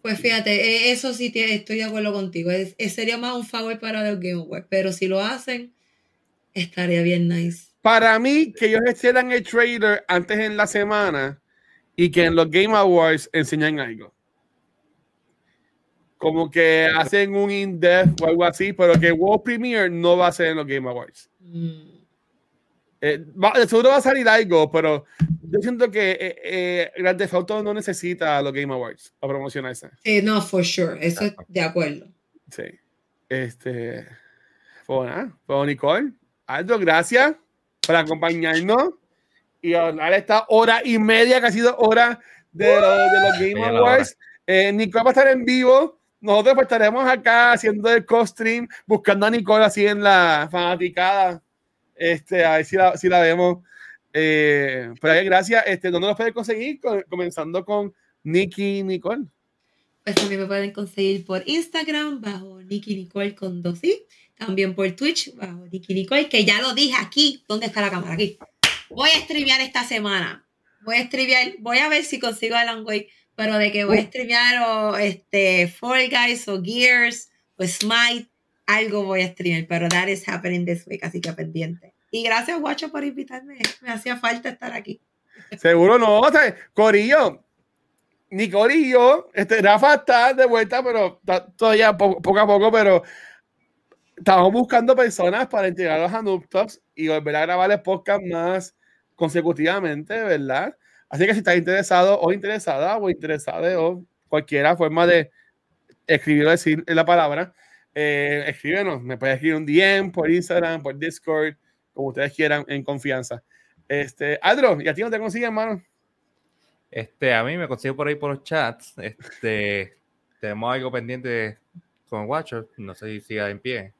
Pues fíjate, eh, eso sí estoy de acuerdo contigo. Es, es- sería más un favor para los Game Awards, pero si lo hacen, estaría bien nice. Para mí, que ellos hicieran el trailer antes en la semana y que en los Game Awards enseñan algo. Como que hacen un in-depth o algo así, pero que World Premiere no va a ser en los Game Awards. Mm, Eh, va- seguro va a salir algo, pero yo siento que eh, eh, Grand Theft Auto no necesita los Game Awards para promocionarse. Sí, no, for sure, eso es de acuerdo. Sí. Este. Pues nada, pues Nicole, Aldo, gracias por acompañarnos y hablar esta hora y media que ha sido hora de, lo- de los Game Awards. Eh, Nicole va a estar en vivo. Nosotros pues estaremos acá haciendo el co-stream, buscando a Nicole así en la fanaticada. Este, a ver si la, si la vemos. Eh, pero ahí, gracias. Este, ¿Dónde nos puede conseguir? Co- Comenzando con Nikki Nicole. Pues también me pueden conseguir por Instagram bajo Nikki Nicole con dos i. También por Twitch bajo que ya lo dije aquí. ¿Dónde está la cámara? Aquí. Voy a streamear esta semana. Voy a streamear, voy a ver si consigo Alan Wake, pero de que voy a streamear o este Fall Guys o Gears o Smite, algo voy a streamear, pero that is happening this week, así que pendiente. Y gracias, Guacho, por invitarme. Me hacía falta estar aquí. Seguro no. O sea, Corillo, ni Corillo, este, Rafa está de vuelta, pero está todavía po- poco a poco, pero estamos buscando personas para integrarlos a Noob Talks y volver a grabar el podcast más consecutivamente, ¿verdad? Así que si estás interesado o interesada o interesada o cualquiera forma de escribir o decir la palabra, eh, escríbenos. Me puedes escribir un DM por Instagram, por Discord, como ustedes quieran, en confianza. Este, Adro, ¿y a ti no te consiguen, hermano? Este, a mí me consigo por ahí por los chats. Este, tenemos algo pendiente con Watcher. No sé si siga en pie.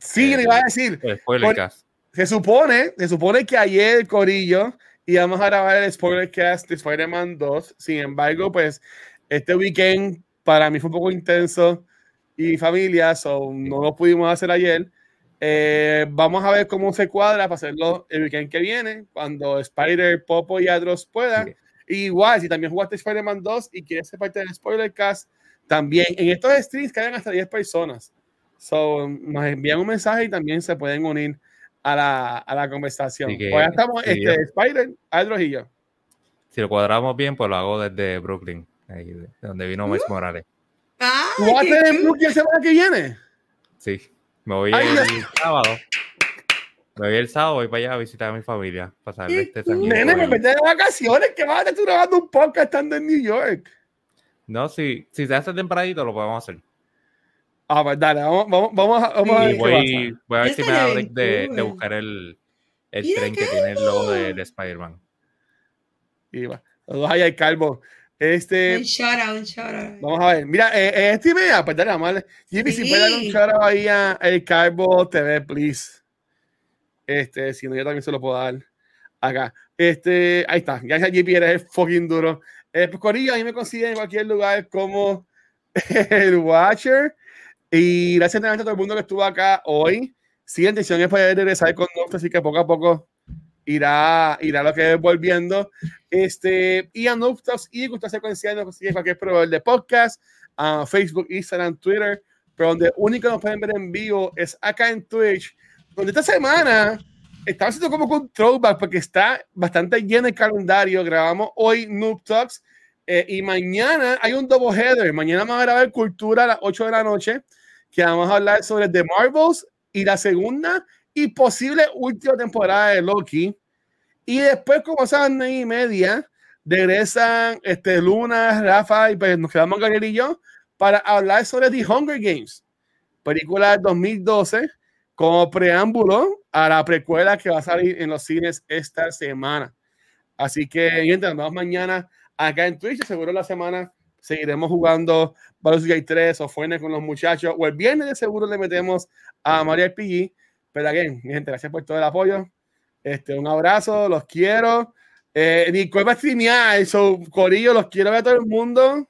Sí, Eh, le iba a decir. El spoilercast. Se supone, se supone que ayer, Corillo, íbamos a grabar el spoilercast de Spider-Man 2. Sin embargo, pues, este weekend para mí fue un poco intenso y familia, so no lo pudimos hacer ayer. Eh, vamos a ver cómo se cuadra para hacerlo el weekend que viene, cuando Spider, Popo y Adros puedan. Sí. Igual, si también jugaste Spider-Man 2 y quieres ser parte del spoiler cast, también en estos streams caen hasta 10 personas. So, nos envían un mensaje y también se pueden unir a la, a la conversación. Que, Pues ya estamos, sí, este, yo- Spider, Adros y yo. Si lo cuadramos bien, pues lo hago desde Brooklyn, ahí de de donde vino Miles Morales. Ay, ¿Tú vas a tener cool. Brooklyn la semana que viene? Sí, me voy Ay, el sábado. Me voy el sábado, voy para allá a visitar a mi familia, pasar este Nene, me perdí de vacaciones. que vas a estar grabando un podcast estando en New York? No, si, si se hace tempranito, lo podemos hacer. Ah, pues dale, vamos, vamos, vamos a, vamos a ver Y qué voy, voy a ver si me da break de, de buscar el, el Mira, tren que tiene el logo de, de Spider-Man. pasa. Y va. Allá al calvo. Este, Un shout out, un shout out. vamos a ver. Mira, eh, eh, este email, pues dale, vamos a darle. Jimmy, si Sí. puede darle un shout out ahí a el calvo TV, please. Este, si no, yo también se lo puedo dar acá. Este, ahí está. Gracias, JP, eres el fucking duro. Eh, pues, Corillo, ahí me consiguen en cualquier lugar como el Watcher. Y gracias a todo el mundo que estuvo acá hoy. Sí, la intención es poder regresar con nosotros, así que poco a poco irá, irá lo que es volviendo. Este, y a Noobstalks y Gusto Secuencial nos consiguen en cualquier proveedor de podcast, a Facebook, Instagram, Twitter, pero donde único nos pueden ver en vivo es acá en Twitch, donde esta semana estamos haciendo como un throwback porque está bastante lleno el calendario. Grabamos hoy Noob Talks eh, y mañana hay un double header. Mañana vamos a grabar Cultura a las 8 de la noche, que vamos a hablar sobre The Marvels y la segunda y posible última temporada de Loki. Y después, como nueve y media, regresan este, Luna, Rafa y pues nos quedamos Gabriel y yo para hablar sobre The Hunger Games, película del 2012, como preámbulo a la precuela que va a salir en los cines esta semana. Así que, gente, nos vemos mañana acá en Twitch. Seguro la semana seguiremos jugando Baldur's Gate 3 o Fuene con los muchachos. O el viernes de seguro le metemos a María RPG. Pero, again, mi gente, gracias por todo el apoyo. Este, un abrazo, los quiero. Eh, Nicole va a streamear, so, Corillo, los quiero ver a todo el mundo.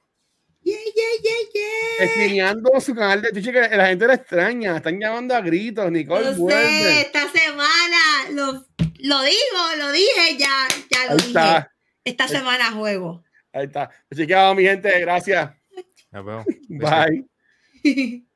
Yeah, yeah, yeah, yeah. Su canal de Twitch, que la gente la extraña. Están llamando a gritos. Nicole, Lo sé, esta semana lo, lo digo, lo dije ya, ya lo Ahí dije. está. Esta semana juego. Ahí está. Vamos, mi gente, gracias. Bye.